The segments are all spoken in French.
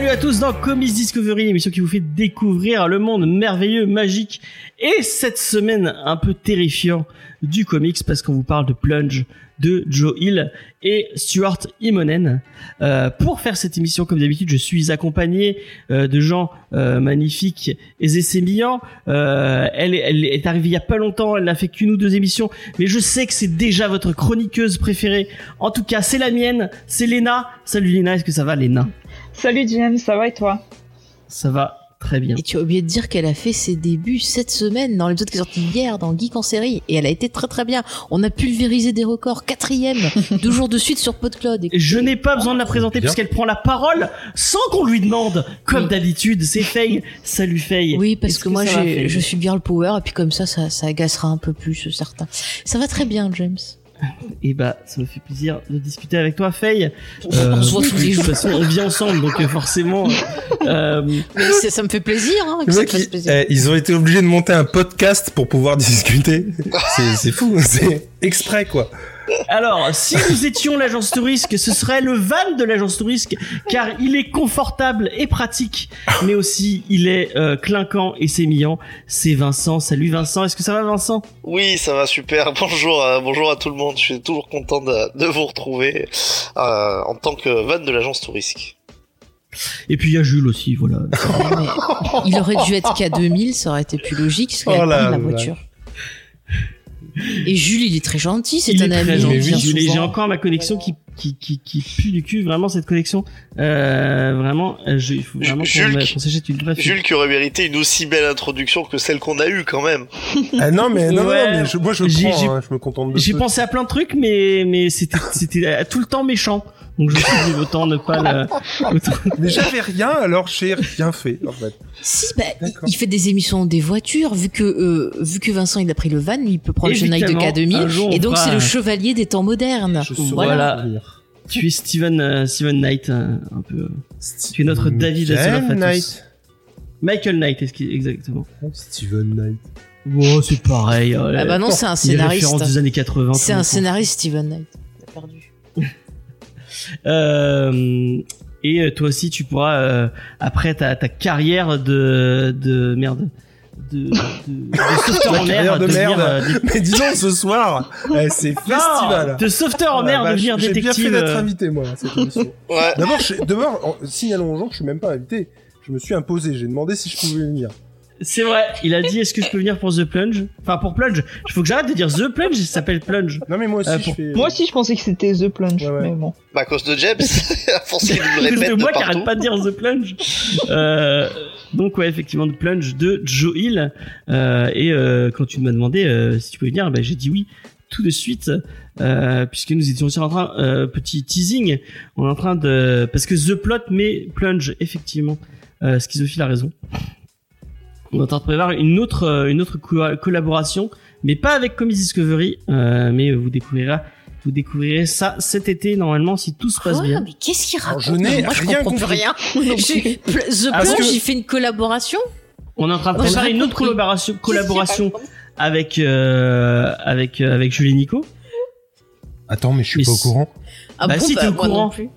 Salut à tous dans Comics Discovery, l'émission qui vous fait découvrir le monde merveilleux, magique et cette semaine un peu terrifiant du comics parce qu'on vous parle de Plunge de Joe Hill et Stuart Immonen. Euh, pour faire cette émission, comme d'habitude, je suis accompagné euh, de gens euh, magnifiques et sémillants. Elle, elle est arrivée il y a pas longtemps, elle n'a fait qu'une ou deux émissions, mais je sais que c'est déjà votre chroniqueuse préférée. En tout cas, c'est la mienne, c'est Léna. Salut Léna, est-ce que ça va Léna? Salut James, ça va et toi Ça va très bien. Et tu as oublié de dire qu'elle a fait ses débuts cette semaine dans l'épisode qui est sorti hier dans Geek en série et elle a été très très bien. On a pulvérisé des records, quatrième, deux jours de suite sur PodCloud. Et Je n'ai pas besoin de la présenter Bien. puisqu'elle prend la parole sans qu'on lui demande, comme Oui. d'habitude. C'est Faye. Salut Faye. Oui, parce que, moi ça je suis bien le power et puis comme ça, ça, ça agacera un peu plus certains. Ça va très bien, James. Et bah, ça me fait plaisir de discuter avec toi, Faye. On se voit tous les De jours. toute façon, on vit ensemble, donc euh, forcément. euh, Mais c'est- ça me fait plaisir, hein, que ça te fasse ils, plaisir. eh, ils ont été obligés de monter un podcast pour pouvoir discuter. C'est fou, c'est exprès quoi. Alors, si nous étions l'agence touriste, ce serait le van de l'agence touriste, car il est confortable et pratique, mais aussi il est euh, clinquant et sémillant. C'est Vincent. Salut Vincent. Est-ce que ça va, Vincent? Oui, ça va super. Bonjour, à, bonjour à tout le monde. Je suis toujours content de, de vous retrouver euh, en tant que van de l'agence touristique. Et puis il y a Jules aussi, voilà. Il aurait dû être qu'à 2000, ça aurait été plus logique, parce qu'il Oh a la là. Et Jules, il est très gentil, c'est un ami. très gentil, Jules. J'ai encore ma connexion qui, qui, qui, qui pue du cul, vraiment cette connexion. Euh, vraiment, euh, je, il faut vraiment qu'on Jules qui- qu'on s'achète une vraie Jules qui aurait mérité une aussi belle introduction que celle qu'on a eue quand même. Ah non mais non, non, Ouais. non, mais je, moi je J'ai- prends, j'ai- hein, je me contente de J'ai pensé à plein de trucs, mais, mais c'était, c'était tout le temps méchant. Donc je me suis dit, autant ne pas le, autant- Mais j'avais rien alors j'ai rien fait en fait. Si, bah, il- D'accord. il fait des émissions des voitures, vu que, euh, vu que Vincent il a pris le van, il peut prendre le générique de Évidemment, un K2000, jour, on et donc c'est le chevalier des temps modernes. Je Voilà. Tu es Steven, euh, Steven Knight, euh, un peu. Tu es notre David tous. Knight. Michael Knight, est-ce exactement. Steven Knight. Oh, c'est pareil. euh, Ah bah non, c'est un scénariste. des années 80. C'est un scénariste, Steven Knight. A perdu. Euh, et euh, toi aussi, tu pourras euh, après ta, ta carrière de de merde de de, de sauveteur en mer de devenir, merde. euh, dé- Mais dis donc ce soir, eh, c'est festival. De sauveteur en la mer vache, devenir J'ai bien fait détective. d'être euh, invité moi à cette émission. Ouais. D'abord, je- d'abord, en- signalons aux gens que je suis même pas invité. Je me suis imposé. J'ai demandé si je pouvais venir. C'est vrai. Il a dit est-ce que je peux venir pour The Plunge? Enfin pour Plunge. Il faut que j'arrête de dire The Plunge. Ça s'appelle Plunge. Non mais moi aussi Euh, je fais. Moi aussi, je pensais que c'était The Plunge, Ouais, ouais. mais bon. Bah, à cause de James, à force qu'il nous répète de moi qui arrête pas de dire The Plunge. Euh, donc ouais, effectivement, The Plunge de Joe Hill. Euh, et euh, quand tu m'as demandé euh, si tu pouvais venir, bah, j'ai dit oui tout de suite, euh, puisque nous étions aussi en train, euh, petit teasing, on est en train de, parce que The Plot mais Plunge, effectivement, euh, Schizophile a raison. On est en train de prévoir une autre, euh, une autre co- collaboration, mais pas avec Comics Discovery, euh, mais vous découvrirez, vous découvrirez ça cet été normalement si tout se passe Quoi bien. Mais qu'est-ce qu'il raconte je n'ai rien compris. rien. The Plunge, que- il fait une collaboration On est en train de préparer une autre collaboration, collaboration avec euh, avec euh, avec Julie Nico. Attends mais je suis Mais pas au courant. Ah Bah, bon, si, bah, t'es au moi non courant. plus.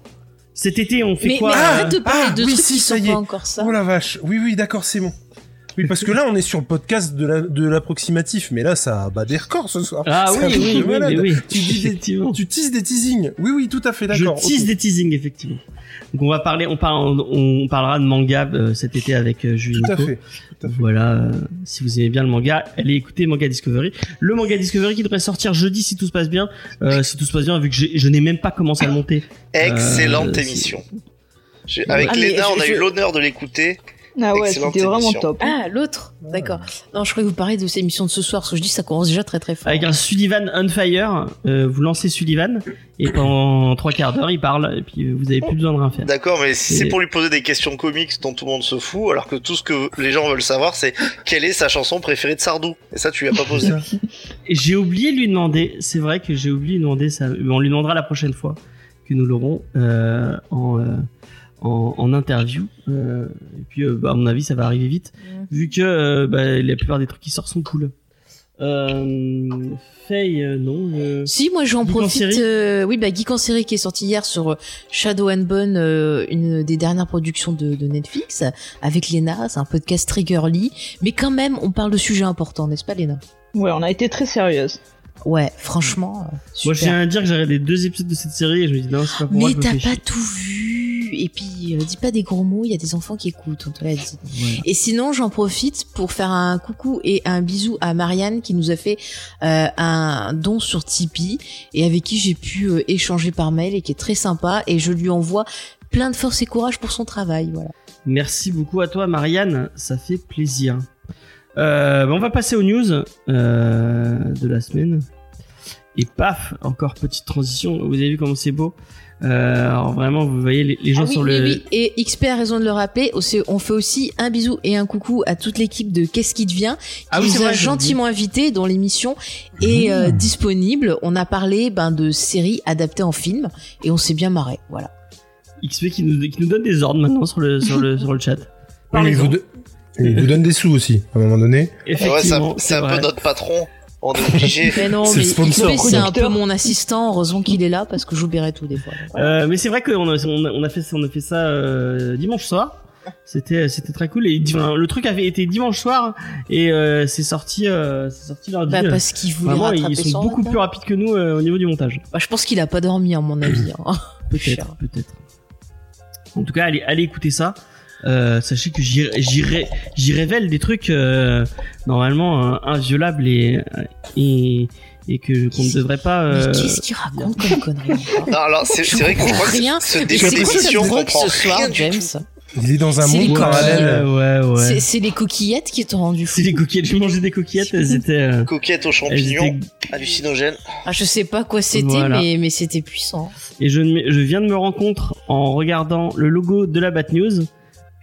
Cet été, on fait Mais, quoi mais euh, arrête de parler ah, de oui, trucs si, qui ça sont y pas est. encore ça. Oh la vache. Oui oui d'accord c'est bon. Oui parce que là on est sur le podcast de la de l'approximatif mais là ça bat des records ce soir. Ah oui, oui, oui, malade. mais oui. Tu dis des tu teases des teasings. Oui oui tout à fait Je d'accord. tease ok. des teasings effectivement. Donc on va parler, on, parle, on, on parlera de manga euh, cet été avec euh, Julie Tout à fait. Tout à fait. Voilà, euh, si vous aimez bien le manga, allez écouter Manga Discovery. Le Manga Discovery qui devrait sortir jeudi si tout se passe bien. Euh, si tout se passe bien, vu que je n'ai même pas commencé à le monter. Excellente Euh, émission. J'ai- Avec Ah, Léna, on a je- eu l'honneur de l'écouter. Ah ouais, c'était vraiment top. Ah, l'autre D'accord. Non, je croyais que vous parliez de cette émission de ce soir, parce que je dis que ça commence déjà très très fort. Avec un Sullivan on fire, euh, vous lancez Sullivan et pendant trois quarts d'heure il parle et puis vous avez plus besoin de rien faire. D'accord, mais si Et- c'est pour lui poser des questions comiques dont tout le monde se fout, alors que tout ce que les gens veulent savoir, c'est quelle est sa chanson préférée de Sardou? Et ça, tu lui as pas posé. J'ai oublié de lui demander, c'est vrai que j'ai oublié de lui demander ça, mais on lui demandera la prochaine fois que nous l'aurons euh, en, euh, en, en interview. Euh, et puis, euh, bah, à mon avis, ça va arriver vite, vu que euh, bah, la plupart des trucs qui sortent sont cool. Euh, Faye, euh, non. Si, moi j'en profite. euh, oui, bah Geek en série qui est sorti hier sur Shadow and Bone, euh, une des dernières productions de, de Netflix, avec Lena. C'est un podcast très girly, mais quand même, on parle de sujets importants, n'est-ce pas, Lena? Ouais, on a été très sérieuse. Ouais, franchement. euh, Moi, je tiens à dire que j'ai regardé deux épisodes de cette série et je me dis non, c'est pas pour moi. Mais t'as pas chier. tout vu. Et puis, euh, dis pas des gros mots, il y a des enfants qui écoutent, on te l'a dit. Et sinon, j'en profite pour faire un coucou et un bisou à Marianne qui nous a fait euh, un don sur Tipeee et avec qui j'ai pu euh, échanger par mail et qui est très sympa. Et je lui envoie plein de force et courage pour son travail. Voilà. Merci beaucoup à toi, Marianne. Ça fait plaisir. Euh, bah, on va passer aux news de la semaine. Et paf, encore petite transition. Vous avez vu comment c'est beau? Euh, alors vraiment, vous voyez les, les gens Ah oui, sur oui, le. oui. Et XP a raison de le rappeler. On fait aussi un bisou et un coucou à toute l'équipe de Qu'est-ce qui devient qui Ah oui, c'est nous a vrai, gentiment invités dont l'émission est euh, Mmh. disponible. On a parlé ben, de séries adaptées en film et on s'est bien marré. Voilà. XP qui nous, qui nous donne des ordres maintenant sur le, sur le, sur le chat. Oui, mais il vous, il vous donne des sous aussi, à un moment donné. Ouais, c'est un, Effectivement, c'est un vrai. peu notre patron. On est obligé. Mais non, C'est mais le sponsor. XP, c'est un peu mon assistant. Heureusement qu'il est là parce que j'oublierai tout des fois. Euh, mais c'est vrai qu'on a, on a, on a fait, on a fait ça euh, dimanche soir. C'était, c'était très cool. Et enfin, le truc avait été dimanche soir et euh, c'est sorti, euh, c'est sorti lundi. Bah, parce qu'il voulait Vraiment, rattraper ils sont son beaucoup plus rapides que nous euh, au niveau du montage. Bah, je pense qu'il a pas dormi à mon avis. hein. Peut-être. En tout cas, allez, allez écouter ça. Euh, sachez que j'y, j'y, ré- j'y révèle des trucs euh, normalement euh, inviolables et, et, et que qu'on ne devrait pas. Mais euh, qu'est-ce qu'il raconte comme connerie Non, alors c'est vrai que je comprends crois que rien. ce drogue comprend ce soir, rien du James tout. Il est dans un monde parallèle. ouais, ouais. C'est- les coquillettes qui t'ont rendu fou. C'est les coquillettes. J'ai mangé des coquillettes. Elles étaient. euh, Coquette aux champignons, étaient hallucinogènes. Ah, je sais pas quoi c'était, Voilà. mais, mais c'était puissant. Et je, je viens de me rendre compte en regardant le logo de la Bat News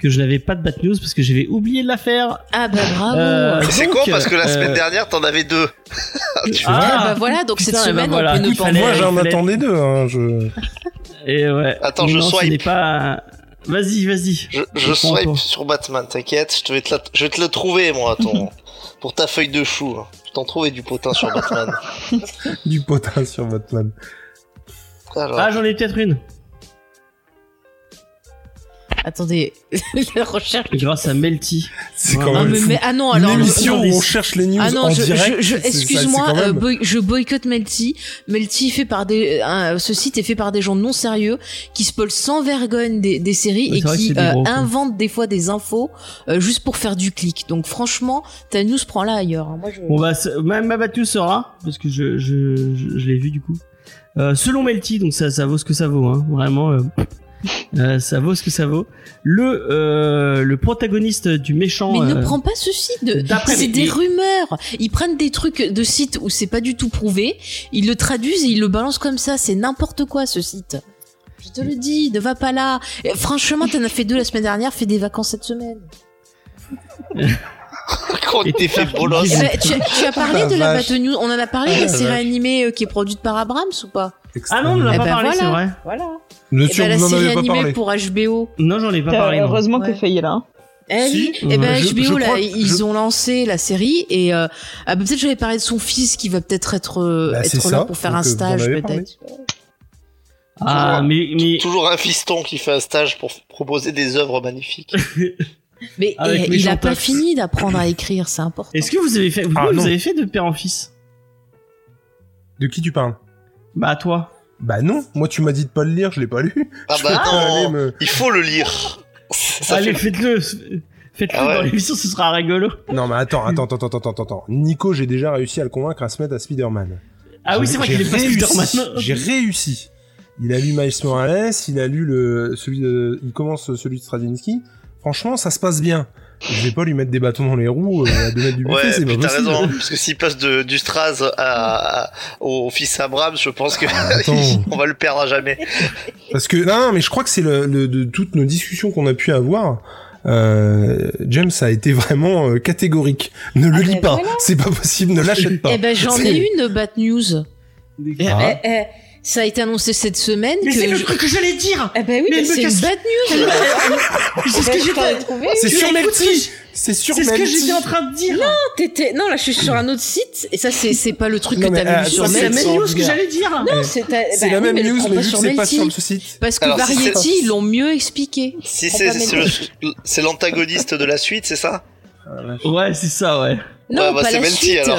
que je n'avais pas de Bat News parce que j'avais oublié de la faire. Ah bah bravo. Euh, C'est con parce que la euh, semaine dernière t'en avais deux. Tu vois Ah, bah voilà, donc putain, cette semaine, voilà. on peut ne pas Moi, j'en attendais deux. Hein, je... Et ouais. Attends, Mais je non, swipe. pas. Vas-y, vas-y. Je, je swipe sur Batman, t'inquiète, je vais te, la- je vais te le trouver moi, ton, pour ta feuille de chou. hein. Je t'en trouvais du potin sur Batman. du potin sur Batman. Alors, Ah, j'en ai peut-être une. Attendez, la recherche. Grâce à Melty. C'est quand Ah, même mais, ah non, Une alors. le- émission le- où on cherche les news Ah non, en je, direct. je- excuse-moi, euh, boy- je boycotte Melty. Melty fait par des, euh, ce site est fait par des gens non sérieux qui spoilent sans vergogne des, des séries et qui euh, gros, inventent des fois des infos euh, juste pour faire du clic. Donc franchement, ta news prend là ailleurs. hein. Moi, je... Bon bah, ma, sera parce que je, je, je, je l'ai vu du coup. Euh, selon Melty, donc ça, ça vaut ce que ça vaut, hein. Vraiment. Euh, euh, ça vaut ce que ça vaut. Le euh, le protagoniste du méchant. Mais euh, ne prends pas ceci de. C'est des rumeurs. Ils prennent des trucs de sites où c'est pas du tout prouvé, ils le traduisent et ils le balancent comme ça. C'est n'importe quoi ce site. Je te le dis, ne va pas là. Et franchement, t'en as fait deux la semaine dernière, fais des vacances cette semaine. quand fait ben, tu, as- tu as parlé La de la. Bat News On en a parlé de Ah, la la série animée euh, qui est produite par Abrams ou pas? Ah non, on n'en a Eh pas ben parlé, voilà. c'est vrai. Voilà. Et sûr, ben, la en série avez pas animée parlé. pour HBO. Non, j'en ai pas parlé. non. heureusement Ouais. que Faye est là. Eh Si, oui. Eh ben, je- HBO je là, ils je- ont lancé la série et euh, ah, bah, peut-être j'avais parlé de son fils qui va peut-être être euh, Bah, c'est être là ça. pour faire Donc, un euh, vous en stage avez peut-être. Ah, mais mais Toujours un fiston qui fait un stage pour proposer des œuvres magnifiques. Mais Avec il a pas fini d'apprendre à écrire, c'est important. est-ce que vous avez fait vous, Ah, vous non. avez fait de père en fils? De qui tu parles? Bah toi. Bah non, moi tu m'as dit de pas le lire, je l'ai pas lu. Ah Je bah non, me- il faut le lire. Ça Allez, fait- faites-le. Faites-le Ah ouais. dans l'émission, ce sera rigolo. Non mais attends, attends, attends, attends, attends, attends. Nico, j'ai déjà réussi à le convaincre à se mettre à Spider-Man. Ah oui, c'est vrai qu'il est pas. Spider-Man. J'ai réussi. Il a lu Miles Morales, il a lu le celui de, il commence celui de Straczynski. Franchement, ça se passe bien. Je vais pas lui mettre des bâtons dans les roues euh, à deux mètres du buffet, Ouais, c'est pas puis t'as possible. raison, parce que s'il passe de, du Straz à, à- au fils Abrams, je pense que Attends. on va le perdre à jamais. Parce que non, non, mais je crois que c'est le, le- de toutes nos discussions qu'on a pu avoir. Euh, James a été vraiment euh, catégorique. Ne le Ah, lis mais pas, voilà. c'est pas possible, ne l'achète pas. Eh ben j'en ai une Bat News. Eh, Ah. eh, eh, Ça a été annoncé cette semaine Mais que. c'est le je- truc que j'allais dire Eh ben oui, Mais c'est une casse- bad news. C'est ce que j'étais... C'est sur Melty C'est sur C'est ce que Melty j'étais en train de dire T'étais- Non, là, je suis sur un autre site et ça, c'est c'est pas le truc Non, que mais, t'as euh, vu sur ça, C'est la Melty. même news que j'allais dire Non, c'est ta- C'est bah la même mais news, mais vu que sur c'est pas Melty. sur le site. Parce que Variety, ils l'ont mieux expliqué. Si c'est c'est Melty. l'antagoniste de la suite, c'est ça? Ouais, c'est ça, ouais. Non, bah, pas c'est la Melty, suite.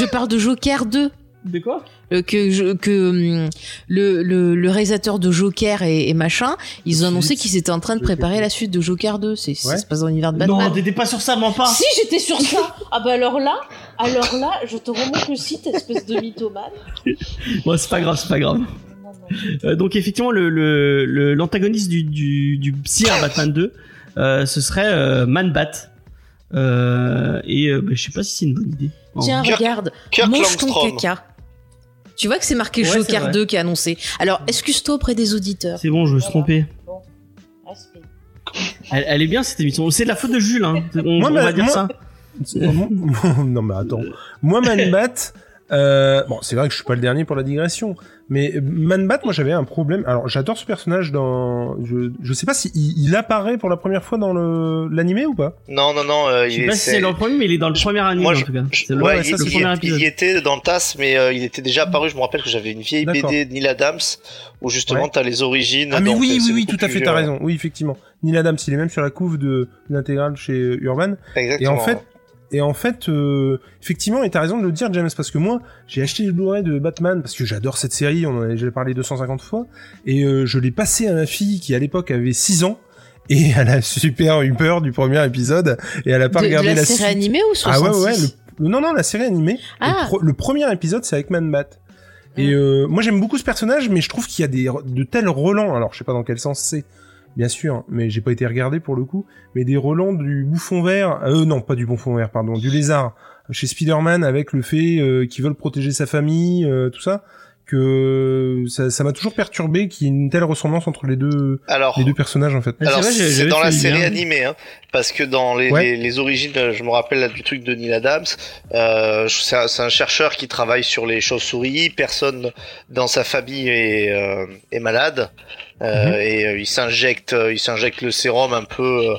Je parle de Joker 2. De quoi? Que je, que hum, le, le, le réalisateur de Joker et, et machin, ils ont annoncé qu'ils étaient en train de Joker préparer 2. la suite de Joker 2. C'est ça Ouais. se passe dans l'univers de Non, Batman. t'étais pas sur ça, mens pas si j'étais sur ça, ah bah alors là, alors là, je te remonte le site, espèce de mythomane. Bon, c'est pas grave, c'est pas grave. Non, non. Euh, donc effectivement, le le- le- l'antagoniste du du du Batman 2, euh, ce serait euh, Man Bat. Euh, et euh, bah, je sais pas si c'est une bonne idée. En Tiens, regarde, Kirk mange ton caca. Tu vois que c'est marqué Ouais, Joker vrai. 2 qui est annoncé. Alors, excuse-toi auprès des auditeurs? C'est bon, je me suis trompé. Elle, elle est bien cette émission. C'est de la faute de Jules, hein. On, Moi, on va dire moi- ça. non mais attends. Moi Manbat, euh, bon c'est vrai que je suis pas le dernier pour la digression, mais Manbat, moi j'avais un problème. Alors j'adore ce personnage dans, je, je sais pas si il, il apparaît pour la première fois dans le l'animé ou pas. Non, non, non. euh, Je il sais est- pas si c'est dans le premier, mais il est dans le premier anime Moi, en je- tout cas. je- C'est le, ouais, ouais, il, le il- premier il était dans le TAS, mais euh, il était déjà apparu. Je me rappelle que j'avais une vieille. BD de Neil Adams où justement Ouais. t'as les origines. Ah mais oui euh, oui oui tout à fait t'as raison. Oui effectivement. Neil Adams il est même sur la couve de l'intégrale chez Urban. Et Exactement. en fait, et en fait, euh, effectivement, et t'as raison de le dire, James, parce que moi, j'ai acheté le Blu-ray de Batman parce que j'adore cette série, on en a déjà parlé 250 fois, et euh, je l'ai passé à ma fille qui à l'époque avait 6 ans, et elle a super eu peur du premier épisode, et elle a pas De, de regardé la, la, série animée ou 66 Ah ouais, ouais, le- non, non, la série animée. Ah. Le, pro- le premier épisode, c'est avec Man Bat. Et euh, moi, j'aime beaucoup ce personnage, mais je trouve qu'il y a des de tels relents. Alors, je sais pas dans quel sens c'est, bien sûr, mais j'ai pas été regardé pour le coup. Mais des relents du bouffon vert, euh, non, pas du bouffon vert, pardon, du lézard chez Spider-Man avec le fait euh, qu'ils veulent protéger sa famille, euh, tout ça, que ça ça m'a toujours perturbé qu'il y ait une telle ressemblance entre les deux Alors, les deux personnages en fait. C'est Alors c'est dans la série animée, hein, parce que dans les, Ouais. les, les origines, je me rappelle là, du truc de Neil Adams, euh, c'est un, c'est un chercheur qui travaille sur les chauves-souris, personne dans sa famille est, euh, est malade, euh, Mhm. et euh, il s'injecte, euh, il s'injecte le sérum un peu. euh,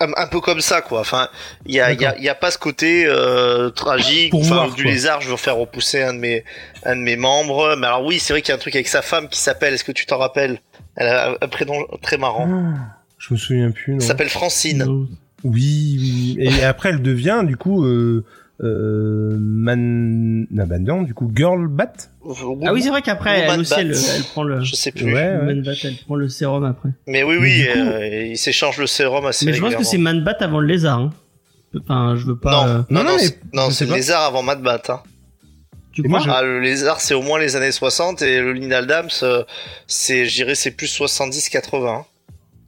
un, peu comme ça quoi enfin il y a il y a, il y a pas ce côté euh, tragique voir, du quoi. lézard je veux faire repousser un de mes un de mes membres mais alors oui c'est vrai qu'il y a un truc avec sa femme qui s'appelle est-ce que tu t'en rappelles? Elle a un prénom très marrant Ah, je me souviens plus. Non. elle s'appelle Francine Non. Oui, oui. oui. Et après, elle devient, du coup, euh, euh, man... Non, bah non, du coup, Girl Bat? Ah oui, c'est vrai qu'après, elle aussi, Bat. elle, elle prend le. je sais plus Ouais, ouais. Man Bat, elle prend le sérum après. mais oui Mais oui du coup- euh, il s'échange le sérum assez Mais je pense que c'est Man Bat avant le lézard. Hein. Enfin, je veux pas. non, euh, non, Non, non, non, c'est- mais le lézard avant Mad Bat. Hein. Moi, crois je- Ah, le lézard, c'est au moins les années 60 et le Lynn Adams, euh, c'est, je dirais, c'est plus 70-80.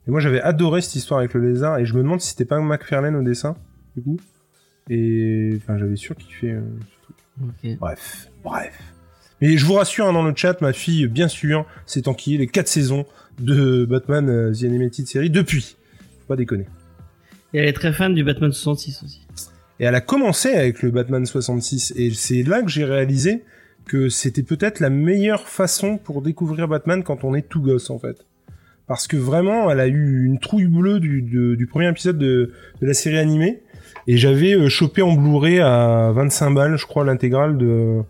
Et moi, j'avais adoré cette histoire avec le lézard, et je me demande si c'était pas McFarlane au dessin, du coup. Et, enfin, j'avais sûr euh, ce truc. Ok. Bref, bref. Mais je vous rassure, hein, dans le chat, ma fille, bien sûr, s'est enquillée les quatre saisons de Batman euh, The Animated Series depuis. Faut pas déconner. Et elle est très fan du Batman 66 aussi. Et elle a commencé avec le Batman 66. Et c'est là que j'ai réalisé que c'était peut-être la meilleure façon pour découvrir Batman quand on est tout gosse, en fait. Parce que vraiment, elle a eu une trouille bleue du, de- du premier épisode de, de la série animée. Et j'avais euh, chopé en Blu-ray à 25 balles, je crois, l'intégrale de,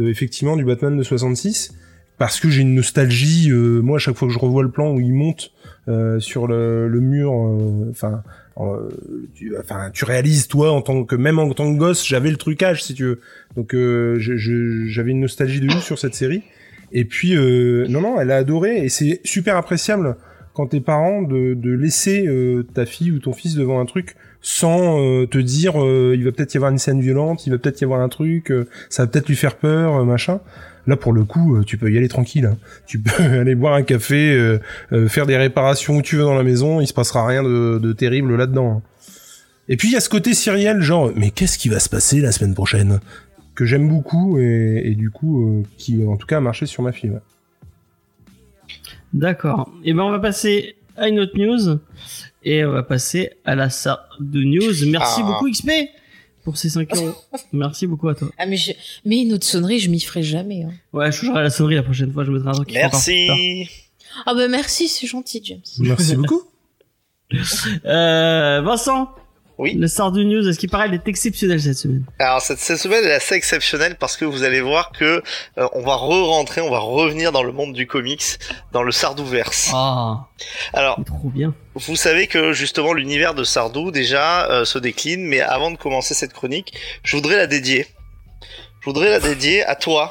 de, effectivement, du Batman de 66. Parce que j'ai une nostalgie, euh, moi, à chaque fois que je revois le plan où il monte euh, sur le, le mur, euh, enfin, euh, tu, enfin, tu réalises toi en tant que même en tant que gosse, j'avais le trucage si tu veux. Donc euh, j'avais une nostalgie de ouf sur cette série. Et puis euh, non non, elle a adoré et c'est super appréciable quand t'es parent de, de laisser euh, ta fille ou ton fils devant un truc sans euh, te dire euh, il va peut-être y avoir une scène violente, il va peut-être y avoir un truc, euh, ça va peut-être lui faire peur, machin. Là pour le coup, tu peux y aller tranquille. hein. Tu peux aller boire un café, faire des réparations où tu veux dans la maison, il se passera rien de, terrible là-dedans. hein. Et puis il y a ce côté sériel, genre mais qu'est-ce qui va se passer la semaine prochaine? Que j'aime beaucoup et, du coup qui en tout cas a marché sur ma fille. D'accord. Et ben, on va passer à une autre news. Et on va passer à la sa de news. Merci Ah. beaucoup, XP. pour ces 5 euros. Merci beaucoup à toi. Ah mais je... mais une autre sonnerie, je m'y ferai jamais. hein. Ouais, je changerai la sonnerie la prochaine fois, je mettrai un truc. Merci. Ah bah merci, c'est gentil James. Merci beaucoup. Euh, Vincent Oui. Le Sardou News, est-ce qu'il paraît elle est exceptionnelle cette semaine? Alors cette, cette semaine elle est assez exceptionnelle parce que vous allez voir que euh, on va re-rentrer, on va revenir dans le monde du comics, dans le Sardouverse. Ah, Alors trop bien. vous savez que justement l'univers de Sardou déjà euh, se décline, mais avant de commencer cette chronique, je voudrais la dédier. Je voudrais la dédier à toi,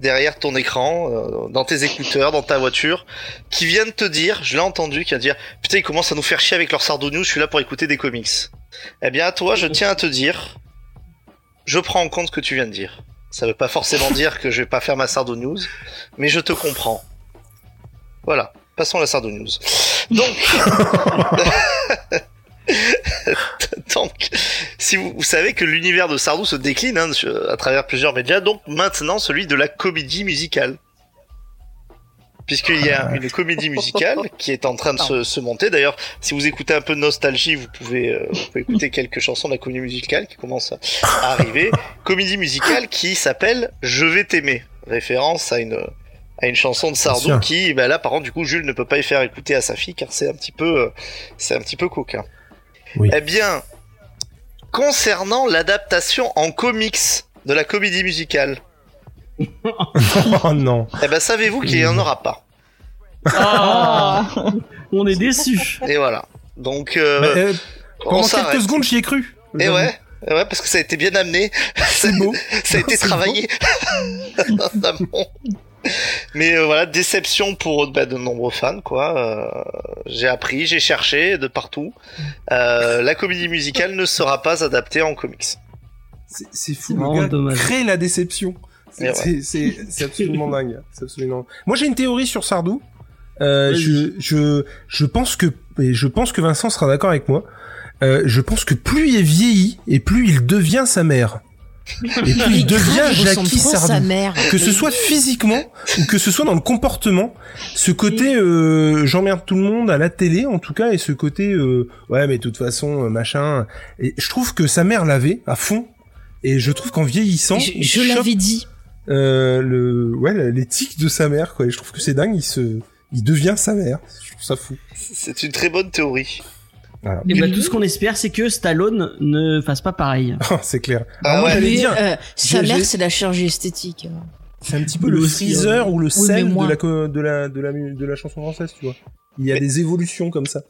derrière ton écran, euh, dans tes écouteurs, dans ta voiture, qui vient de te dire, je l'ai entendu, qui vient de dire, putain ils commencent à nous faire chier avec leur Sardou News, je suis là pour écouter des comics. Eh bien toi, je tiens à te dire, je prends en compte ce que tu viens de dire. Ça veut pas forcément dire que je vais pas faire ma Sardou News, mais je te comprends. Voilà, passons à la Sardou News. Donc, donc, si vous, savez que l'univers de Sardou se décline hein, à travers plusieurs médias, donc maintenant celui de la comédie musicale. Puisqu'il y a une comédie musicale qui est en train de se, se monter. D'ailleurs, si vous écoutez un peu de nostalgie, vous pouvez, euh, vous pouvez écouter quelques chansons de la comédie musicale qui commencent à, à arriver. Comédie musicale qui s'appelle Je vais t'aimer. Référence à une, à une chanson de Sardou qui, bah là, par contre, du coup, Jules ne peut pas y faire écouter à sa fille car c'est un petit peu, euh, c'est un petit peu coquin. Oui. Eh bien, concernant l'adaptation en comics de la comédie musicale, oh non. eh ben, savez-vous qu'il y en aura pas. Ah, on est déçus. Et voilà. Donc, euh, euh, on pendant s'arrête. quelques secondes, j'y ai cru. Et ouais, et ouais, parce que ça a été bien amené. C'est beau. ça a été C'est travaillé. Mais euh, voilà, déception pour bah, de nombreux fans, quoi. Euh, j'ai appris, j'ai cherché de partout. Euh, la comédie musicale ne sera pas adaptée en comics. C'est c'est fou. C'est Le vraiment gars dommage. crée la déception. C'est absolument dingue. C'est absolument. Moi, j'ai une théorie sur Sardou. Euh, je, je, je pense que, et je pense que Vincent sera d'accord avec moi. Euh, je pense que plus il vieillit et plus il devient sa mère. Et plus Mais il devient il ressemble Jackie à sa Sardou. mère. Que ce soit physiquement ou que ce soit dans le comportement, ce côté euh, j'emmerde tout le monde à la télé en tout cas et ce côté euh, ouais mais de toute façon euh, machin et je trouve que sa mère l'avait à fond et je trouve qu'en vieillissant Je, je l'avais dit. Euh, le ouais tics de sa mère quoi et je trouve que c'est dingue il se il devient sa mère je trouve ça fou C'est une très bonne théorie. voilà Et bah, tout ce qu'on espère, c'est que Stallone ne fasse pas pareil. c'est clair Ah Alors moi ouais. Mais, dire euh, sa mère, c'est la chirurgie esthétique. c'est un petit peu le aussi, freezer hein. ou le sel de la de la de la de la chanson française tu vois il y a des évolutions comme ça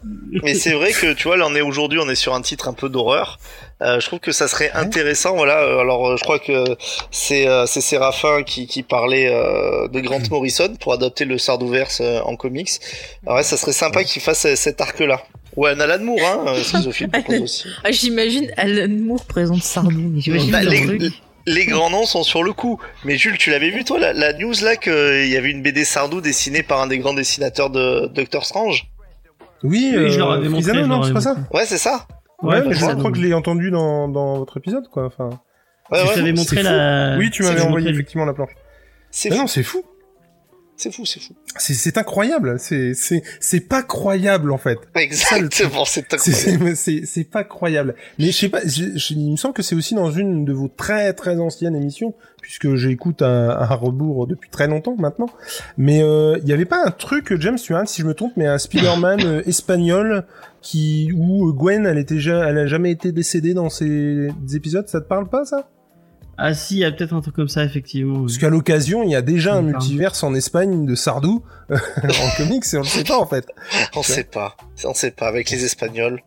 Mais c'est vrai que tu vois, là on est aujourd'hui, on est sur un titre un peu d'horreur. Euh, je trouve que ça serait intéressant. Voilà. euh, Alors, euh, je crois que c'est euh, c'est Séraphin qui qui parlait euh, de Grant Morrison pour adapter le Sardouverse euh, en comics. Alors ouais, ça serait sympa qu'il fasse euh, cet arc-là. Ouais, un Alan Moore, hein, euh, Schizophile aussi. Ah, j'imagine Alan Moore présente Sardou. mais J'imagine Bah, le truc. Les grands noms sont sur le coup. Mais Jules, tu l'avais vu toi la, la news là qu'il y avait une BD Sardou dessinée par un des grands dessinateurs de Doctor Strange? oui, Oui, je leur euh, avais montré, non c'est pas ça? Ouais, c'est ça. Ouais, mais je ça, crois donc. que je l'ai entendu dans, dans votre épisode, quoi. Enfin, Ouais, je ouais. t'avais montré fou. la. oui, tu m'avais envoyé montré- effectivement la planche. C'est non, c'est fou. C'est fou, c'est fou. C'est, c'est incroyable. C'est, c'est, c'est pas croyable en fait. Exactement, c'est incroyable. c'est, pas croyable. Mais je sais pas. je- je- il me semble que c'est aussi dans une de vos très très anciennes émissions, puisque j'écoute un, un rebours depuis très longtemps maintenant. Mais euh, il y avait pas un truc, James, tu vois, si je me trompe, mais un Spider-Man euh, espagnol qui où Gwen, elle était, elle a jamais été décédée dans ces épisodes. Ça te parle pas ça? Ah si, il y a peut-être un truc comme ça, effectivement. Parce qu'à l'occasion, il y a déjà un multiverse en Espagne de Sardou en comics et on le sait pas en fait. On sait pas. On sait pas avec les Espagnols.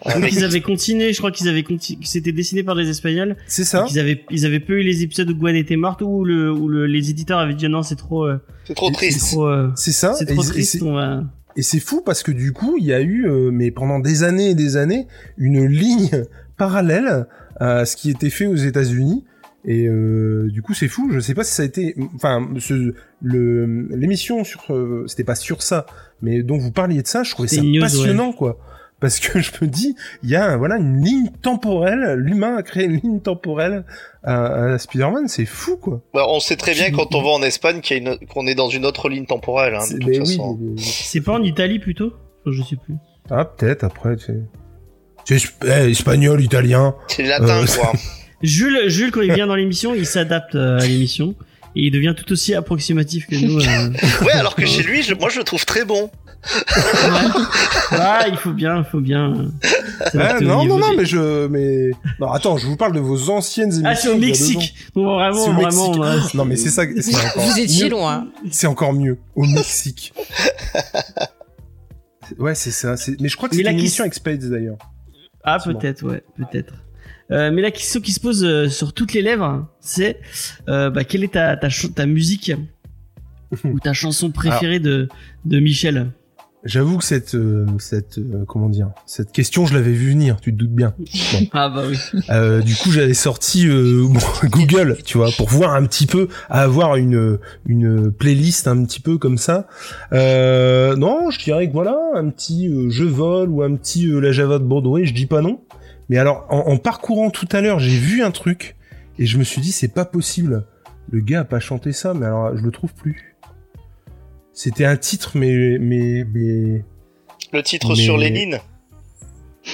Crois Avec- qu'ils avaient continué, je crois qu'ils avaient continué, que c'était dessiné par des Espagnols. C'est ça. Ils avaient, ils avaient peu eu les épisodes où Gwen était morte ou le, où le, les éditeurs avaient dit non, c'est trop, euh, C'est trop c'est triste. trop, euh, C'est ça. c'est trop et triste. c'est- On va... Et c'est fou parce que du coup, il y a eu, euh, mais pendant des années et des années, une ligne parallèle à ce qui était fait aux États-Unis. Et euh, du coup, c'est fou. Je sais pas si ça a été, enfin, ce, le l'émission sur, euh, c'était pas sur ça, mais dont vous parliez de ça, je trouvais ça news, passionnant, quoi. Parce que je me dis, il y a voilà une ligne temporelle. L'humain a créé une ligne temporelle à, à Spider-Man. C'est fou, quoi. Bah, on sait très bien quand on va en Espagne qu'il y a une- qu'on est dans une autre ligne temporelle. Hein, de C'est- toute mais oui, façon. mais- C'est pas en Italie plutôt? Je sais plus. Ah, peut-être après. tu sais. C'est esp- eh, espagnol, italien. C'est latin, Euh, quoi. Jules, Jules, quand il vient dans l'émission, il s'adapte euh, à l'émission et il devient tout aussi approximatif que nous. euh. Ouais, alors que chez lui, je- moi, je le trouve très bon. Ah, il faut bien, il faut bien. Ah, non, non, non, mais je, mais non, attends, je vous parle de vos anciennes émissions. Ah, c'est au Mexique. Ans. vraiment, au vraiment. Mexique. Non, mais c'est ça, encore Vous étiez mieux. loin. C'est encore mieux. Au Mexique. ouais, c'est ça. Mais je crois que c'est la une émission avec Spades d'ailleurs. Ah, peut-être, ouais, peut-être. Euh, mais la question qui se pose euh, sur toutes les lèvres, c'est euh, bah, quelle est ta, ta, ta musique ou ta chanson préférée de, de Michel? J'avoue que cette, euh, cette, euh, comment dire, cette question, je l'avais vu venir. Tu te doutes bien. Ah bah oui. Euh, du coup, j'avais sorti euh, bon, Google, tu vois, pour voir un petit peu, avoir une une playlist un petit peu comme ça. Euh, non, je dirais que voilà, un petit euh, Je vole ou un petit euh, La Java de Broadway, je dis pas non. Mais alors, en, en parcourant tout à l'heure, j'ai vu un truc et je me suis dit c'est pas possible. Le gars a pas chanté ça, mais alors je le trouve plus. C'était un titre, mais mais mais Le titre Mais- sur Lénine.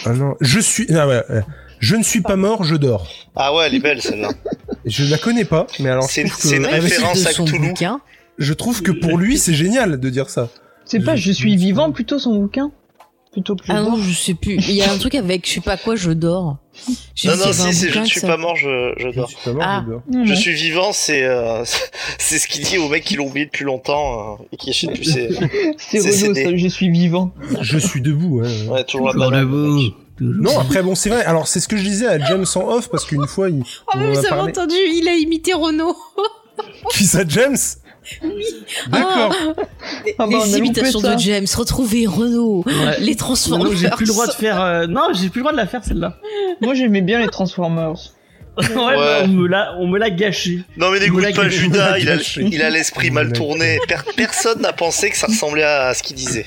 ah non, je suis ah ouais, ouais. je ne suis pas mort, je dors. Ah ouais, elle est belle, celle-là. Je la connais pas, mais alors je C'est- une que titre référence à bouquin. je trouve que pour lui c'est génial de dire ça. C'est pas Je suis vivant plutôt son bouquin? Plutôt que je Ah non, je sais plus. Il y a un truc avec je sais pas quoi, je dors. J'ai Non, non, si, c'est Je ne suis pas mort, je, je Je dors. suis pas mort, Ah. je dors. Je suis vivant, c'est euh, c'est ce qu'il dit aux mecs qui l'ont oublié depuis longtemps euh, et qui achètent plus ses... C'est c'est Renaud, je suis vivant. Je suis debout. hein. Ouais, toujours debout. Non, après bon, c'est vrai. Alors c'est ce que je disais à James en off parce qu'une fois il Ah on mais vous avez entendu, il a imité Renaud. Qui ça, James? D'accord. Ah bah, on a Les loupé imitations ça. de James, retrouver Ouais. les Non, Transformers. j'ai plus le droit de faire. euh, Non, j'ai plus le droit de la faire celle-là. Moi, j'aimais bien les Transformers. Ouais, bah, on me l'a, on me l'a gâché. Non mais gâché. Judas, il a, Gâché. il a l'esprit mal tourné. Per- personne n'a pensé que ça ressemblait à ce qu'il disait.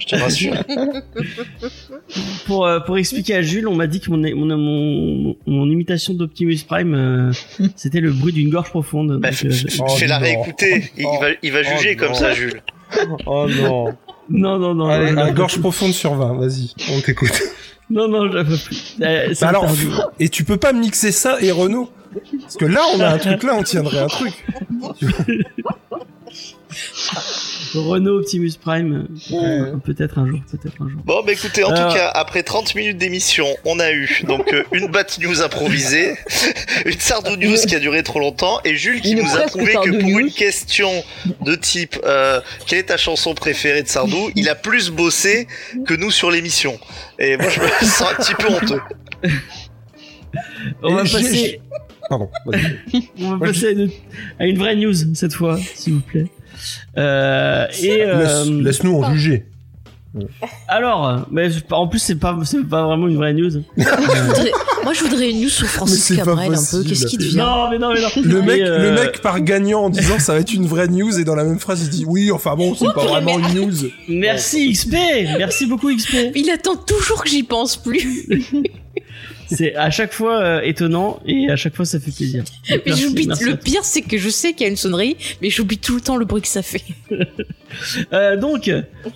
Je te rassure. Pour euh, pour expliquer à Jules, on m'a dit que mon mon mon, mon imitation d'Optimus Prime, euh, c'était le bruit d'une gorge profonde. Bah, fais- euh, fais- Oh, Fais-la non. réécouter. Il, Oh. va, il va Oh, juger comme non. ça, Jules. Oh non. non non non. Allez, non, la non, gorge profonde sur 20, vas-y, on t'écoute. Non non, je peux plus. Euh, c'est Bah alors, interdit. et tu peux pas mixer ça et Renault Parce que là, on a un truc là, on tiendrait un truc. Renault Optimus Prime, euh, peut-être un jour, peut-être un jour. Bon, bah écoutez, en Alors- tout cas, après 30 minutes d'émission, on a eu donc euh, une Bat News improvisée, une Sardou News qui a duré trop longtemps, et Jules qui Une nous a prouvé que pour News. une question de type euh, quelle est ta chanson préférée de Sardou, il a plus bossé que nous sur l'émission. Et moi, je me sens un petit peu honteux. On va passer, Pardon. on va passer à, une, à une vraie news cette fois, s'il vous plaît. Euh, et euh, Laisse- Laisse-nous en juger. alors, mais en plus c'est pas c'est pas vraiment une vraie news. Je voudrais- Moi, je voudrais une news sur Mais Francis Cabrel un peu. Qu'est-ce qu'il devient Non mais non mais non. Le mec, euh, le mec part gagnant en disant ça va être une vraie news et dans la même phrase il dit oui, enfin bon, c'est pas vraiment une news. Merci XP, merci beaucoup XP. Il attend toujours que j'y pense plus. C'est à chaque fois euh, étonnant et à chaque fois ça fait plaisir. Donc, Mais j'oublie. Le pire, c'est que je sais qu'il y a une sonnerie, mais j'oublie tout le temps le bruit que ça fait. Euh, donc,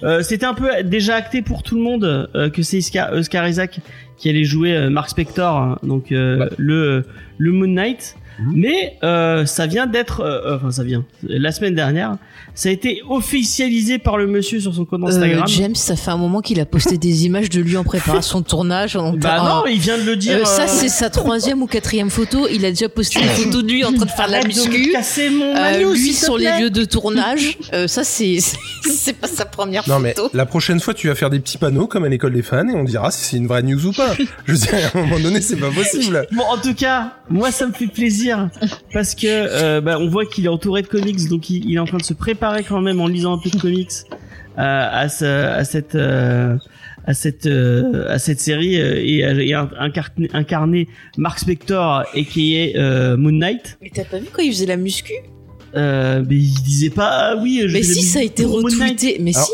euh, c'était un peu déjà acté pour tout le monde euh, que c'est Oscar, Oscar Isaac qui allait jouer euh, Mark Spector, hein, donc euh, Ouais. le le Moon Knight. Mhm. Mais euh, ça vient d'être, euh, enfin ça vient, la semaine dernière, ça a été officialisé par le monsieur sur son compte Instagram. Euh, James, ça fait un moment qu'il a posté des images de lui en préparation de tournage. Bah non, il vient de le dire. Euh, ça, euh, c'est sa troisième ou quatrième photo. Il a déjà posté une photo de lui en train de faire de la muscu. casser mon Euh, maillot, lui sur les lieux de tournage. Euh, ça, c'est c'est pas sa première Non mais photo. la prochaine fois tu vas faire des petits panneaux comme à l'école des fans et on dira si c'est une vraie news ou pas. Je veux dire, à un moment donné c'est pas possible. Bon, en tout cas, moi ça me fait plaisir parce que euh, bah, on voit qu'il est entouré de comics, donc il, il est en train de se préparer quand même en lisant un peu de comics euh, à, ce, à cette euh, à cette euh, à cette série euh, et, et incarner Mark Spector et qui est euh, Moon Knight. Mais t'as pas vu quand il faisait la muscu? Euh, mais il disait pas ah oui. je Mais si, ça a été retweeté. Mais Alors, si,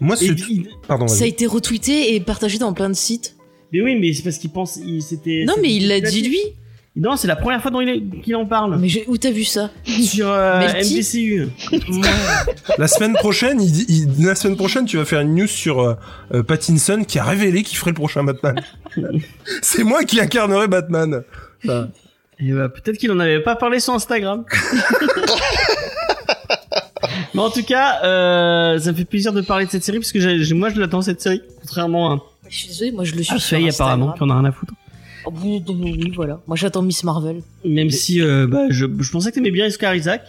Moi ce il- pardon. ça a été retweeté et partagé dans plein de sites. mais oui, mais c'est parce qu'il pense, il c'était. Non, mais il l'a dit lui. Non, c'est la première fois dont il est- qu'il en parle. Mais où t'as vu ça Sur euh, MDCU. La semaine prochaine, il, dit- il- la semaine prochaine, tu vas faire une news sur euh, euh, Pattinson qui a révélé qu'il ferait le prochain Batman. c'est moi qui incarnerai Batman. Enfin, Et bah, peut-être qu'il en avait pas parlé sur Instagram. Mais en tout cas, euh, ça me fait plaisir de parler de cette série parce que j'ai- j'ai- moi je l'attends cette série, contrairement à, Je suis désolée, moi je le suis à sur apparemment, Instagram. qui en a rien à foutre. Oh, oui, oui, voilà. Moi j'attends Miss Marvel. Même si euh, bah, je, je pensais que t'aimais bien Oscar Isaac,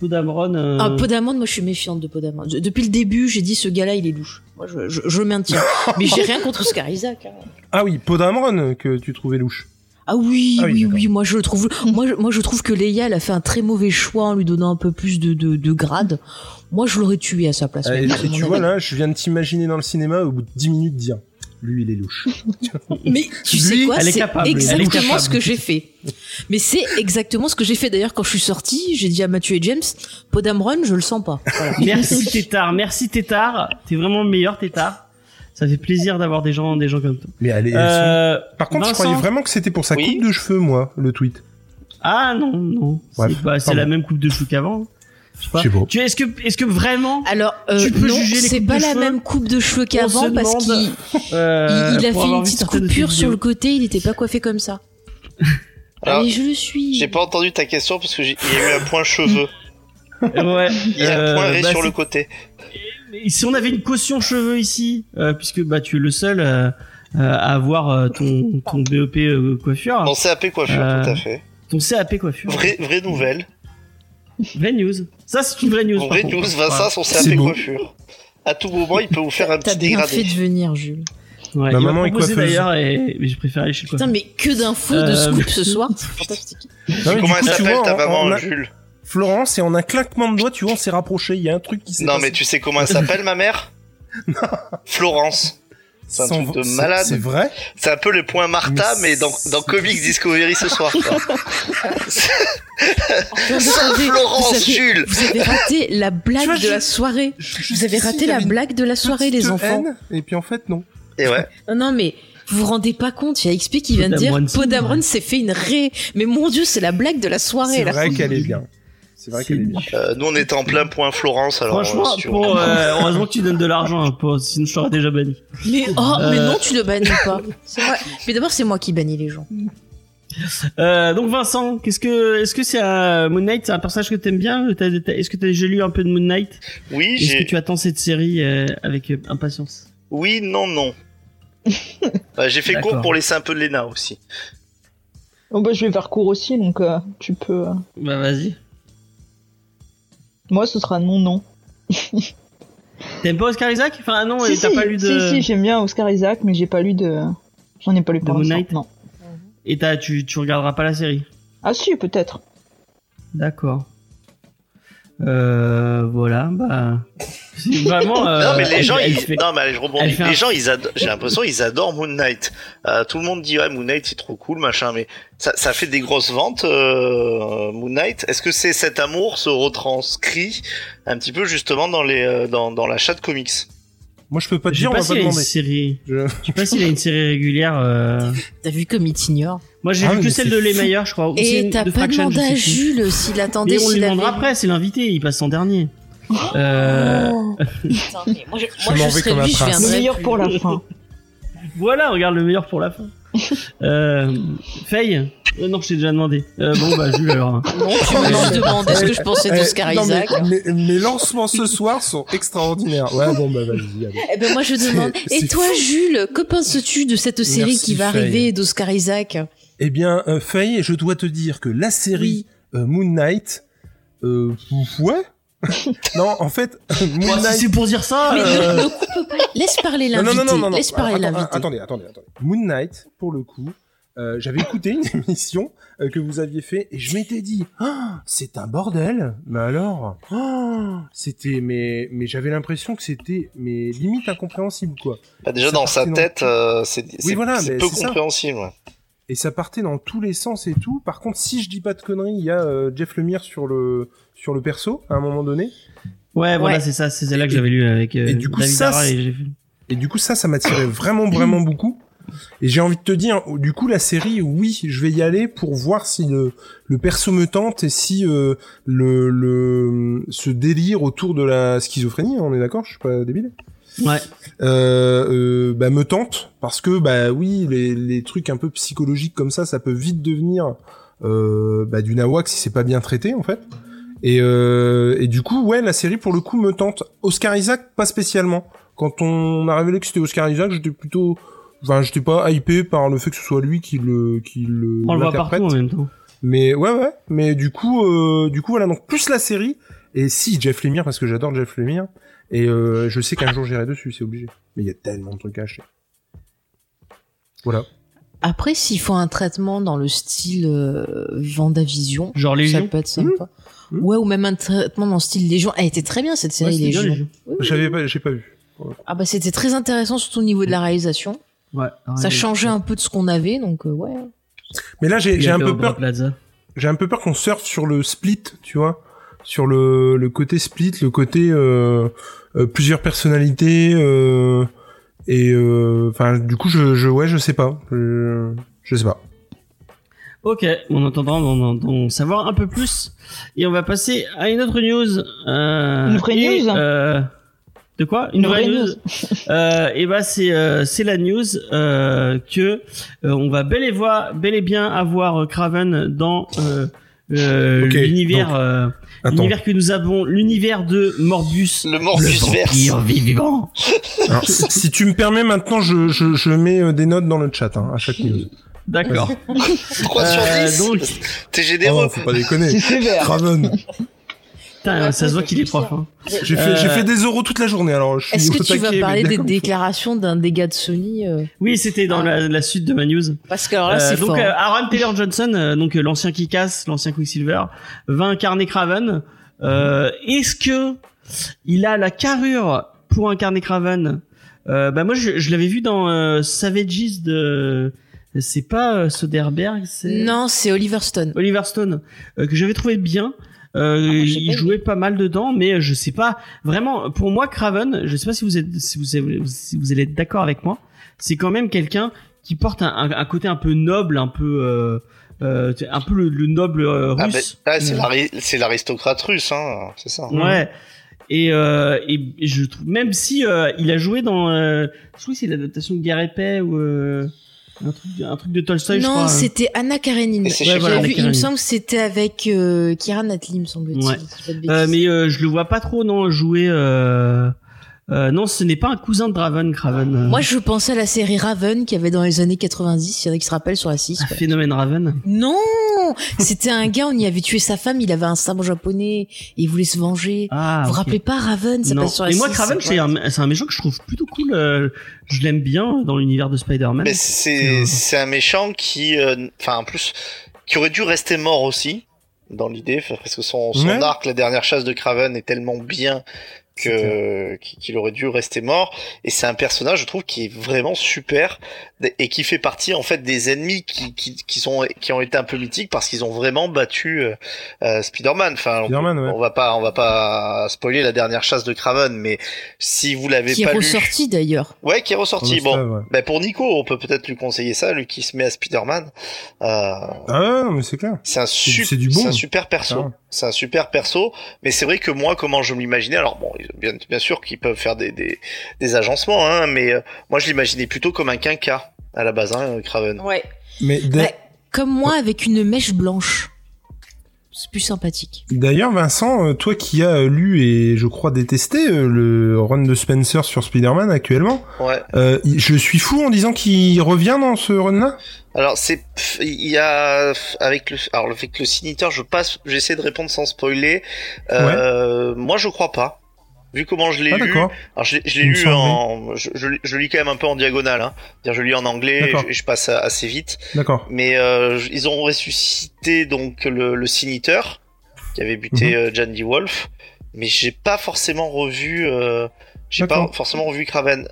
Podamron. Euh... Ah, Podamon, moi je suis méfiante de Podamon. De- Depuis le début, j'ai dit ce gars-là, il est louche. Moi je, je, maintiens. Mais j'ai rien contre Oscar Isaac. hein. Ah oui, Podamron que tu trouvais louche. Ah oui, Ah oui, oui, moi je le trouve. Moi, je, moi je trouve que Leia, elle a fait un très mauvais choix en lui donnant un peu plus de, de, de grade. Moi je l'aurais tué à sa place. Euh, et, et mon tu vois là, je viens de t'imaginer dans le cinéma au bout de 10 minutes dire lui il est louche. Mais tu Lui, sais quoi C'est exactement ce que j'ai fait. Mais c'est exactement ce que j'ai fait. D'ailleurs, quand je suis sortie, j'ai dit à Mathieu et James, Podamron, je le sens pas. Voilà. Merci Tétard, merci Tétard. T'es vraiment le meilleur Tétard. Ça fait plaisir d'avoir des gens, des gens comme toi. Mais Euh, sont- Par contre, je croyais vraiment que c'était pour sa Oui. coupe de cheveux, moi, le tweet. Ah non, non. C'est la même coupe de cheveux qu'avant. Je sais pas. Tu est-ce que est-ce que vraiment Alors, euh, Tu peux non, juger les c'est pas la cheveux même coupe de cheveux qu'avant parce qu'il euh, il, il a fait une petite coupure sur le côté. Il n'était pas coiffé comme ça. Alors, Allez, je le suis. J'ai pas entendu ta question parce que j'ai- il y a eu un point cheveux. Ouais. Il y a Euh, un point ré bah, sur le côté. Et si on avait une caution cheveux ici, euh, puisque bah tu es le seul euh, euh, à avoir euh, ton ton BEP euh, coiffure, Mon CAP coiffure, Euh, tout à fait. ton CAP coiffure. Vraie, vraie nouvelle. Vraie news. Ça c'est une vraie news. Vraie news, Vincent, son CAP coiffure. À tout moment, il peut vous faire un T'as petit bien fait dégradé. de venir, Jules. Ouais, Ma il m'a maman est coiffeuse. d'ailleurs et mais j'ai préféré aller chez le Putain, mais que d'infos de Euh, scoop ce soir. C'est fantastique. Non, Comment coup, elle tu s'appelle vois, ta en- maman, en un- Jules? Florence, et en un claquement de doigts, tu vois, on s'est rapproché. Il y a un truc qui s'est Non, passé. mais tu sais comment elle s'appelle, ma mère? Florence. C'est un Sans- truc de malade. C'est vrai C'est un peu le point Martha, Mais mais, dans, dans Comics Discovery ce soir. quoi. Florence, vous avez, Jules vous avez raté la blague vois, de je- la soirée. Vous avez raté la blague de la soirée, les enfants. haine, et puis en fait, non. Et ouais. Non, non, mais vous vous rendez pas compte, il y a XP qui vient de dire Podamron, s'est fait une ré. Mais mon dieu, c'est la blague de la soirée. C'est là. vrai qu'elle est bien. C'est vrai qu'elle est bien. Euh, nous, on était en plein point Florence, alors. Franchement, euh, si pour, euh, heureusement que tu donnes de l'argent, hein, pour, sinon je t'aurais déjà banni. Mais oh, mais non, tu le bannis pas. C'est moi- Mais d'abord, c'est moi qui bannis les gens. Euh, donc Vincent, qu'est-ce que, est-ce que c'est un Moon Knight, c'est un personnage que t'aimes bien? T'as- t'as- Est-ce que t'as déjà lu un peu de Moon Knight? Oui, Est-ce que j'ai. tu attends cette série euh, avec impatience? Oui, non, non. Euh, j'ai fait D'accord. court pour laisser un peu de Lena aussi. Oh, bah, je vais faire court aussi, donc euh, tu peux. euh, Bah vas-y. Moi, ce sera non, non. T'aimes pas Oscar Isaac? Enfin non, si, t'as si, pas lu de. si, si, j'aime bien Oscar Isaac, mais j'ai pas lu de. J'en ai pas lu De Moon. Knight? Non. Et t'as, tu, tu regarderas pas la série? Ah si, peut-être. D'accord. Euh, voilà, bah. Vraiment. Euh, non, mais les elle- gens, elle ils... fait- non, mais allez, je rebondis. un- Les gens, ils adorent... j'ai l'impression, ils adorent Moon Knight. Euh, tout le monde dit, ouais, Moon Knight, c'est trop cool, machin, mais ça, ça fait des grosses ventes, euh, Moon Knight. Est-ce que c'est cet amour se retranscrit un petit peu, justement, dans les, euh, dans, dans l'achat de comics? Moi, je peux pas te dire, on va pas s'il a une demander. série. Je- Je sais pas s'il a une série régulière. euh. T'as vu comme il t'ignore? Moi, j'ai Ah, vu que celle de Les. Meilleurs, je crois. Et t'as pas demandé à. Jules s'il attendait Mais on lui demandera après, c'est l'invité, il passe en dernier. Euh, Oh. Putain, mais moi, je, Je moi, je m'en vais serais comme un lui, je prince. Le meilleur plus. pour la fin. Voilà, regarde le meilleur pour la fin. euh, Faye Euh, Non, je t'ai déjà demandé. Euh, bon, bah, Jules, alors. hein. Non, tu m'as demandé ce que je pensais Eh, d'Oscar non, mais Isaac. mes, mes lancements ce soir sont extraordinaires. Ouais, bon, bah, vas-y. Eh ben moi je demande. Et toi fou. Jules, que penses-tu de cette série Merci, qui va Faye. arriver d'Oscar Isaac? Eh bien, euh, Faye, je dois te dire que la série euh, Moon Knight, euh, ouais. non, en fait, Moon Bon, si Knight. c'est pour dire ça. Mais euh, ne, ne coupe pas. Laisse parler l'invité. non, non, non, non. Laisse parler l'invité. Attendez, attendez, attendez. Moon Knight, pour le coup, euh, j'avais écouté une émission euh, que vous aviez fait et je m'étais dit, Ah, c'est un bordel. Mais alors, ah, c'était, mais, mais j'avais l'impression que c'était, mais limite incompréhensible, quoi. Bah, déjà, Ça dans sa dans tête, euh, c'est voilà, peu compréhensible. ouais. Et ça partait dans tous les sens et tout. Par contre, si je dis pas de conneries, il y a euh, Jeff Lemire sur le sur le perso à un moment donné. Ouais, voilà, Ouais. c'est ça, c'est celle-là que j'avais lu avec euh, et du coup, David ça. Et du coup, ça, ça m'attirait vraiment, vraiment beaucoup. Et j'ai envie de te dire, du coup, la série, oui, je vais y aller pour voir si le, le perso me tente et si euh, le, le ce délire autour de la schizophrénie, on est d'accord, je suis pas débile. Ouais. Euh, euh, bah, me tente parce que bah oui, les, les trucs un peu psychologiques comme ça, ça peut vite devenir euh, bah, du nawak si c'est pas bien traité en fait. Et, euh, et du coup, ouais, la série pour le coup me tente. Oscar Isaac, pas spécialement. Quand on a révélé que c'était Oscar Isaac, j'étais plutôt, enfin, j'étais pas hypé par le fait que ce soit lui qui le, qui le. On le voit partout en même temps. Mais ouais, ouais. Mais du coup, euh, du coup, voilà. Donc plus la série. Et si Jeff Lemire, parce que j'adore Jeff Lemire. Et euh, je sais qu'un jour j'irai dessus, c'est obligé. Mais il y a tellement de trucs à acheter. Voilà. Après, s'ils font un traitement dans le style euh, Vendavision, Genre ça Légion. peut être sympa. Mmh. Ouais, ou même un traitement dans le style Légion. Elle était très bien cette série Légion. Légion. Oui, oui. J'avais pas, j'ai pas vu. Ah bah c'était très intéressant surtout au niveau de la réalisation. Ouais. Ça changeait un peu de ce qu'on avait, donc euh, ouais. Mais là, j'ai, un fait peu peur. J'ai un peu peur qu'on surfe sur le split, tu vois, sur le, le côté split, le côté euh, euh, plusieurs personnalités euh, et euh, enfin du coup je, je ouais je sais pas, je, je sais pas. Ok, en attendant d'en d'en savoir un peu plus. Et on va passer à une autre news. Euh, Une vraie et, news euh, De quoi? Une, Une vraie, vraie news. euh, et bah c'est euh, c'est la news euh, que euh, on va bel et, voir, bel et bien avoir Craven dans euh, euh, Ok, l'univers euh, l'univers que nous avons, l'univers de Morbius. Le Morbius le vivant. Alors, si, si tu me permets maintenant je, je, je mets des notes dans le chat hein, à chaque news. D'accord. 3 sur Euh, 10. donc- T'es généreux. Oh, faut pas déconner. C'est sévère. Craven. Putain, ça se voit qu'il est prof. Hein. J'ai fait Euh, j'ai fait des euros toute la journée alors je suis Est-ce que tu vas parler des déclarations d'un dégât de Sony euh, Oui, c'était dans Ah. la, la suite de ma news. Parce que alors là Euh, c'est donc fort. euh, Aaron Taylor Johnson, euh, donc euh, l'ancien Kick-Ass, l'ancien Quicksilver, va incarner Craven. Euh, Est-ce que il a la carrure pour incarner Craven euh, Bah moi je, je l'avais vu dans euh, Savages de, c'est pas euh, Soderbergh, c'est Non, c'est Oliver Stone. Oliver Stone euh, que j'avais trouvé bien. Euh, Ah, il pas jouait pas mal dedans, mais je sais pas vraiment. Pour moi, Craven, je sais pas si vous êtes, si vous, si vous allez être d'accord avec moi, c'est quand même quelqu'un qui porte un, un- un côté un peu noble, un peu, euh, euh, un peu le, le noble euh, Ah, russe. ben, ah, c'est l'ari- c'est l'aristocrate russe, hein, c'est ça. Ouais. Et, euh, et, je trouve même si euh, il a joué dans, euh, je crois que c'est l'adaptation de Guerre et Paix ou euh, un truc, un truc de Tolstoy, je crois. Non, c'était Anna Karenine. Ouais, voilà, Anna vu, il me semble que c'était avec euh, Kira Knightley, me semble-t-il. Ouais. si Euh, mais euh, je le vois pas trop non jouer. Euh... euh, non, ce n'est pas un cousin de Draven, Craven. euh, Moi, je pensais à la série Raven qu'il y avait dans les années 90. Il y en a qui se rappellent sur la 6. un quoi. phénomène Raven. Non C'était un gars, on y avait tué sa femme, il avait un sabre japonais et il voulait se venger. Ah. vous vous rappelez pas Raven? Ça non. passe sur la Mais moi, 6, Craven, c'est un, un méchant que je trouve plutôt cool. euh, je l'aime bien dans l'univers de Spider-Man. Mais Euh. c'est c'est un méchant qui, euh, enfin en plus, qui aurait dû rester mort aussi dans l'idée, parce que son, son Ouais. arc, la dernière chasse de Craven, est tellement bien Qu'il aurait dû rester mort. Et c'est un personnage, je trouve, qui est vraiment super et qui fait partie en fait des ennemis qui qui, qui sont qui ont été un peu mythiques parce qu'ils ont vraiment battu euh, euh, Spider-Man. Enfin, on- Spider-Man, ouais. on, va pas on va pas spoiler la dernière chasse de Craven, mais si vous l'avez Qui est pas lu, ressorti d'ailleurs. ouais, qui est ressorti. Ça, Bon, ouais. ben pour Nico, on peut peut-être lui conseiller ça, lui qui se met à Spider-Man. Euh, Ah mais c'est clair. c'est un, su- c'est du bon. c'est un super perso. Ah. C'est un super perso. Mais c'est vrai que moi, comment je m'imaginais, alors bon, bien, bien sûr qu'ils peuvent faire des, des, des agencements, hein, mais euh, moi je l'imaginais plutôt comme un quinca à la base, hein, Craven. Ouais. Mais comme moi avec une mèche blanche. C'est plus sympathique. D'ailleurs, Vincent, euh, toi qui as euh, lu et je crois détesté euh, le run de Spencer sur Spider-Man actuellement, Ouais. euh, je suis fou en disant qu'il revient dans ce run-là. Alors c'est, pff, il y a avec le, alors le fait que le signateur, je passe, j'essaie de répondre sans spoiler. Euh, Moi, je crois pas. Vu comment je l'ai Ah lu, d'accord. Alors je, l'ai- je l'ai lu en, je, je, je lis quand même un peu en diagonale. Hein. Je lis en anglais et je, passe assez vite. D'accord. Mais euh, ils ont ressuscité donc le, le qui avait buté Mhm. euh, D. Wolf, mais j'ai pas forcément revu, euh, j'ai pas forcément revu Craven.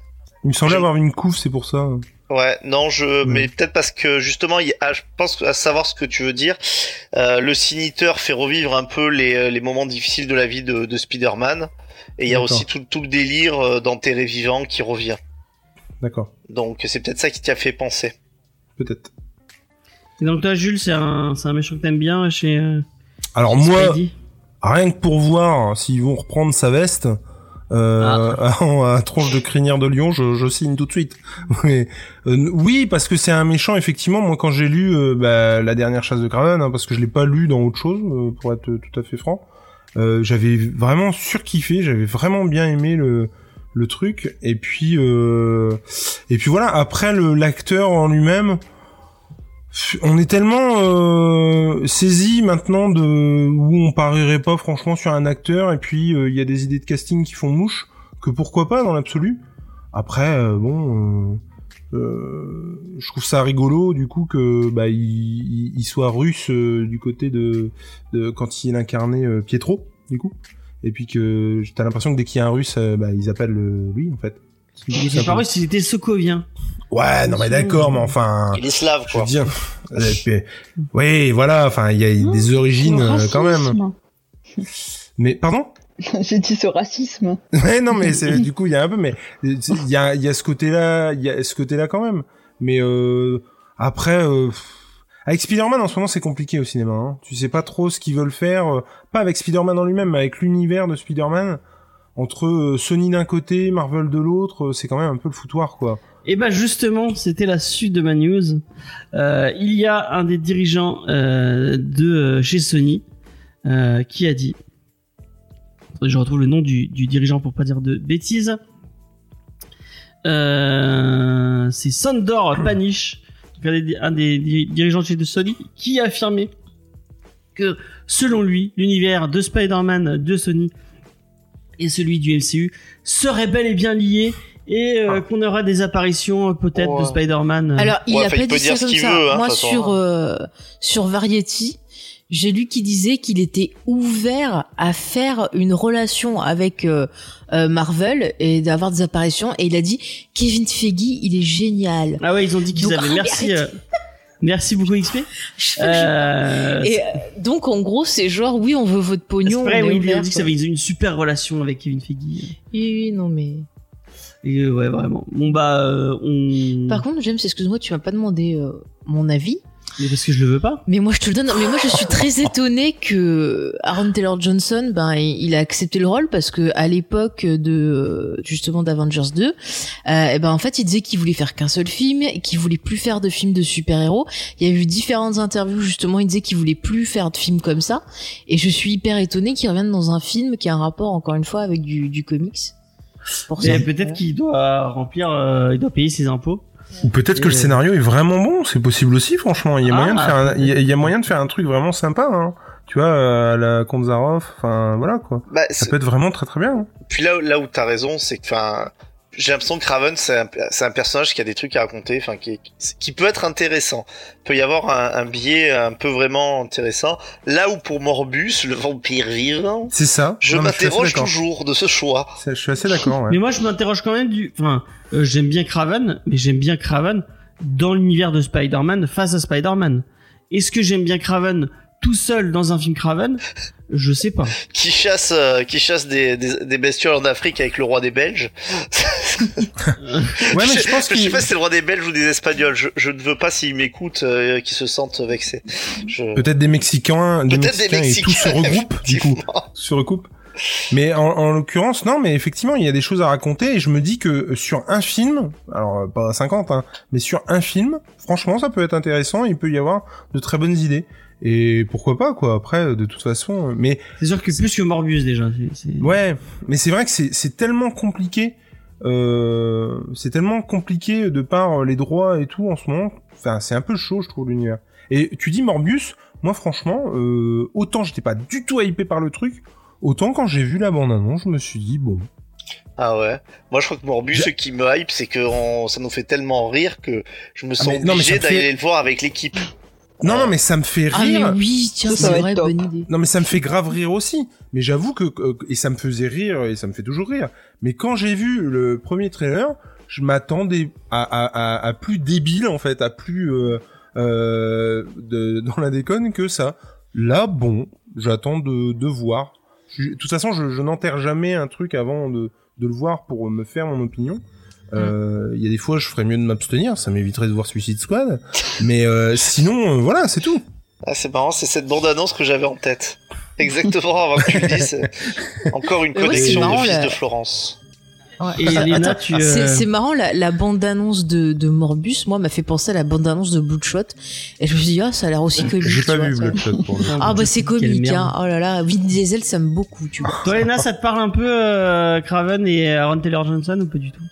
Il me semblait avoir une couve, c'est pour ça. Ouais, non, je, mais peut-être parce que justement, il a- je pense à savoir ce que tu veux dire. Euh, le Signateur fait revivre un peu les, les moments difficiles de la vie de, de Spider-Man, et il y a aussi tout, tout le délire euh, d'enterrer vivant qui revient. d'accord, Donc c'est peut-être ça qui t'y a fait penser. peut-être. Et donc toi, Jules, c'est un, c'est un méchant que t'aimes bien chez euh, Alors moi, Spidey rien que pour voir s'ils vont reprendre sa veste euh, à, à tronche de crinière de lion, je, je signe tout de suite. Mais, euh, oui, parce que c'est un méchant. Effectivement, moi quand j'ai lu euh, bah, la dernière chasse de Craven, hein, parce que je l'ai pas lu dans autre chose, pour être tout à fait franc, euh, j'avais vraiment surkiffé, j'avais vraiment bien aimé le truc. Et puis euh, et puis voilà. Après l'acteur en lui-même. On est tellement euh, saisi maintenant de où on parierait pas franchement sur un acteur et puis euh, il y a des idées de casting qui font mouche que pourquoi pas dans l'absolu. Après bon je trouve ça rigolo du coup que bah il, il- il soit russe euh, du côté de, de quand il incarnait euh, Pietro du coup et puis que t'as l'impression que dès qu'il y a un russe euh, bah ils appellent euh, lui en fait. Il était pas russe, il était sokovien. Ouais non mais d'accord mais enfin Il est slave, je quoi. veux dire, euh, puis- oui, voilà, enfin, il y a des origines euh, quand même. Mais pardon? J'ai dit ce racisme. Ouais, non, mais c'est du coup, il y a un peu, mais il y a, il y a ce côté-là, il y a ce côté-là quand même. Mais euh, après, euh, avec Spider-Man en ce moment, c'est compliqué au cinéma. Hein. Tu sais pas trop ce qu'ils veulent faire, euh, pas avec Spider-Man en lui-même, mais avec l'univers de Spider-Man. Entre euh, Sony d'un côté, Marvel de l'autre, euh, c'est quand même un peu le foutoir, quoi. Et ben justement, c'était la suite de ma news. Euh, il y a un des dirigeants euh, de euh, chez Sony euh, qui a dit, je retrouve le nom du, du dirigeant pour pas dire de bêtises. Euh, c'est Sandor Panish, un des, un des di- dirigeants de chez de Sony, qui a affirmé que selon lui, l'univers de Spider-Man de Sony et celui du MCU seraient bel et bien liés et euh, qu'on aura des apparitions euh, peut-être de. Spider-Man. Alors, il Ouais, a pas dit ça comme ça. veut, hein, Moi, euh, sur Variety, j'ai lu qu'il disait qu'il était ouvert à faire une relation avec euh, euh, Marvel et d'avoir des apparitions. Et il a dit Kevin Feige, il est génial. Ah ouais, ils ont dit qu'ils avaient. Merci, euh, merci beaucoup XP. Euh, Et euh, donc, en gros, c'est genre, oui, on veut votre c'est pognon. vrai, on oui, ils ont dit quoi. avait une super relation avec Kevin Feige. Oui, oui, non, mais. Et ouais, vraiment. Bon bah, euh, on. Par contre, James, excuse-moi, tu m'as pas demandé euh, mon avis. Mais parce que je le veux pas. Mais moi, je te le donne. Mais moi, je suis très étonnée que Aaron Taylor Johnson, ben, il a accepté le rôle parce que à l'époque de justement d'Avengers 2, euh, eh ben en fait, il disait qu'il voulait faire qu'un seul film, et qu'il voulait plus faire de films de super-héros. Il y a eu différentes interviews justement, il disait qu'il voulait plus faire de films comme ça. Et je suis hyper étonnée qu'il revienne dans un film qui a un rapport encore une fois avec du, du comics. Peut-être qu'il doit remplir, euh, il doit payer ses impôts. Ou peut-être que le scénario est vraiment bon, c'est possible aussi, franchement. Il y a Ah, moyen de faire, un, il y a, il y a moyen de faire un truc vraiment sympa, hein. Tu vois, euh, à la Konzarov, enfin voilà quoi. Bah, Ça peut être vraiment très très bien. hein. Puis là, là où t'as raison, c'est que, enfin, j'ai l'impression que Raven, c'est un, personnage qui a des trucs à raconter, enfin, qui, qui peut être intéressant. Il peut y avoir un, un biais un peu vraiment intéressant. Là où pour Morbus, le vampire vivant, C'est ça. je m'interroge d'accord. toujours de ce choix. Je suis assez d'accord. Ouais. Mais moi, je m'interroge quand même du. Enfin, euh, j'aime bien Craven, mais j'aime bien Craven dans l'univers de Spider-Man face à Spider-Man. Est-ce que j'aime bien Craven tout seul dans un film Craven Je sais pas. Qui chasse, euh, qui chasse des, des, des bestioles en Afrique avec le roi des Belges. Ouais, mais je pense je sais pas si c'est le roi des Belges ou des Espagnols. Je, je ne veux pas s'ils m'écoutent, euh, qu'ils se sentent vexés. Je... Peut-être des Mexicains, des Peut-être des Mexicains et tout se Mexicains, regroupe du coup. Se recoupe. Mais en, en l'occurrence, non, mais effectivement, il y a des choses à raconter et je me dis que sur un film, alors euh, pas 50, hein, mais sur un film, franchement, ça peut être intéressant. Il peut y avoir de très bonnes idées. Et pourquoi pas, quoi. Après, de toute façon, mais C'est sûr que plus que Morbius déjà. c'est- c'est- Ouais, mais c'est vrai que c'est c'est tellement compliqué. Euh, c'est tellement compliqué de par les droits et tout en ce moment. Enfin, c'est un peu chaud, je trouve, l'univers. Et tu dis Morbius, moi franchement, euh, autant j'étais pas du tout hypé par le truc, autant quand j'ai vu la bande-annonce, je me suis dit, bon, Ah ouais. Moi, je crois que Morbus, Je- ce qui me hype, c'est que on- ça nous fait tellement rire que je me sens mais ça obligé fait- d'aller le voir avec l'équipe. Non, non, mais ça me fait Ah mais rire. oui, tiens, c'est vrai, top. bonne idée. Non mais ça me fait grave rire aussi. Mais j'avoue que, que- et ça me faisait rire et ça me fait toujours rire. Mais quand j'ai vu le premier trailer, je m'attendais à, à, à, à plus débile en fait, à plus euh, euh, de, dans la déconne que ça. Là, bon, j'attends de, de voir. Je- de toute façon, je, je n'enterre jamais un truc avant de, de le voir pour me faire mon opinion. Euh, Il y a des fois, je ferais mieux de m'abstenir, ça m'éviterait de voir Suicide Squad. Mais euh, sinon, euh, voilà, c'est tout. Ah, c'est marrant, c'est cette bande-annonce que j'avais en tête. Exactement, avant que tu le dises. Encore une ouais, connexion marrant, de fils de Florence. Et Léna, tu. C'est euh, c'est marrant, la, la bande-annonce de, de Morbus, moi, m'a fait penser à la bande-annonce de Bloodshot. Et je me suis dit, ah, ça a l'air aussi comique. J'ai pas vu. Bloodshot pour le. Ah, bah, c'est comique, hein. Oh là là, Vin Diesel, ça me beaucoup, tu vois. Toi, Léna, ça te parle un peu euh, Craven et Aaron Taylor Johnson ou pas du tout?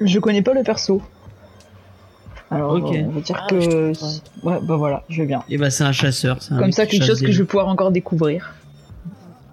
Je connais pas le perso. Alors, Ok. on va dire Ah, que. Ouais, bah voilà, je vais bien. Et bah, c'est un chasseur. c'est un Comme ça, quelque chose que je vais pouvoir encore découvrir.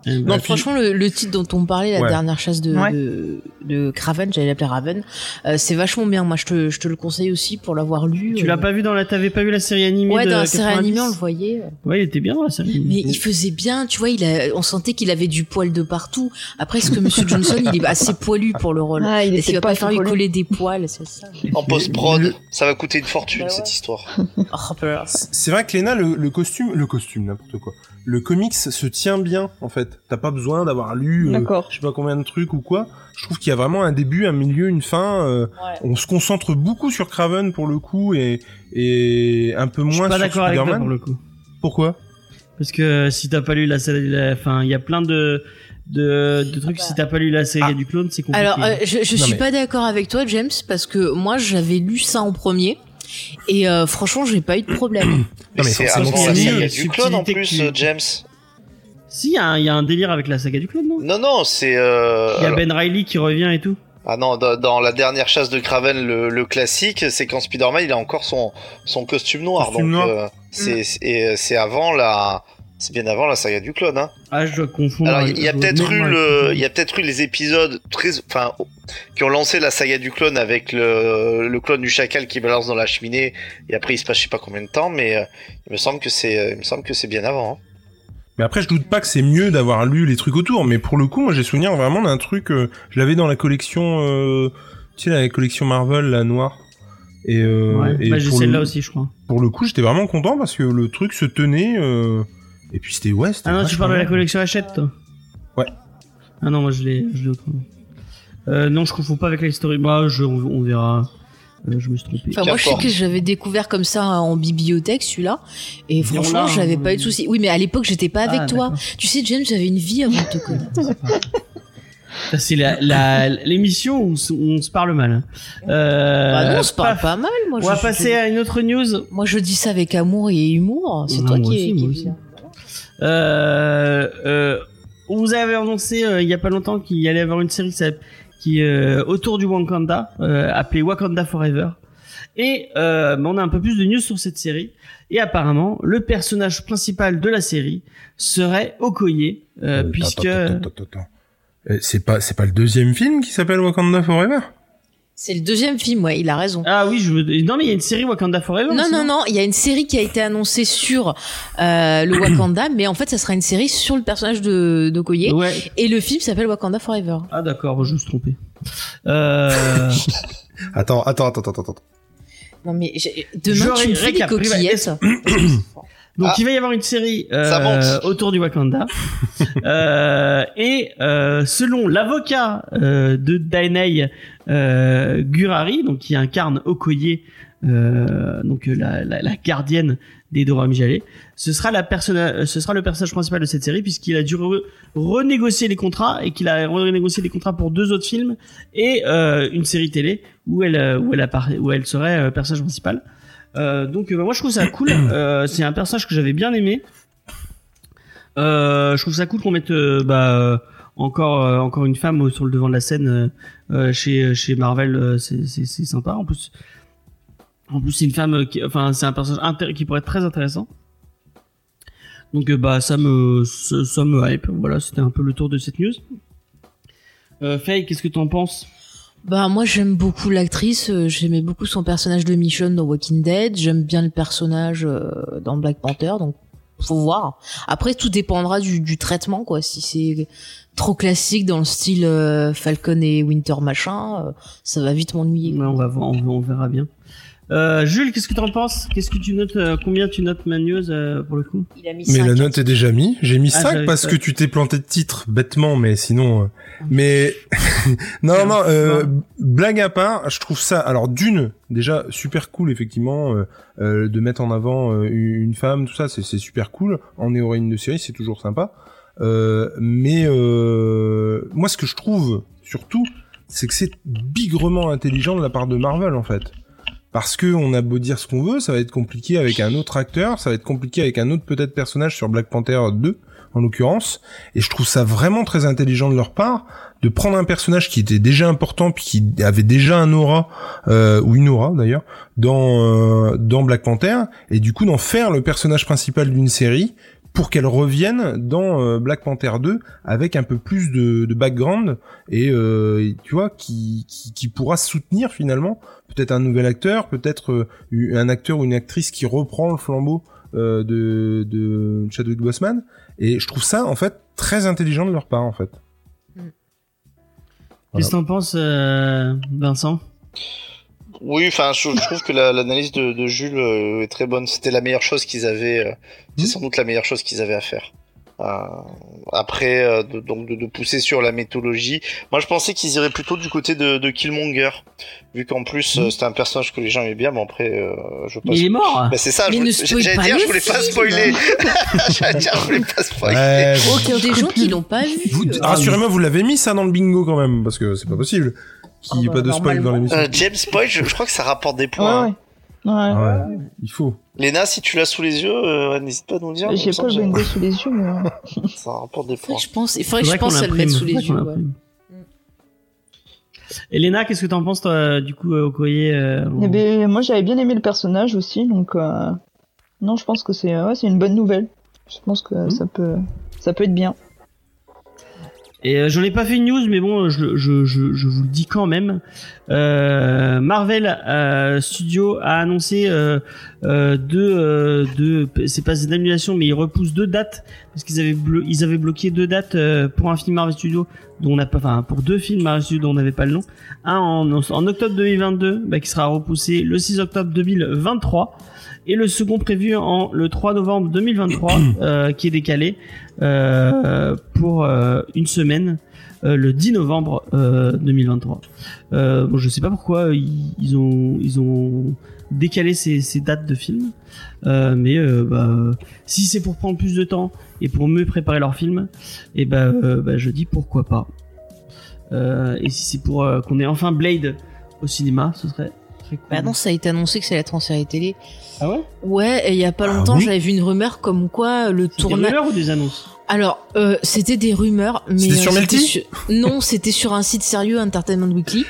Bah, Non, puis- franchement, le, le titre dont on parlait, la Ouais. dernière chasse de, Ouais. de, de Craven, j'allais l'appeler Raven, euh, c'est vachement bien. Moi, je te, je te le conseille aussi pour l'avoir lu. Tu euh. l'as pas vu dans la. T'avais pas vu la série animée Ouais, de dans la série 90? animée, on le voyait. Ouais, il était bien dans la série animée. Mais il faisait bien, tu vois, il a, on sentait qu'il avait du poil de partout. Après, est-ce que Monsieur Johnson, il est assez poilu pour le rôle Ah, il Est-ce qu'il était va pas pas faire lui coller des poils, c'est ça En post-prod, ça va coûter une fortune, Bah ouais. cette histoire. Oh, bah, C'est vrai que Lena, le, le costume, le costume, n'importe quoi. Le comics se tient bien, en fait. T'as pas besoin d'avoir lu, euh, je sais pas combien de trucs ou quoi. Je trouve qu'il y a vraiment un début, un milieu, une fin. euh, on se concentre beaucoup sur Craven pour le coup et, et un peu moins pas sur d'accord avec toi Spider-Man. pour le coup. Pourquoi? Parce que si t'as pas lu la série, enfin, il y a plein de de, de trucs. Ah bah. Si t'as pas lu la série Ah. du clone, c'est compliqué. Alors, euh, je, je suis mais- pas d'accord avec toi, James, parce que moi, j'avais lu ça en premier. Et euh, franchement, j'ai pas eu de problème. Mais, mais c'est mieux, saga la du clone en plus, euh, James. si, il y, a un- il y a un délire avec la saga du clone, non? Non, non, c'est. Euh... Il y a alors- Ben Riley qui revient et tout. Ah non, dans, la dernière chasse de Craven, le, le classique, c'est quand Spider-Man il a encore son, son costume noir. Costume donc noir. euh, et, euh, c'est avant la. C'est bien avant la saga du clone. Hein. Ah, je dois confondre. Alors il y a peut-être eu avec le, Clone. il y a peut-être eu les épisodes très, enfin, qui ont lancé la saga du clone avec le, le clone du chacal qui balance dans la cheminée et après il se passe je sais pas combien de temps, mais euh, il me semble que c'est, euh, il me semble que c'est bien avant. hein. Mais après, je doute pas que c'est mieux d'avoir lu les trucs autour. Mais pour le coup, moi, j'ai souvenir vraiment d'un truc. euh, je l'avais dans la collection, euh, tu sais, la collection Marvel, la noire. Et, euh, Ouais, et bah, j'ai celle-là le, aussi, je crois. pour le coup, j'étais vraiment content parce que le truc se tenait. Et puis c'était ouais. c'était Ah non, tu parles de la collection Hachette, toi Ouais. Ah non, moi je l'ai, je l'ai autrement. Euh, non, je confonds pas avec la history. Bah, je, on, on verra. Euh, je me suis trompé. Enfin, moi, je sais que j'avais découvert comme ça en bibliothèque celui-là. Et on franchement, j'avais hein. pas eu de soucis. Oui, mais à l'époque, j'étais pas avec Ah, toi. Tu sais, James, j'avais une vie avant de te connaître. Ça, c'est l'émission où, on se parle mal. Euh, bah non, on se parle pas mal, moi. On je va passer à une autre news. Moi, je dis ça avec amour et humour. C'est toi moi qui, aussi, qui moi vous avait annoncé euh, il y a pas longtemps qu'il y allait y avoir une série qui, euh, autour du Wakanda, euh, appelée Wakanda Forever. Et euh, bah, on a un peu plus de news sur cette série. Et apparemment, le personnage principal de la série serait Okoye, euh, Euh, puisque attends, attends, attends, attends. Euh, C'est pas, c'est pas le deuxième film qui s'appelle Wakanda Forever? C'est le deuxième film, ouais, il a raison. ah oui, je non mais il y a une série Wakanda Forever. Non, aussi, non, non, il y a une série qui a été annoncée sur euh, le Wakanda, mais en fait, ça sera une série sur le personnage de d'Okoye. Ouais. Et le film s'appelle Wakanda Forever. Ah d'accord, je me suis trompé. Euh... Attends, attends, attends, attends, attends. Non, mais demain, Je tu me fais des récap, coquillettes. Donc Ah. il va y avoir une série euh, autour du Wakanda. euh, et euh, selon l'avocat euh, de Dainei euh, Gurari, donc qui incarne Okoye, euh, donc euh, la, la, la gardienne des Dora Mijalé, ce sera la ce sera le personnage principal de cette série puisqu'il a dû re- renégocier les contrats et qu'il a renégocié les contrats pour deux autres films et euh, une série télé où elle où elle où elle serait personnage principal. Donc bah, moi je trouve ça cool. C'est un personnage que j'avais bien aimé. Je trouve ça cool qu'on mette bah, encore euh, encore une femme sur le devant de la scène euh, euh, chez chez Marvel. c'est sympa. En plus en plus c'est une femme qui enfin c'est un personnage qui pourrait être très intéressant. Donc bah ça me ça, me hype. Voilà c'était un peu le tour de cette news. Faye, qu'est-ce que t'en penses? Bah moi j'aime beaucoup l'actrice, j'aimais beaucoup son personnage de Michonne dans Walking Dead, j'aime bien le personnage dans Black Panther, donc faut voir. Après tout dépendra du, du traitement quoi, si c'est trop classique dans le style euh, Falcon et Winter machin, euh, ça va vite m'ennuyer. Ouais, on va voir, on, on verra bien. Euh, Jules, qu'est-ce que t'en penses? Qu'est-ce que tu notes euh, Combien tu notes ma news euh, pour le coup? Il a mis Mais 5. la note est déjà mise. J'ai mis Ah, 5 j'avais parce que tu t'es planté de titre bêtement, mais sinon. euh, Mais non, non. Euh, blague à part, je trouve ça. Alors d'une, déjà super cool effectivement euh, euh, de mettre en avant euh, une femme, tout ça, c'est c'est super cool. En héroïne de série, c'est toujours sympa. Euh, mais euh, moi, ce que je trouve surtout, c'est que c'est bigrement intelligent de la part de Marvel en fait. Parce que on a beau dire ce qu'on veut, ça va être compliqué avec un autre acteur, ça va être compliqué avec un autre peut-être personnage sur Black Panther 2 en l'occurrence, et je trouve ça vraiment très intelligent de leur part de prendre un personnage qui était déjà important puis qui avait déjà un aura euh, ou une aura d'ailleurs dans euh, dans Black Panther et du coup d'en faire le personnage principal d'une série pour qu'elle revienne dans euh, Black Panther 2 avec un peu plus de, de background et euh, tu vois qui, qui qui pourra soutenir finalement peut-être un nouvel acteur, peut-être euh, un acteur ou une actrice qui reprend le flambeau euh, de, de Chadwick Boseman. Et je trouve ça, en fait, très intelligent de leur part, en fait. Qu'est-ce que t'en penses, euh, Vincent? Oui, enfin, je, je trouve que la- l'analyse de, de Jules euh, est très bonne. C'était la meilleure chose qu'ils avaient. euh, c'est sans doute la meilleure chose qu'ils avaient à faire. Euh, après, euh, de, donc de, de pousser sur la mythologie. Moi, je pensais qu'ils iraient plutôt du côté de, de Killmonger, vu qu'en plus euh, c'était un personnage que les gens aimaient bien. Mais après, euh, je Mais il est pense. mort Bah, c'est ça. Mais je ne voulais- spoil J'allais pas dire, je voulais pas spoiler. J'allais dire, je voulais pas spoiler. Ouais, Oh, qu'il y a des gens qui l'ont pas vu. vous- euh. Rassurez-moi, vous l'avez mis ça dans le bingo quand même, parce que c'est pas possible qu'il n'y ait Ah bah, pas de spoil dans l'émission. Euh, James Boyd, je, je crois que ça rapporte des points. Ouais, hein. ouais. Ouais. Ouais, il faut. Léna, si tu l'as sous les yeux, euh, n'hésite pas à nous le dire. J'ai pas le bingo sous les yeux, mais. Ça rapporte des points. je pense, il faudrait que je pense à le mettre sous les yeux. l'imprime. Elena, qu'est-ce que t'en penses, toi, du coup, euh, au courrier euh, Eh ben, moi, j'avais bien aimé le personnage aussi, donc. euh, Non, je pense que c'est ouais, c'est une bonne nouvelle. Je pense que ça peut ça peut être bien. Et euh, j'en ai pas fait une news, mais bon, je, je, je, je vous le dis quand même. Euh, Marvel euh, Studio a annoncé euh, euh, deux, euh, deux, c'est pas une annulation, mais ils repoussent deux dates parce qu'ils avaient ils avaient bloqué deux dates euh, pour un film Marvel Studio dont on n'a pas, enfin pour deux films Marvel Studio dont on n'avait pas le nom. Un en, en octobre 2022, bah, qui sera repoussé le 6 octobre 2023 et le second prévu en le 3 novembre 2023 euh, qui est décalé euh, pour euh, une semaine euh, le 10 novembre euh, 2023. Euh, bon, je sais pas pourquoi ils, ils ont ils ont décalé ces, ces dates de films, euh, mais euh, bah, si c'est pour prendre plus de temps et pour mieux préparer leur film, et ben euh, bah, je dis pourquoi pas. Euh, et si c'est pour qu'on ait enfin Blade au cinéma, ce serait très cool. Bah non, ça a été annoncé que c'est la série télé. ah ouais? Ouais, et il y a pas Ah longtemps, oui j'avais vu une rumeur comme quoi le C'est des tournage. rumeurs ou des annonces? Alors, euh, c'était des rumeurs, mais C'était sur euh, Melty sur- Non, c'était sur un site sérieux, Entertainment Weekly.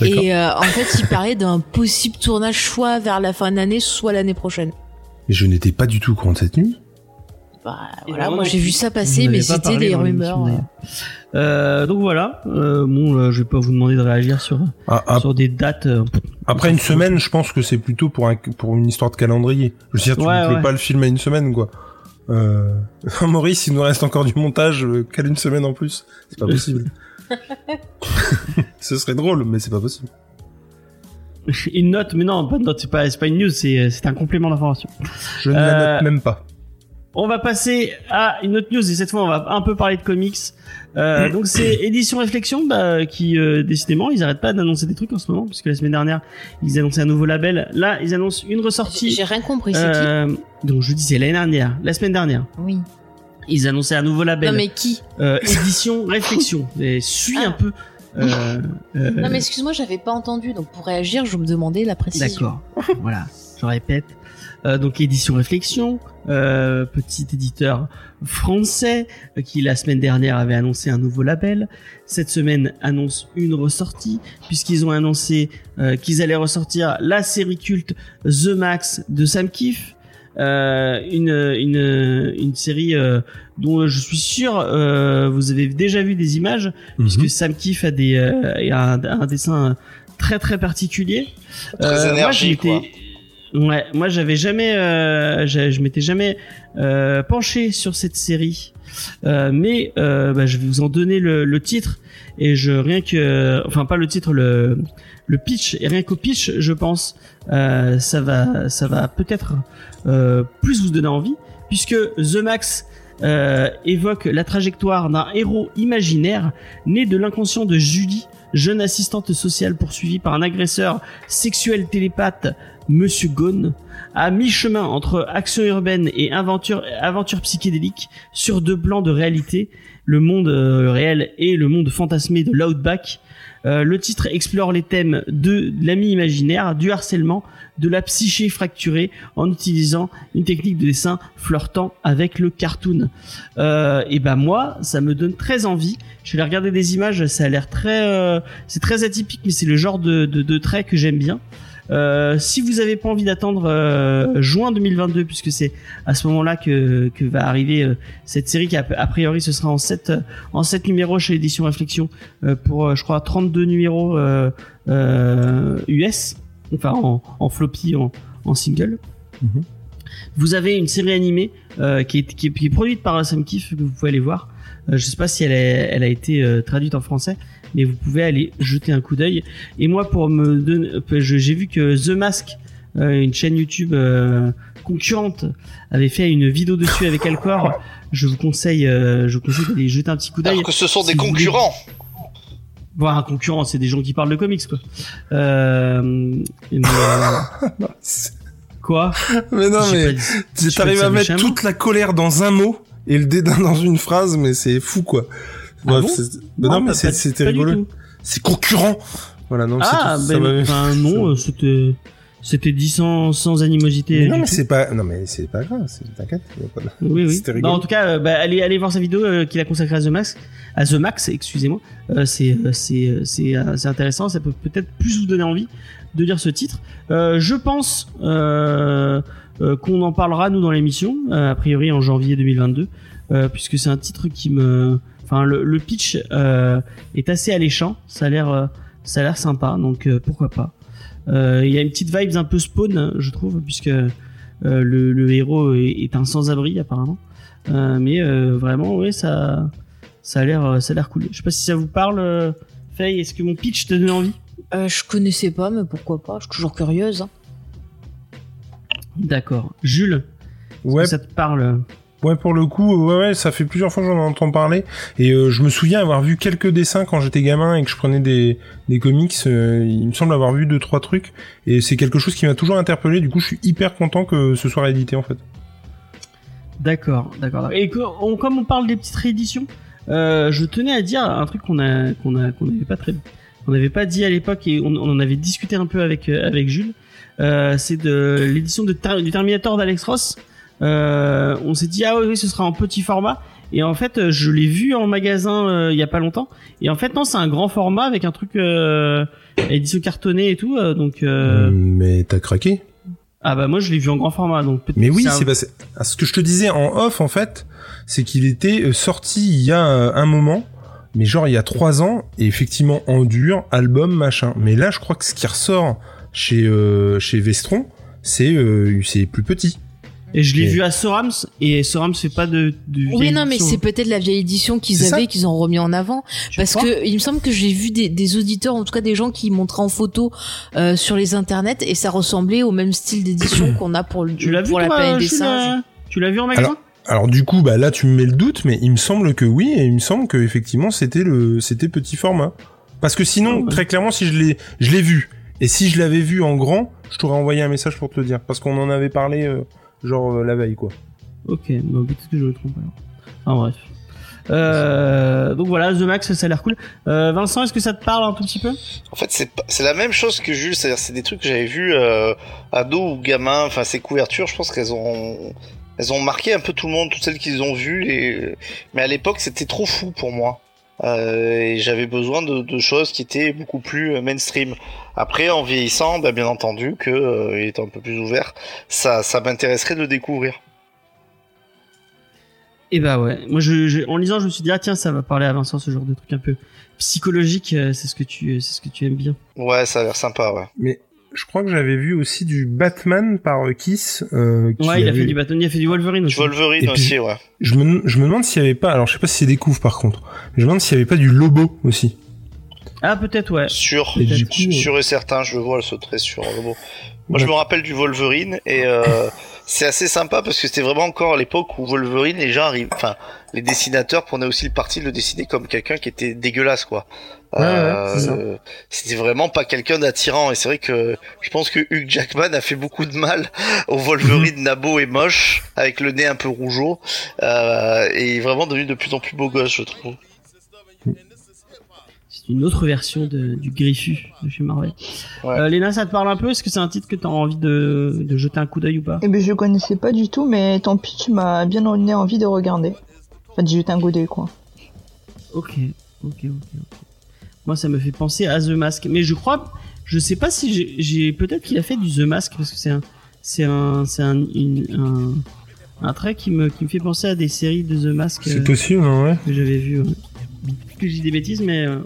Et euh, en fait, il parlait d'un possible tournage soit vers la fin de l'année, soit l'année prochaine. Mais je n'étais pas du tout au courant de cette news. Bah, voilà, moi j'ai vu ça passer, mais c'était des rumeurs. ouais. Euh, donc voilà. Euh, bon, je vais pas vous demander de réagir sur Ah, ah, sur des dates. euh, après une semaine, je pense que c'est plutôt pour, un, pour une histoire de calendrier. Je veux dire, tu Ouais, ne peux ouais. pas le filmer une semaine, quoi. Euh... Maurice, il nous reste encore du montage, quelle une semaine en plus C'est pas possible. Ce serait drôle, mais c'est pas possible. une note, mais non, pas de note. C'est pas c'est pas une news. C'est c'est un complément d'information. Je ne Euh, la note même pas. On va passer à une autre news et cette fois on va un peu parler de comics. Euh, donc c'est Édition Réflexion bah, qui euh, décidément ils arrêtent pas d'annoncer des trucs en ce moment puisque la semaine dernière ils annonçaient un nouveau label. Là ils annoncent une ressortie. j'ai rien compris, c'est Euh, donc je disais l'année dernière, la semaine dernière, Oui. ils annonçaient un nouveau label. Non mais qui euh, édition réflexion. Et suis Ah. un peu. Euh, euh, Non mais excuse-moi, j'avais pas entendu, donc pour réagir, je me demandais la précision. D'accord. voilà, je répète. Euh, donc édition réflexion, euh, petit éditeur français euh, qui la semaine dernière avait annoncé un nouveau label. Cette semaine annonce une ressortie puisqu'ils ont annoncé euh, qu'ils allaient ressortir la série culte The Max de Sam Kiff. Euh, une, une, une série euh, dont je suis sûr euh, vous avez déjà vu des images puisque Mhm. Sam Kiff a des euh, a un, un dessin très très particulier. Très moi, Ouais, moi j'avais jamais, euh, je, m'étais jamais euh, penché sur cette série, euh, mais euh, bah, je vais vous en donner le, le titre. Et je rien que, enfin pas le titre, le le pitch. Et rien qu'au pitch, je pense, euh, ça va, ça va peut-être euh, plus vous donner envie, puisque The Max évoque la trajectoire d'un héros imaginaire né de l'inconscient de Julie, jeune assistante sociale poursuivie par un agresseur sexuel télépathe, Monsieur Gone, à mi-chemin entre action urbaine et aventure, aventure psychédélique sur deux plans de réalité, le monde euh, réel et le monde fantasmé de l'Outback. Euh, le titre explore les thèmes de l'ami imaginaire, du harcèlement, de la psyché fracturée en utilisant une technique de dessin flirtant avec le cartoon. Euh, et ben moi, ça me donne très envie. Je vais regarder des images, ça a l'air très, euh, c'est très atypique, mais c'est le genre de, de, de trait que j'aime bien. Euh, si vous avez pas envie d'attendre euh, juin 2022, puisque c'est à ce moment-là que, que va arriver euh, cette série qui a, a priori ce sera en 7 en 7 numéros chez l'édition Réflexion pour je crois 32 numéros US, enfin en, en floppy, en, en single. Mhm. Vous avez une série animée qui, est, qui, est, qui est produite par Sam Kiff que vous pouvez aller voir. Je sais pas si elle, est, elle a été traduite en français, mais vous pouvez aller jeter un coup d'œil. Et moi, pour me donner, j'ai vu que The Mask, euh, une chaîne YouTube euh, concurrente, avait fait une vidéo dessus avec Alcor. Je vous conseille, euh, je vous conseille d'aller jeter un petit coup d'œil. Alors que ce sont si des vous voulez- concurrents. Bon, un concurrent, c'est des gens qui parlent de comics, quoi. Euh, mais, euh, quoi Mais non, J'ai mais t'arrives à mettre toute la colère dans un mot et le dédain dans une phrase, mais c'est fou, quoi. Ah bon non, mais c'était rigolo. C'est concurrent. Voilà, non, Ah, c'est tout. ça ben, non, c'était, c'était dit sans, sans animosité. Mais non, mais c'est pas, non, mais c'est pas grave, t'inquiète. pas Oui, oui. Bah, en tout cas, euh, bah, allez, allez voir sa vidéo euh, qu'il a consacrée à The Max, à The Max, excusez-moi. Euh, c'est, euh, c'est, c'est, c'est intéressant. Ça peut peut-être plus vous donner envie de lire ce titre. Euh, je pense qu'on en parlera nous dans l'émission, a priori en janvier 2022, euh, puisque c'est un titre qui me, enfin, le, le pitch euh, est assez alléchant. Ça a l'air, euh, ça a l'air sympa, donc euh, pourquoi pas. Euh, Il y a une petite vibes un peu spawn, je trouve, puisque euh, le, le héros est, est un sans-abri apparemment. Euh, mais euh, vraiment, ouais, ça, ça a l'air, ça a l'air cool. Je sais pas si ça vous parle, euh, Faye. Est-ce que mon pitch te donne envie? Euh, je connaissais pas, mais pourquoi pas Je suis toujours curieuse. hein. D'accord. Jules, est-ce Ouais, que ça te parle? Ouais, pour le coup, ouais, ouais, ça fait plusieurs fois que j'en entends parler. Et euh, je me souviens avoir vu quelques dessins quand j'étais gamin et que je prenais des, des comics. euh, il me semble avoir vu deux, trois trucs. Et c'est quelque chose qui m'a toujours interpellé. Du coup, je suis hyper content que ce soit réédité, en fait. D'accord, d'accord. Et comme on parle des petites rééditions, euh, je tenais à dire un truc qu'on a, qu'on n'avait pas pas dit à l'époque et on, en avait discuté un peu avec euh, Jules. Euh, c'est de l'édition du Terminator d'Alex Ross. Euh, on s'est dit ah oui, oui, ce sera en petit format. Et en fait, euh, je l'ai vu en magasin euh, il y a pas longtemps. Et en fait, non, c'est un grand format avec un truc euh, édition cartonnée et tout. euh, donc, euh, Mais t'as craqué ah bah moi je l'ai vu en grand format. Donc peut-être Mais oui, ça- c'est passé. Ah, Ce que je te disais en off, en fait, c'est qu'il était euh, sorti il y a euh, un moment, mais genre il y a trois ans, et effectivement en dur, album, machin. Mais là, je crois que ce qui ressort chez euh, chez Vestron, c'est euh, c'est plus petit. Et je l'ai vu à Sorams et Sorams fait pas de. de Oui, non, mais c'est peut-être la vieille édition qu'ils avaient, qu'ils ont remis en avant. Parce crois que il me semble que j'ai vu des, des auditeurs, en tout cas des gens qui montraient en photo euh, sur les internets, et ça ressemblait au même style d'édition qu'on a pour, le, tu l'as vu pour la toi, planète des Jules, singes. euh, Tu l'as vu en magasin Alors du coup, bah là tu me mets le doute, mais il me semble que oui, et il me semble que effectivement c'était le c'était petit format. Parce que sinon, Ah ouais. très clairement, si je l'ai je l'ai vu, et si je l'avais vu en grand, je t'aurais envoyé un message pour te le dire, parce qu'on en avait parlé euh, genre euh, la veille quoi. Ok, bah, peut-être que je me trompe alors. Enfin bref. Euh, donc voilà, The Max, ça a l'air cool. Euh, Vincent, est-ce que ça te parle un tout petit peu? En fait, c'est la même chose que Jules, c'est-à-dire c'est des trucs que j'avais vus euh, ado ou gamin. Enfin, ces couvertures, je pense qu'elles ont elles ont marqué un peu tout le monde, toutes celles qu'ils ont vues. Mais à l'époque, c'était trop fou pour moi. Euh, et j'avais besoin de, de choses qui étaient beaucoup plus euh, mainstream. Après, en vieillissant, bah, bien entendu, que euh, il était un peu plus ouvert, ça, ça m'intéresserait de le découvrir. Et bah ouais, moi je, je- en lisant, je me suis dit ah tiens, ça va parler à Vincent ce genre de truc un peu psychologique. euh, C'est ce que tu, c'est ce que tu aimes bien. Ouais, ça a l'air sympa, ouais. Mais je crois que j'avais vu aussi du Batman par Kiss. Euh, qui Ouais, il a fait du Batman, il a fait du Wolverine aussi. Wolverine Et puis- aussi, ouais. Je me, je me demande s'il y avait pas. Alors je sais pas si c'est des couves par contre. Mais je me demande s'il y avait pas du Lobo aussi. Ah, peut-être, ouais. Sûr, Et du coup, sûr, sûr et certain, je vois le sauterait sur le mot. Moi, je me rappelle du Wolverine et euh, c'est assez sympa parce que c'était vraiment encore l'époque où Wolverine, les gens arrivent, enfin, les dessinateurs prenaient aussi le parti de le dessiner comme quelqu'un qui était dégueulasse, quoi. Ouais, ouais. Euh, c'était vraiment pas quelqu'un d'attirant et c'est vrai que je pense que Hugh Jackman a fait beaucoup de mal au Wolverine nabo et moche avec le nez un peu rougeau euh, et il est vraiment devenu de plus en plus beau gosse, je trouve. C'est une autre version de, du Griffu de chez Marvel. Ouais. Euh, Léna, ça te parle un peu? Est-ce que c'est un titre que t'as envie de, de jeter un coup d'œil ou pas? Eh ben, je connaissais pas du tout, mais ton pitch m'a bien donné envie de regarder. Enfin, de jeter un coup d'œil, quoi. Ok, ok, ok, ok. Moi, ça me fait penser à The Mask, mais je crois, je sais pas si j'ai- j'ai, peut-être qu'il a fait du The Mask parce que c'est un, c'est un, c'est un, un, un trait qui me, qui me fait penser à des séries de The Mask C'est euh, possible, hein, ouais. que j'avais vu. ouais. Que je dis des bêtises, mais euh,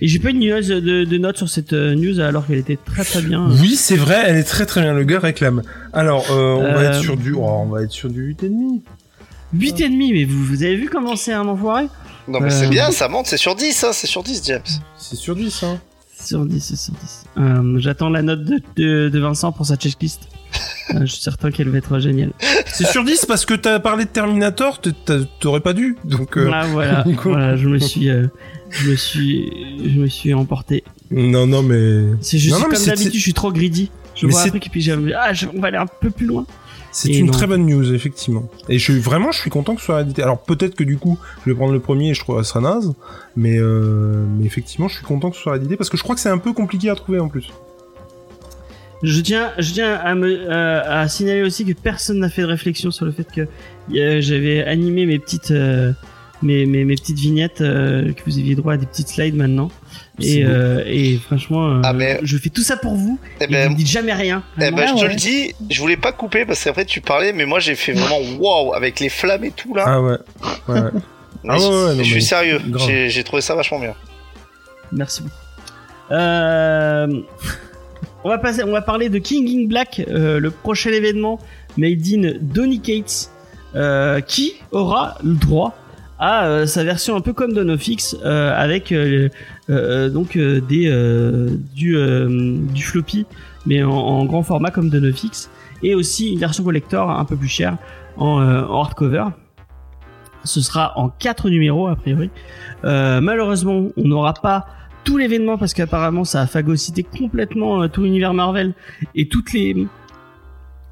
et j'ai pas une news de, de notes sur cette euh, news alors qu'elle était très très bien. Oui, c'est vrai, elle est très très bien. Le gars réclame. Alors, euh, on va être sur du, oh, on va être sur du 8,5. 8 et demi, mais vous, vous avez vu comment c'est un enfoiré? Non mais Euh, c'est bien, ça monte, c'est sur 10, hein, c'est sur 10, James. C'est sur 10, hein. Sur 10, c'est sur 10. Euh, J'attends la note de, de, de Vincent pour sa checklist. Euh, je suis certain qu'elle va être géniale. C'est sur 10 parce que t'as parlé de Terminator, t'aurais pas dû. Donc, euh, Ah voilà, je me suis, euh, je me suis, je me suis emporté. non, non, mais C'est juste Non, non, mais comme d'habitude, je suis trop greedy. Je Mais vois un truc et puis j'ai ah, je- on va aller un peu plus loin. C'est une très bonne news, effectivement. Et je suis vraiment, je suis content que ce soit réédité. Alors peut-être que du coup, je vais prendre le premier et je trouve ça sera naze, mais euh, mais effectivement, je suis content que ce soit réédité parce que je crois que c'est un peu compliqué à trouver en plus. Je tiens, je tiens à me, euh, à signaler aussi que personne n'a fait de réflexion sur le fait que euh, j'avais animé mes petites, euh, mes, mes, mes petites vignettes, euh, que vous aviez droit à des petites slides maintenant. Et, euh, et franchement, euh, Ah, mais- je fais tout ça pour vous. Eh et vous ben, me dites jamais rien. eh ben, je te ouais. le dis, je voulais pas couper parce qu'après tu parlais, mais moi j'ai fait vraiment waouh avec les flammes et tout là. Ah ouais. ouais, ah ouais, je- ouais, non, je suis mais sérieux, j'ai j'ai trouvé ça vachement bien. Merci beaucoup. Euh, on va passer, on va parler de King in Black, euh, le prochain événement made in Donny Cates, euh, qui aura le droit à euh, sa version un peu comme Donofix, euh, avec euh, donc des du du floppy, mais en, grand format comme Donofix, et aussi une version collector un peu plus chère en, hardcover. Ce sera en quatre numéros a priori. Malheureusement, on n'aura pas tout l'événement parce qu'apparemment ça a phagocyté complètement tout l'univers Marvel et toutes les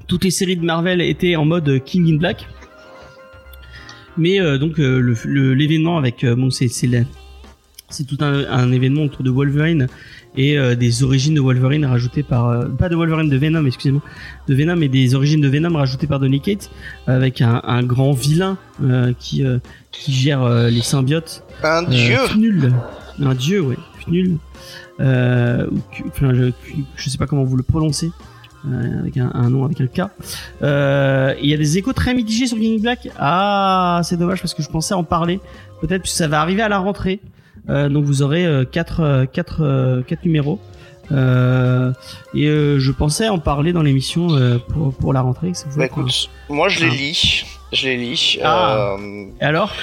toutes les séries de Marvel étaient en mode King in Black. Mais euh, donc euh, l'événement avec euh, bon c'est c'est tout un, un événement autour de Wolverine et des origines de Wolverine rajoutées par pas de Wolverine de Venom excusez-moi de Venom et des origines de Venom rajoutées par Donny Cates avec un, un grand vilain qui qui gère les symbiotes Un dieu Fnul. Un dieu, ouais. Fnul. Euh, je, je sais pas comment vous le prononcez. Euh, avec un, un nom avec un K. Euh, Il y a des échos très mitigés sur King Black. Ah, c'est dommage parce que je pensais en parler. Peut-être que ça va arriver à la rentrée. Euh, donc vous aurez euh, quatre, quatre, quatre numéros. Euh, et euh, je pensais en parler dans l'émission euh, pour, pour la rentrée. Bah un- écoute, moi je les lis, je les lis. Ah. euh, Et alors?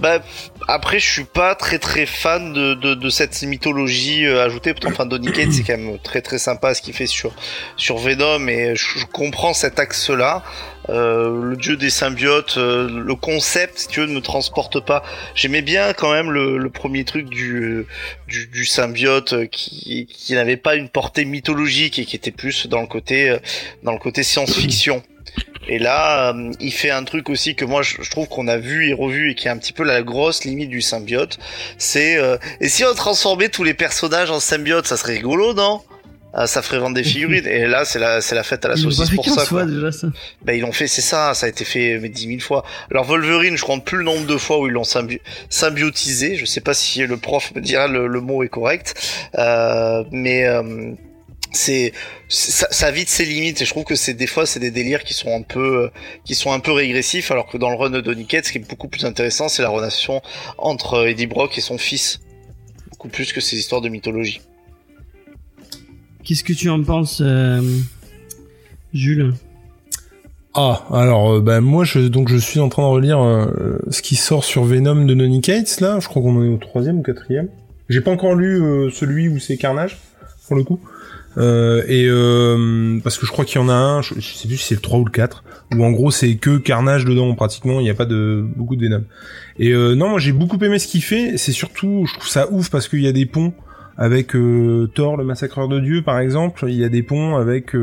Bah après je suis pas très très fan de, de, de cette mythologie euh, ajoutée. Enfin Donny Cates c'est quand même très très sympa ce qu'il fait sur sur Venom et je, je comprends cet axe-là. Euh, le dieu des symbiotes, euh, le concept si tu veux ne me transporte pas. J'aimais bien quand même le, le premier truc du du, du symbiote euh, qui qui n'avait pas une portée mythologique et qui était plus dans le côté euh, dans le côté science-fiction. Et là, euh, il fait un truc aussi que moi je, je trouve qu'on a vu et revu et qui est un petit peu la grosse limite du symbiote. C'est euh, et si on transformait tous les personnages en symbiote, ça serait rigolo, non? Ah, Ça ferait vendre des figurines. et là, c'est la c'est la fête à la Ils saucisse pour 15 ça. fois quoi. déjà ça. Bah ils l'ont fait, c'est ça. Ça a été fait mais dix mille fois. Alors Wolverine, je compte plus le nombre de fois où ils l'ont symbi- symbiotisé. Je sais pas si le prof me dira le, le mot est correct, euh, mais euh, c'est ça, ça vite ses limites et je trouve que c'est des fois c'est des délires qui sont un peu euh, qui sont un peu régressifs alors que dans le run de Donny Cates, ce qui est beaucoup plus intéressant c'est la relation entre Eddie Brock et son fils beaucoup plus que ces histoires de mythologie Qu'est-ce que tu en penses, euh, Jules? Ah, alors euh, bah moi je donc je suis en train de relire euh, ce qui sort sur Venom de Nonny Cates là. Je crois qu'on en est au troisième ou quatrième. J'ai pas encore lu euh, celui où c'est Carnage pour le coup. Euh, et euh, parce que je crois qu'il y en a un, je, sais plus si c'est le 3 ou le 4, où en gros c'est que Carnage dedans pratiquement, il n'y a pas de beaucoup de Venom. Et euh, non, moi j'ai beaucoup aimé ce qu'il fait, c'est surtout, je trouve ça ouf parce qu'il y a des ponts avec Thor le massacreur de Dieu par exemple, il y a des ponts avec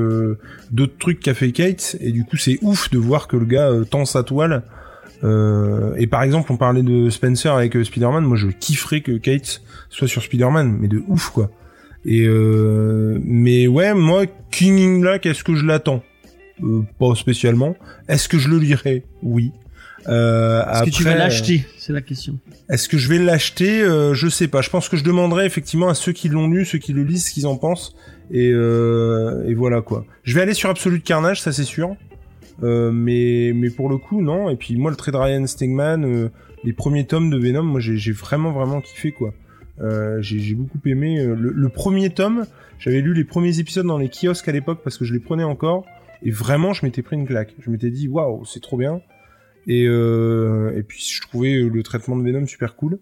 d'autres trucs qu'a fait Kate, et du coup c'est ouf de voir que le gars tend sa toile. Et par exemple on parlait de Spencer avec Spider-Man, moi je kifferais que Kate soit sur Spider-Man, mais de ouf quoi. Et euh, mais ouais, moi, King in Black, est-ce que je l'attends? Euh, Pas spécialement. Est-ce que je le lirai? Oui. Euh, Est-ce que tu vas l'acheter? C'est la question. Est-ce que je vais l'acheter? Euh, Je sais pas. Je pense que je demanderai effectivement à ceux qui l'ont lu, ceux qui le lisent, ce qu'ils en pensent. Et, euh, et voilà quoi. Je vais aller sur Absolute Carnage, ça c'est sûr. Euh, mais mais pour le coup non. Et puis moi le trait de Ryan Stegman, euh, les premiers tomes de Venom, moi j'ai j'ai vraiment vraiment kiffé quoi. Euh, j'ai j'ai beaucoup aimé euh, le, le premier tome. J'avais lu les premiers épisodes dans les kiosques à l'époque parce que je les prenais encore. Et vraiment, je m'étais pris une claque. Je m'étais dit, waouh, c'est trop bien. Et, euh, et puis, je trouvais le traitement de Venom super cool.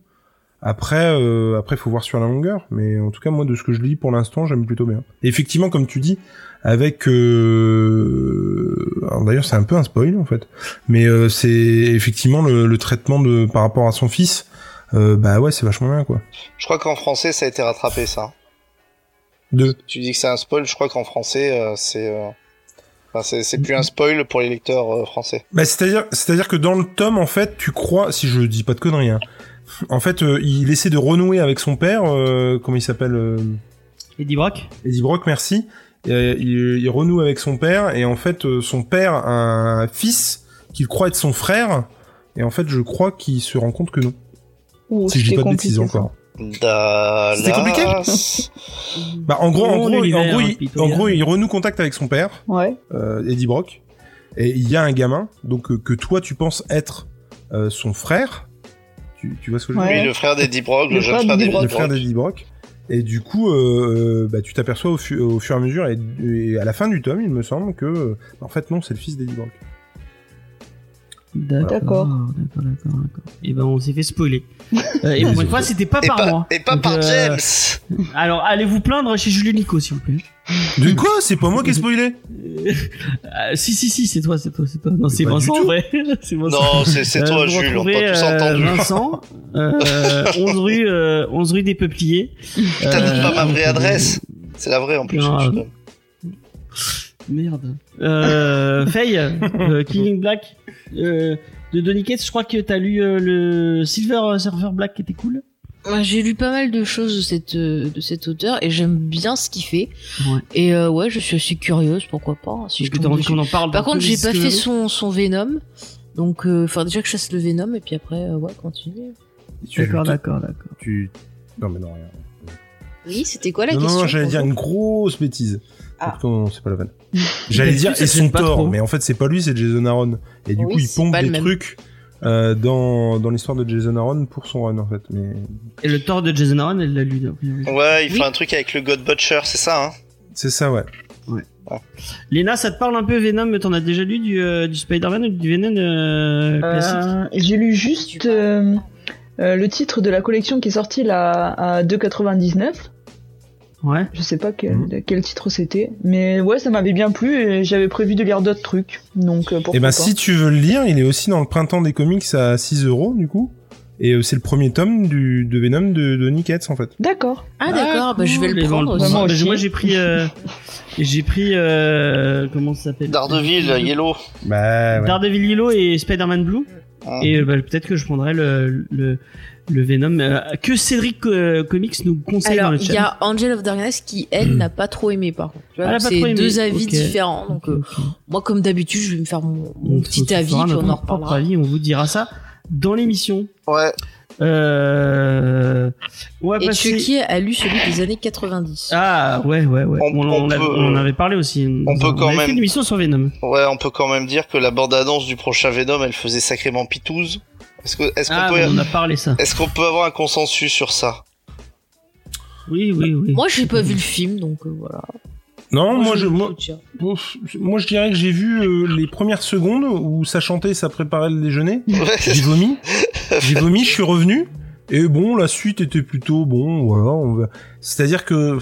Après, euh, après, faut voir sur la longueur. Mais en tout cas, moi, de ce que je lis pour l'instant, j'aime plutôt bien. Et effectivement, comme tu dis, avec... Euh... D'ailleurs, c'est un peu un spoil, en fait. Mais euh, c'est effectivement le, le traitement de par rapport à son fils. Euh, bah ouais, c'est vachement bien, quoi. Je crois qu'en français, ça a été rattrapé, ça. De... Tu dis que c'est un spoil, je crois qu'en français, euh, c'est... euh, enfin, c'est c'est plus un spoil pour les lecteurs euh, français. Bah, c'est-à-dire, c'est-à-dire que dans le tome, en fait, tu crois, si je dis pas de conneries, hein, en fait, euh, il essaie de renouer avec son père, euh, comment il s'appelle, euh, Eddie Brock Eddie Brock, merci. Il, il renoue avec son père, et en fait, euh, son père a un fils qu'il croit être son frère, et en fait, je crois qu'il se rend compte que non. Si je dis pas de bêtises encore. Dallas. C'était compliqué Bah, en gros, en gros, en l'univers, gros, hein, il, en gros, il renoue contact avec son père, Ouais. euh, Eddie Brock, et il y a un gamin, donc euh, que toi tu penses être euh, son frère. Tu, tu vois ce que je veux dire? Oui, le frère d'Eddie Brock, le, Le jeune frère d'Eddie Brock. le Brock. frère d'Eddie Brock. Et du coup, euh, euh, bah, tu t'aperçois au, fu- au fur et à mesure, et, et à la fin du tome, il me semble que, euh, en fait, non, c'est le fils d'Eddie Brock. D'accord. D'accord. D'accord, d'accord, d'accord. Et ben, on s'est fait spoiler. Euh, et pour une fois, c'était pas Et par pas, moi. et pas Donc, par euh, James Alors, allez vous plaindre chez Julien Nico, s'il vous plaît? De quoi? C'est pas moi qui ai spoilé? Euh, si, si, si, c'est toi, c'est toi, c'est toi. Non, c'est Vincent, du ouais. c'est Vincent. Non, c'est c'est Euh, toi, Jules, on t'a tous euh, entendu. Vincent, euh, 11 rue, euh, 11 rue des Peupliers. T'as Euh, pas ma vraie euh, adresse C'est la vraie en plus. Non, je euh. Merde. Euh, Faye, euh, Killing Black, euh, de Donny Cates, je crois que t'as lu euh, le Silver Surfer Black qui était cool. Ouais, J'ai lu pas mal de choses de cette euh, de cet auteur et j'aime bien ce qu'il fait. Ouais. Et euh, ouais, je suis assez curieuse, pourquoi pas. Si je tombe envie dessus. qu'on en parle Par contre, j'ai pas fait son son Venom, donc euh, faudra déjà que je fasse le Venom et puis après euh, ouais continuer. Tu as lu D'accord, tout- d'accord, d'accord. Tu... Non, mais non, rien. Oui, c'était quoi la non, question non, j'allais dire une grosse bêtise. Ah. C'est pas la peine. J'allais dire, et son tort, mais en fait, c'est pas lui, c'est Jason Aaron. Et du Oui, coup, il pompe des trucs euh, dans, dans l'histoire de Jason Aaron pour son run, en fait. Mais Et le tort de Jason Aaron, elle l'a lu. a priori. Ouais, il Oui. fait un truc avec le God Butcher, c'est ça, hein? C'est ça, ouais. Léna, ça te parle un peu Venom T'en as déjà lu du, euh, du Spider-Man ou du Venom euh, classique? Euh, J'ai lu juste euh, euh, le titre de la collection qui est sortie là à 2,99. Ouais. Je sais pas quel, Mhm. quel titre c'était, mais ouais, ça m'avait bien plu et j'avais prévu de lire d'autres trucs. Donc euh, pourquoi Et ben, pas. si tu veux le lire, il est aussi dans le printemps des comics à 6 euros, du coup. Et euh, c'est le premier tome du, de Venom de, de Nick Hedges, en fait. D'accord. Ah d'accord, bah, je vais le vont prendre aussi. Moi Bah, aussi. Moi, j'ai pris, euh, j'ai pris, euh, comment ça s'appelle? Daredevil, Yellow. Bah, ouais. Daredevil Yellow et Spider-Man Blue. Ah. Et bah, peut-être que je prendrai le, le, le Venom euh, que Cédric euh, Comics nous conseille dans Alors, le il y a Angel of Darkness qui, elle, n'a pas trop aimé, par contre. C'est deux avis différents. Donc, euh, moi, comme d'habitude, je vais me faire mon, mon On petit avis, puis on en propre reparlera. avis, on vous dira ça dans l'émission. Ouais, Euh... Va Et passer... Chucky a lu celui des années 90. Ah ouais ouais ouais. On- On, a- avait parlé aussi. on peut quand fait même- une émission sur Venom. ouais, on peut quand même dire que la bande-annonce du prochain Venom, elle faisait sacrément pitouze. Est-ce qu'on Ah peut, on en a parlé ça. est-ce qu'on peut avoir un consensus sur ça? Oui, oui, oui. Moi, j'ai pas vu le film, donc euh, voilà. Non, moi, je, moi, je dirais que j'ai vu euh, les premières secondes où ça chantait, ça préparait le déjeuner. Ouais, J'ai vomi. J'ai vomi, je suis revenu. Et bon, la suite était plutôt bon, voilà. on va- C'est-à-dire que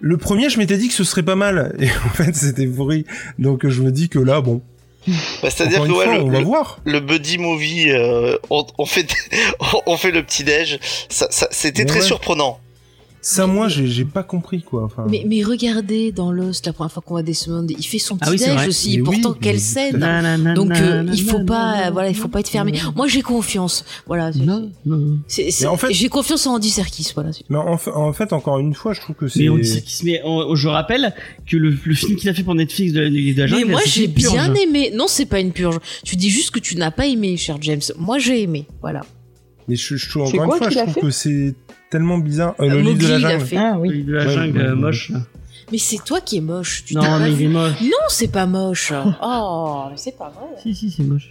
le premier, je m'étais dit que ce serait pas mal, et en fait, c'était pourri. Donc, je me dis que là, bon, Bah, C'est-à-dire que ouais, fois, le, on va le- voir. le buddy movie, euh, on, on fait on fait le petit déj, ça, ça- c'était très surprenant. Ça, moi, j'ai j'ai pas compris, quoi. Enfin, Mais, mais regardez dans Lost, la première fois qu'on va descendre, il fait son Ah petit oui, c'est déj vrai. aussi. Mais oui, Pourtant, quelle mais scène Nanana, Donc euh, il faut pas, voilà, il faut pas être fermé. Moi, j'ai confiance. Voilà. c'est- Non, non. c'est- c'est- Mais en fait- j'ai confiance en Andy Serkis. Voilà. Mais en, fa- en fait, encore une fois, je trouve que c'est. Mais on dit ça qui se met. on- je rappelle que le, le film qu'il a fait pour Netflix de, de, de la jungle, Mais moi, j'ai bien aimé. Non, c'est pas une purge. Tu dis juste que tu n'as pas aimé, cher James. Moi, j'ai aimé. Voilà. Mais je, je trouve encore une fois, je trouve que c'est tellement bizarre. Euh, le livre de la il jungle. Ah oui. De la Ouais, jungle ouais, euh, ouais. moche. Mais c'est toi qui es moche. Tu Non, pas mais il est moche. Non, c'est pas moche. oh, c'est pas vrai. Si, si, c'est moche.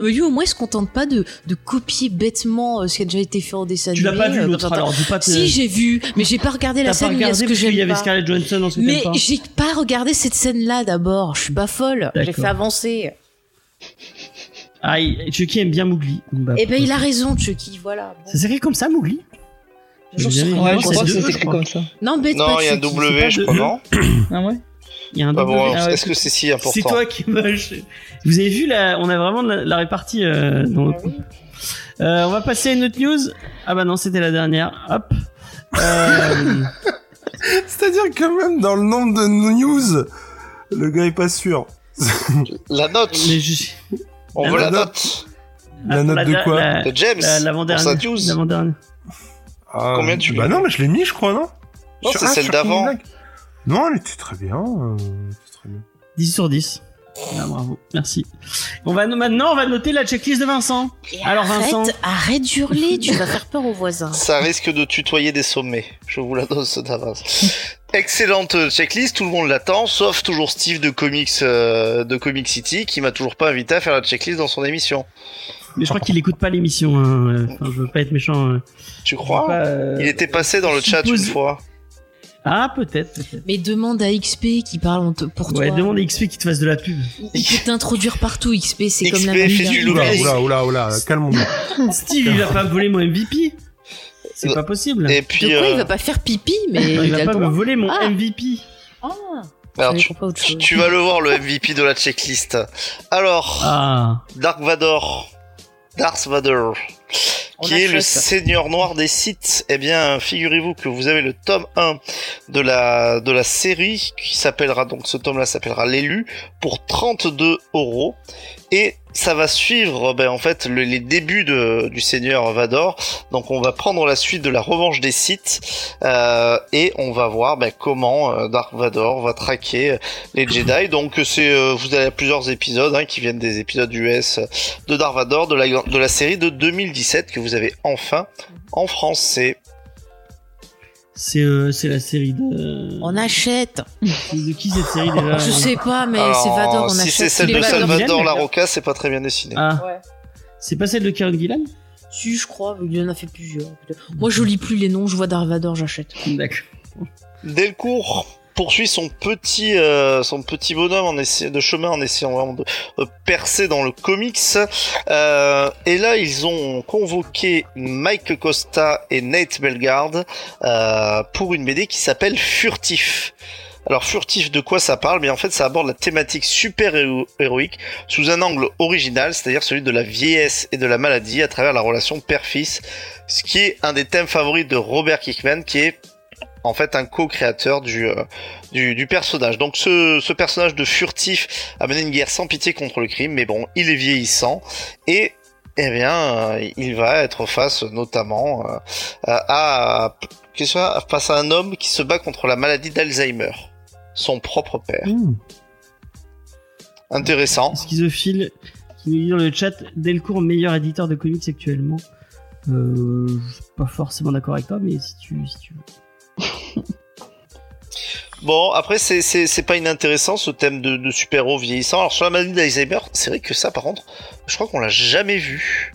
Mais lui, au moins, il se contente pas de, de copier bêtement euh, ce qui a déjà été fait en dessin Tu l'as animé, pas vu euh, l'autre alors, dis pas que. Si, j'ai vu, mais j'ai pas regardé la pas scène. mais est-ce regardé que qu'il y avait pas Scarlett Johansson dans ce Mais pas. j'ai pas regardé cette scène-là d'abord. Je suis pas folle. J'ai fait avancer. Ah, il- Chucky aime bien Mowgli. Bah, Eh ben, il a raison, Chucky. Voilà. Bon. Ça s'écrit comme ça, Mowgli? Sais. Ouais, je c'est crois que crois. comme ça. Non, bête Non, il y a un. W, je de- crois, non Ah ouais Il y a un Ah bon. Ah ouais. est-ce que c'est si important C'est toi qui moche. Vous avez vu la, on a vraiment la, la répartie euh, dans le coup. Euh, on va passer à une autre news. Ah bah non, c'était la dernière. Hop. Euh, C'est-à-dire que même dans le nombre de news, le gars est pas sûr. La note mais je- On La veut la note. note La Ah, note la- de quoi la- de James L'avant-dernière. Ah, Combien tu Bah non, mais je l'ai mis, je crois, non Non, c'est ah, celle d'avant. Non, elle était très bien. euh, c'était très bien. 10 sur 10. Ah, bravo, merci. On va maintenant, on va noter la checklist de Vincent. Et Alors, arrête, Vincent. arrête d'hurler, tu vas faire peur aux voisins. Ça risque de tutoyer des sommets. Je vous l'annonce d'avance. Excellente checklist, tout le monde l'attend, sauf toujours Steve de Comics euh, de Comic City qui m'a toujours pas invité à faire la checklist dans son émission. Mais je crois qu'il écoute pas l'émission. Hein. Enfin, je veux pas être méchant. euh. Tu crois? Pas, euh, Il était passé dans le chat une fois. Ah, peut-être. Mais demande à XP qui parle pour Ouais, toi. demande à XP qui te fasse de la pub. Il peut t'introduire partout, XP, c'est comme XP la fait du. Oula, oula, oula, oula, calmons-nous. Steve, il va pas me voler mon MVP. C'est pas possible. Et De puis, quoi euh, il va pas faire pipi, mais il il, va pas me voler mon Ah. MVP. Ah, alors, je tu, comprends pas autre tu- chose. tu vas le voir le MVP de la checklist. Alors, Ah. Dark Vador, Darth Vader, On qui est le seigneur noir des sites, eh bien, figurez-vous que vous avez le tome 1 de la, de la série, qui s'appellera, donc ce tome-là s'appellera L'élu, pour 32 euros. Et ça va suivre, ben, en fait, le- les débuts de, du seigneur Vador. Donc on va prendre la suite de la revanche des sites, euh, et on va voir ben, comment euh, Dark Vador va traquer euh, les Jedi. Donc c'est, euh, vous avez plusieurs épisodes hein, qui viennent des épisodes US de Dark Vador de la, de la série de 2017 que vous avez enfin en français. C'est euh, c'est la série de. On achète. De qui cette série déjà Je sais pas, mais c'est Vador, on si achète. c'est celle de Vador. Salvador Gillen, Larocca, c'est pas très bien dessiné. Ah, Ouais. c'est pas celle de Karen Gillan? Si, je crois, il en a fait plusieurs. Moi, je lis plus les noms, je vois Darvador, j'achète. D'accord. Delcourt poursuit son petit euh, son petit bonhomme en essayant de chemin en essayant vraiment de, percer dans le comics. Euh, et là ils ont convoqué Mike Costa et Nate Belgard euh, pour une BD qui s'appelle Furtif. Alors furtif de quoi ça parle? Mais en fait ça aborde la thématique super héro- héroïque sous un angle original, c'est-à-dire celui de la vieillesse et de la maladie à travers la relation père-fils, ce qui est un des thèmes favoris de Robert Kickman qui est en fait un co-créateur du, euh, du, du personnage. Donc ce, ce personnage de furtif a mené une guerre sans pitié contre le crime, mais bon, il est vieillissant et eh bien, euh, il va être face notamment euh, à, que ça face à un homme qui se bat contre la maladie d'Alzheimer, son propre père. Mmh. Intéressant. Schizophile qui nous dit dans le chat Delcourt meilleur éditeur de comics actuellement. Euh, je suis pas forcément d'accord avec toi, mais si tu, si tu veux. Bon, après, c'est, pas inintéressant ce thème de, de super-héros vieillissant. Alors, sur la maladie d'Alzheimer, c'est vrai que ça, par contre, je crois qu'on l'a jamais vu.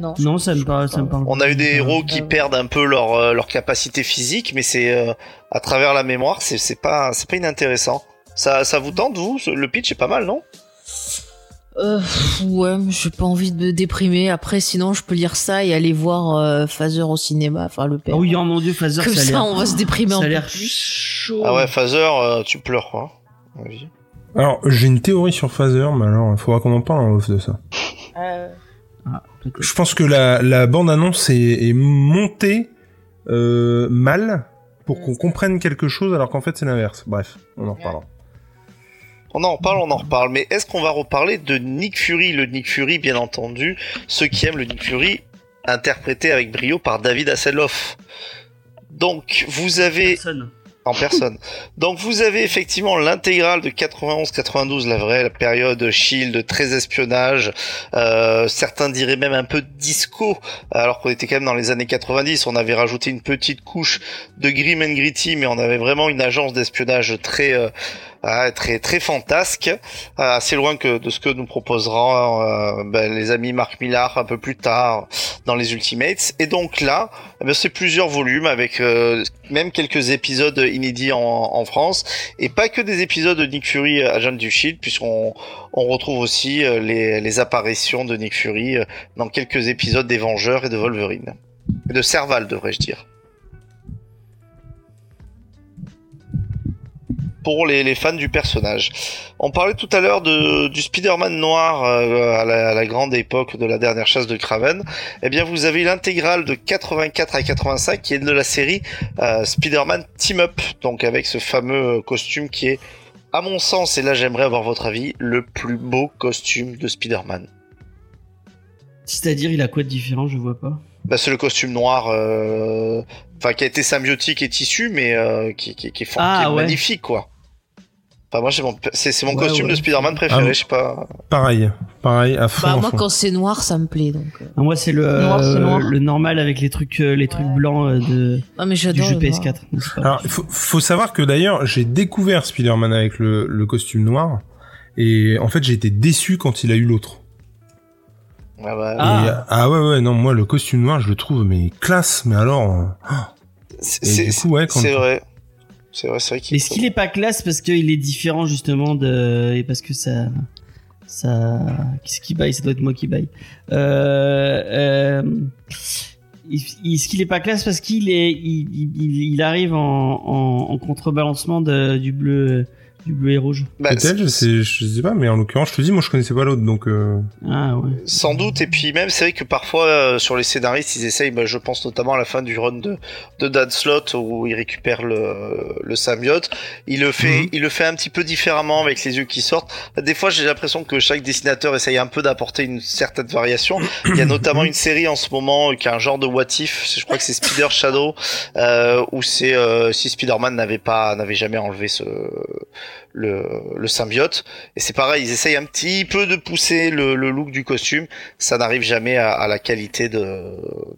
Non. Non, ça me parle, ça me parle. On a eu des héros qui ouais. perdent un peu leur euh, leur capacité physique, mais c'est euh, à travers la mémoire, c'est c'est pas c'est pas inintéressant. Ça ça vous tente vous? Le pitch est pas mal, non? Euh, ouais, j'ai pas envie de me déprimer. Après, sinon, je peux lire ça et aller voir euh, Phaser au cinéma, enfin le père. Ah oui, oh mon dieu, Phaser, Comme ça a ça, on va se déprimer Ça un a peu l'air plus. chaud. Ah ouais, Phaser, euh, tu pleures quoi. avis. Alors, j'ai une théorie sur Phaser, mais alors, il faudra qu'on en parle en off de ça. Euh, Ah. Je pense que la, la bande-annonce est, est montée euh, mal pour qu'on comprenne quelque chose, alors qu'en fait, c'est l'inverse. Bref, on en reparlera. On en reparle, on en reparle. Mais est-ce qu'on va reparler de Nick Fury Le Nick Fury, bien entendu. Ceux qui aiment le Nick Fury, interprété avec brio par David Hasselhoff. Donc, vous avez Personne. en personne. Donc vous avez effectivement l'intégrale de 91-92, la vraie la période Shield, très espionnage. Euh, certains diraient même un peu disco, alors qu'on était quand même dans les années 90. On avait rajouté une petite couche de grim and gritty, mais on avait vraiment une agence d'espionnage très euh, très très fantasque, euh, assez loin que de ce que nous proposera euh, ben, les amis Marc Millar un peu plus tard dans les Ultimates. Et donc là, eh ben, c'est plusieurs volumes avec euh, même quelques épisodes inédits en, en France et pas que des épisodes de Nick Fury agent du Shield puisqu'on on retrouve aussi les, les apparitions de Nick Fury dans quelques épisodes des Vengeurs et de Wolverine. De Serval devrais-je dire. Pour les, les fans du personnage. On parlait tout à l'heure du Spider-Man noir euh, à, la, à la grande époque de la dernière chasse de Kraven. Eh bien, vous avez l'intégrale de 84 à 85 qui est de la série euh, Spider-Man Team Up, donc avec ce fameux costume qui est, à mon sens, et là j'aimerais avoir votre avis, le plus beau costume de Spider-Man. C'est-à-dire, il a quoi de différent Je vois pas. Bah, c'est le costume noir, euh, enfin qui a été symbiotique et tissu, mais euh, qui, qui, qui est, Ah, qui est ouais. magnifique quoi. Enfin, moi, c'est mon, c'est, c'est mon Ouais, costume ouais. de Spider-Man préféré, Ah, je sais pas. Pareil, pareil, à fond. bah moi, fond. quand c'est noir, ça me plaît donc. euh. Ah, moi, c'est le Noir, c'est euh, noir. le normal avec les trucs euh, les trucs blancs euh, de Non mais du jeu le noir. PS4. Non, c'est pas- Alors, il faut, faut savoir que d'ailleurs, j'ai découvert Spider-Man avec le, le costume noir, et en fait, j'ai été déçu quand il a eu l'autre. Ah, bah, Ah. Et, euh, ah ouais, ouais, non, moi, le costume noir, je le trouve, mais classe, mais alors... c'est, ouais, quand- c'est vrai. C'est vrai, c'est vrai qu'il Mais est-ce qu'il est pas classe parce qu'il est différent justement de et parce que ça ça qu'est-ce qui baille? Ça doit être moi qui baille. Euh, euh... Est-ce qu'il est pas classe parce qu'il est il, il, il arrive en, en, en contrebalancement de, du bleu du bleu et rouge. Bah, Peut-être, je sais, je sais pas, mais en l'occurrence, je te dis, moi, je connaissais pas l'autre, donc... Euh... Ah ouais. Sans doute, et puis même, c'est vrai que parfois, euh, sur les scénaristes, ils essayent, bah, je pense notamment à la fin du run de, de Dan Slott, où il récupère le, le symbiote, il le fait, Mhm. il le fait un petit peu différemment avec les yeux qui sortent. Des fois, j'ai l'impression que chaque dessinateur essaye un peu d'apporter une certaine variation. Il y a notamment une série en ce moment euh, qui a un genre de what if, je crois que c'est Spider Shadow, euh, où c'est euh, si Spider-Man n'avait pas, n'avait jamais enlevé ce, le, le symbiote. Et c'est pareil, ils essayent un petit peu de pousser le, le look du costume. Ça n'arrive jamais à, à la qualité de,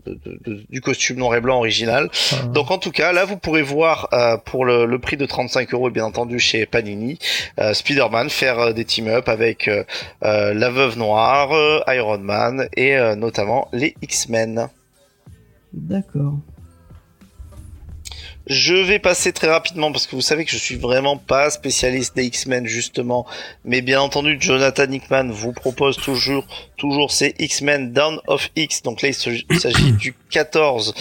de- de- de- du costume noir et blanc original. enfin, Donc en tout cas, là vous pourrez voir euh, pour le, le prix de 35 euros, bien entendu chez Panini, euh, Spider-Man faire euh, des team-up avec euh, euh, la Veuve Noire, euh, Iron Man et euh, notamment les X-Men. D'accord. Je vais passer très rapidement parce que vous savez que je suis vraiment pas spécialiste des X-Men justement, mais bien entendu Jonathan Hickman vous propose toujours toujours ces X-Men Down of X. Donc là il s'agit du 14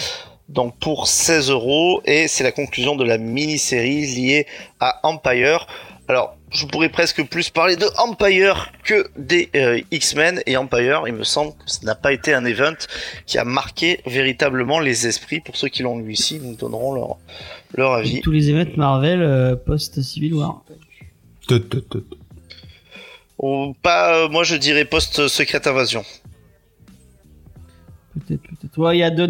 donc pour 16 euros et c'est la conclusion de la mini-série liée à Empire. Alors je pourrais presque plus parler de Empire que des euh, X-Men et Empire il me semble que ce n'a pas été un event qui a marqué véritablement les esprits pour ceux qui l'ont lu ici nous donneront leur leur avis. Tous les événements Marvel euh, post Civil War. tut, tut, tut. Ou pas, euh, moi je dirais post-secret invasion. Peut-être peut-être. Ouais, il y a deux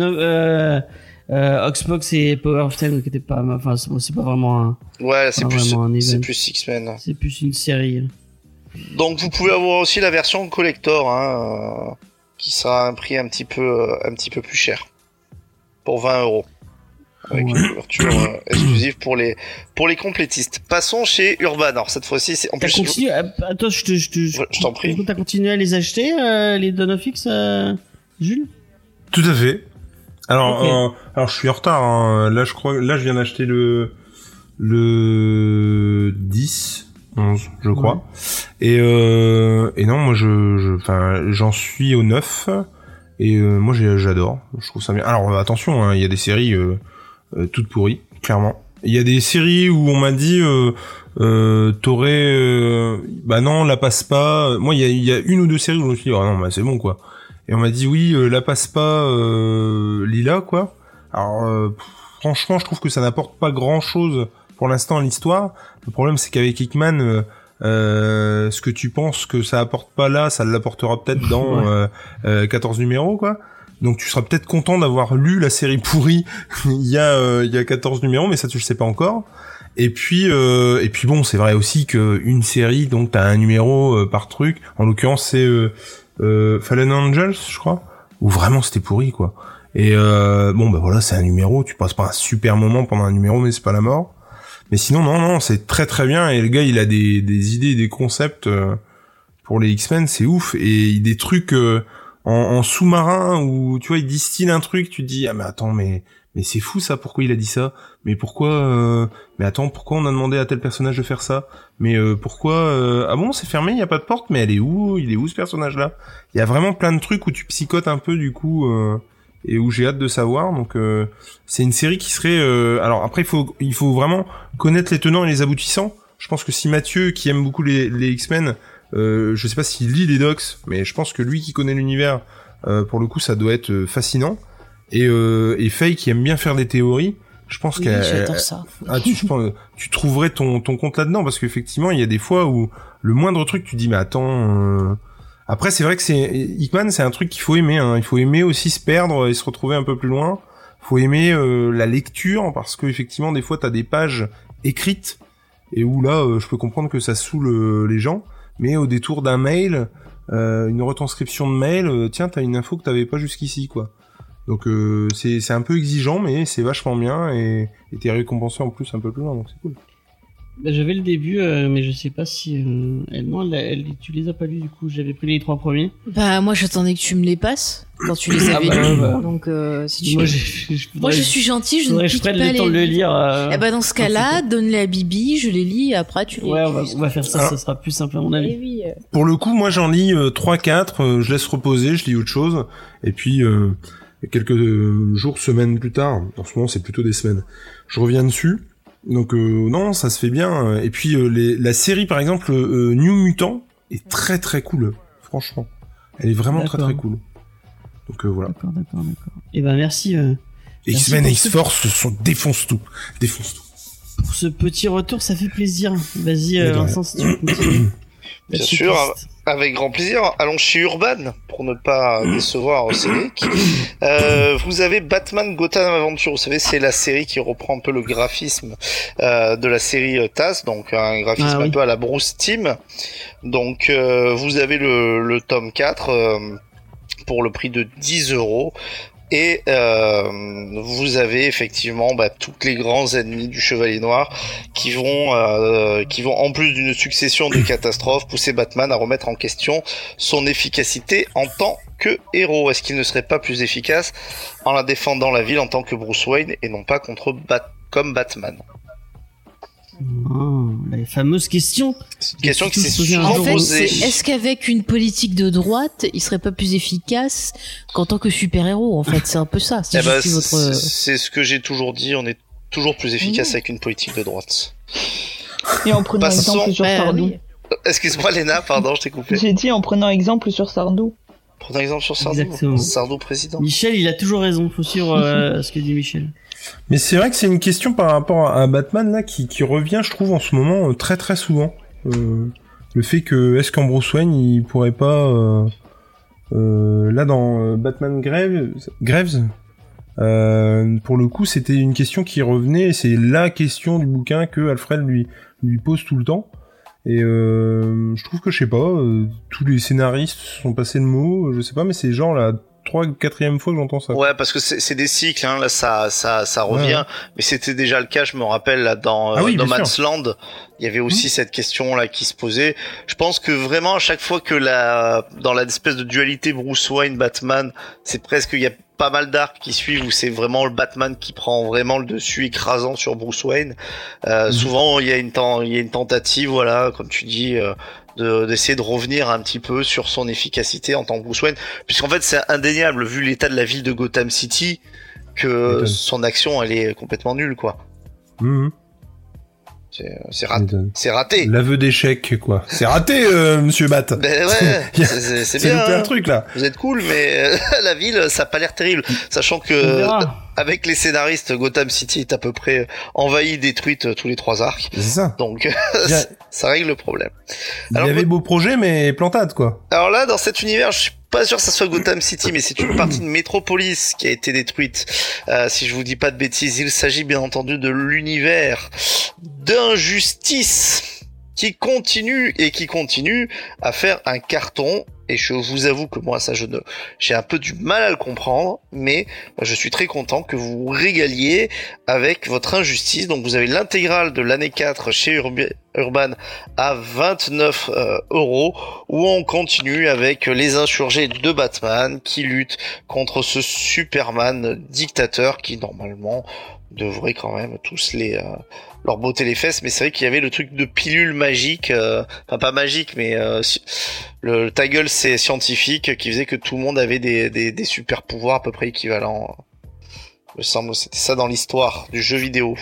euh, Oxbox et Power of Ten qui étaient pas enfin c'est pas vraiment un Ouais, c'est plus, c'est plus X-Men. c'est plus une série. Donc vous pouvez avoir aussi la version collector, hein, euh, qui sera à un prix un petit peu, euh, un petit peu plus cher, pour 20 euros, avec Ouais. une couverture euh, exclusive pour les, pour les complétistes. Passons chez Urban. Alors cette fois-ci, c'est en plus. continué euh, Attends, je te je te Ouais, je t'en prie. T'as continué à les acheter euh, les Dawn of X euh, Jules? Tout à fait. Alors, euh, alors je suis en retard. hein. Là, je crois, là, je viens d'acheter le le 10, 11, je crois. Et euh, et non, moi, je, je, enfin, j'en suis au 9 et euh, moi, j'adore. Je trouve ça bien. Alors, euh, attention, hein, il y a des séries euh, euh, toutes pourries, clairement. Il y a des séries où on m'a dit. Euh, euh, t'aurais euh, bah non la passe pas moi il y a, y a une ou deux séries où je me suis dit ah non bah c'est bon quoi et on m'a dit oui euh, la passe pas euh, Lila quoi. Alors euh, pff, franchement je trouve que ça n'apporte pas grand chose pour l'instant à l'histoire. Le problème c'est qu'avec Hickman euh, ce que tu penses que ça apporte pas là ça l'apportera peut-être dans Ouais. euh, euh, 14 numéros quoi. Donc tu seras peut-être content d'avoir lu la série pourrie il y a euh, il y a 14 numéros mais ça tu le sais pas encore. Et puis euh, et puis bon c'est vrai aussi que une série donc t'as un numéro par truc. En l'occurrence c'est euh, Fallen Angels je crois. Où vraiment c'était pourri quoi. Et euh, bon bah voilà c'est un numéro. Tu passes pas un super moment pendant un numéro mais c'est pas la mort. Mais sinon non non c'est très très bien. Et le gars il a des idées des concepts euh, pour les X-Men c'est ouf. Et des trucs euh, en, en sous-marin où tu vois il distille un truc tu dis ah mais attends mais mais c'est fou ça pourquoi il a dit ça. Mais pourquoi euh, mais attends pourquoi on a demandé à tel personnage de faire ça? Mais euh, pourquoi euh, ah bon c'est fermé il y a pas de porte mais elle est où? Il est où ce personnage là il y a vraiment plein de trucs où tu psychotes un peu du coup euh, et où j'ai hâte de savoir. Donc euh, c'est une série qui serait alors après il faut il faut vraiment connaître les tenants et les aboutissants. Je pense que si Mathieu qui aime beaucoup les, X-Men je sais pas s'il lit les docs mais je pense que lui qui connaît l'univers pour le coup ça doit être fascinant et euh, et Faye qui aime bien faire des théories je pense Oui, qu'elle j'adore ça. ah, tu, je pense, tu trouverais ton, ton compte là-dedans parce qu'effectivement, il y a des fois où le moindre truc, tu dis mais attends. euh, Après, c'est vrai que c'est Hickman, c'est un truc qu'il faut aimer. Hein. Il faut aimer aussi se perdre et se retrouver un peu plus loin. Faut aimer euh, la lecture parce que effectivement, des fois, t'as des pages écrites et où là, euh, je peux comprendre que ça saoule euh, les gens. Mais au détour d'un mail, euh, une retranscription de mail, euh, tiens, t'as une info que t'avais pas jusqu'ici, quoi. Donc euh, c'est c'est un peu exigeant, mais c'est vachement bien et t'es récompensé en plus un peu plus loin, donc c'est cool. Bah, J'avais le début, euh, mais je sais pas si. euh, elle, non, elle, elle- tu les as pas lus du coup. J'avais pris les trois premiers. Bah moi j'attendais que tu me les passes quand tu les Ah avais bah, lus. bah. Donc euh, si tu Moi, je, moi je suis gentil, je ne pique pas le temps de le les lire. euh, Eh bah dans ce cas-là, donne-les à Bibi, je les lis et après tu les ouais, on va, tu- on va faire ça, Ah. ça sera plus simple à mon Eh avis. oui, euh. Pour le coup, moi j'en lis euh, 3-4, euh, je laisse reposer, je lis autre chose, et puis quelques euh, jours, semaines plus tard, en ce moment c'est plutôt des semaines, je reviens dessus. Donc euh, non, ça se fait bien. Et puis euh, les, la série par exemple euh, New Mutant est très très cool, franchement. Elle est vraiment très très cool. Donc euh, voilà. D'accord, d'accord, d'accord. Et ben merci euh, X-Men et ce- X-Force sont défonce tout, défonce tout. pour ce petit retour, ça fait plaisir. Vas-y, euh. Vincent, si tu veux continuer. Bien sûr. Avec grand plaisir. Allons chez Urban pour ne pas décevoir Cédric. Euh, vous avez Batman Gotham Adventure. Vous savez, c'est la série qui reprend un peu le graphisme euh, de la série euh, TAS, donc un graphisme Ah oui. un peu à la Bruce Team. Donc, euh, vous avez le, le tome 4 euh, pour le prix de 10 euros. Et euh, vous avez effectivement bah, tous les grands ennemis du Chevalier Noir qui vont, euh, qui vont en plus d'une succession de catastrophes pousser Batman à remettre en question son efficacité en tant que héros. Est-ce qu'il ne serait pas plus efficace en la défendant la ville en tant que Bruce Wayne et non pas contre comme Batman? Ah, la fameuse question. C'est une question qui s'est souvent En fait, posée. c'est est-ce qu'avec une politique de droite, il serait pas plus efficace qu'en tant que super-héros En fait, c'est un peu ça. Si Eh ben, votre... c'est- C'est ce que j'ai toujours dit. On est toujours plus efficace Mmh. avec une politique de droite. Et en prenant Passons. exemple sur Bah, Sardou. Excuse-moi, Léna, pardon, je t'ai coupé. J'ai dit en prenant exemple sur Sardou. Prends un exemple sur Sardou. Exactement. Sardou président. Michel, il a toujours raison. Faut suivre euh, ce que dit Michel. Mais c'est vrai que c'est une question par rapport à Batman là qui, revient, je trouve, en ce moment euh, très très souvent. Euh, le fait que est-ce qu'en Bruce Wayne il pourrait pas euh, là dans Batman Graves, Graves pour le coup c'était une question qui revenait et c'est la question du bouquin que Alfred lui lui pose tout le temps. Et je trouve que je sais pas, tous les scénaristes sont passés le mot, je sais pas, mais c'est genre la trois quatrième fois que j'entends ça. Ouais, parce que c'est des cycles, hein, là ça, ça, ça revient. Ouais. Mais c'était déjà le cas, je me rappelle, là, dans Ah euh, oui, No Man's Land. Il y avait aussi cette question là qui se posait. Je pense que vraiment à chaque fois que la dans la espèce de dualité Bruce Wayne Batman, c'est presque il y a pas mal d'arcs qui suivent où c'est vraiment le Batman qui prend vraiment le dessus écrasant sur Bruce Wayne. Euh, Souvent il y a une il y a une tentative voilà comme tu dis euh, d'essayer de revenir un petit peu sur son efficacité en tant que Bruce Wayne puisqu'en fait c'est indéniable vu l'état de la ville de Gotham City que son action elle est complètement nulle quoi. Mhm. C'est raté. M'étonne. C'est raté. L'aveu d'échec, quoi. C'est raté, euh, monsieur Bat. Ben ouais, c'est- bien. loupé un hein. truc, là. Vous êtes cool, mais euh, la ville, ça a pas l'air terrible. Sachant que verra. avec les scénaristes, Gotham City est à peu près envahi, détruite euh, tous les trois arcs. C'est ça. Donc ça- règle le problème. il y avait beau projet, mais plantade, quoi. Alors là, dans cet univers, je suis pas sûr que ça soit Gotham City, mais c'est une partie de Metropolis qui a été détruite. Euh, si je vous dis pas de bêtises, il s'agit bien entendu de l'univers d'injustice qui continue et qui continue à faire un carton. Et je vous avoue que moi, ça, je ne, j'ai un peu du mal à le comprendre, mais je suis très content que vous vous régaliez avec votre injustice. Donc, vous avez l'intégrale de l'année 4 chez Urban à 29 euh, euros où on continue avec les insurgés de Batman qui luttent contre ce Superman dictateur qui normalement devrait quand même tous les euh, leur botter les fesses. Mais c'est vrai qu'il y avait le truc de pilule magique euh, enfin pas magique mais euh, le ta c'est scientifique qui faisait que tout le monde avait des, super pouvoirs à peu près équivalents il me semble. C'était ça dans l'histoire du jeu vidéo.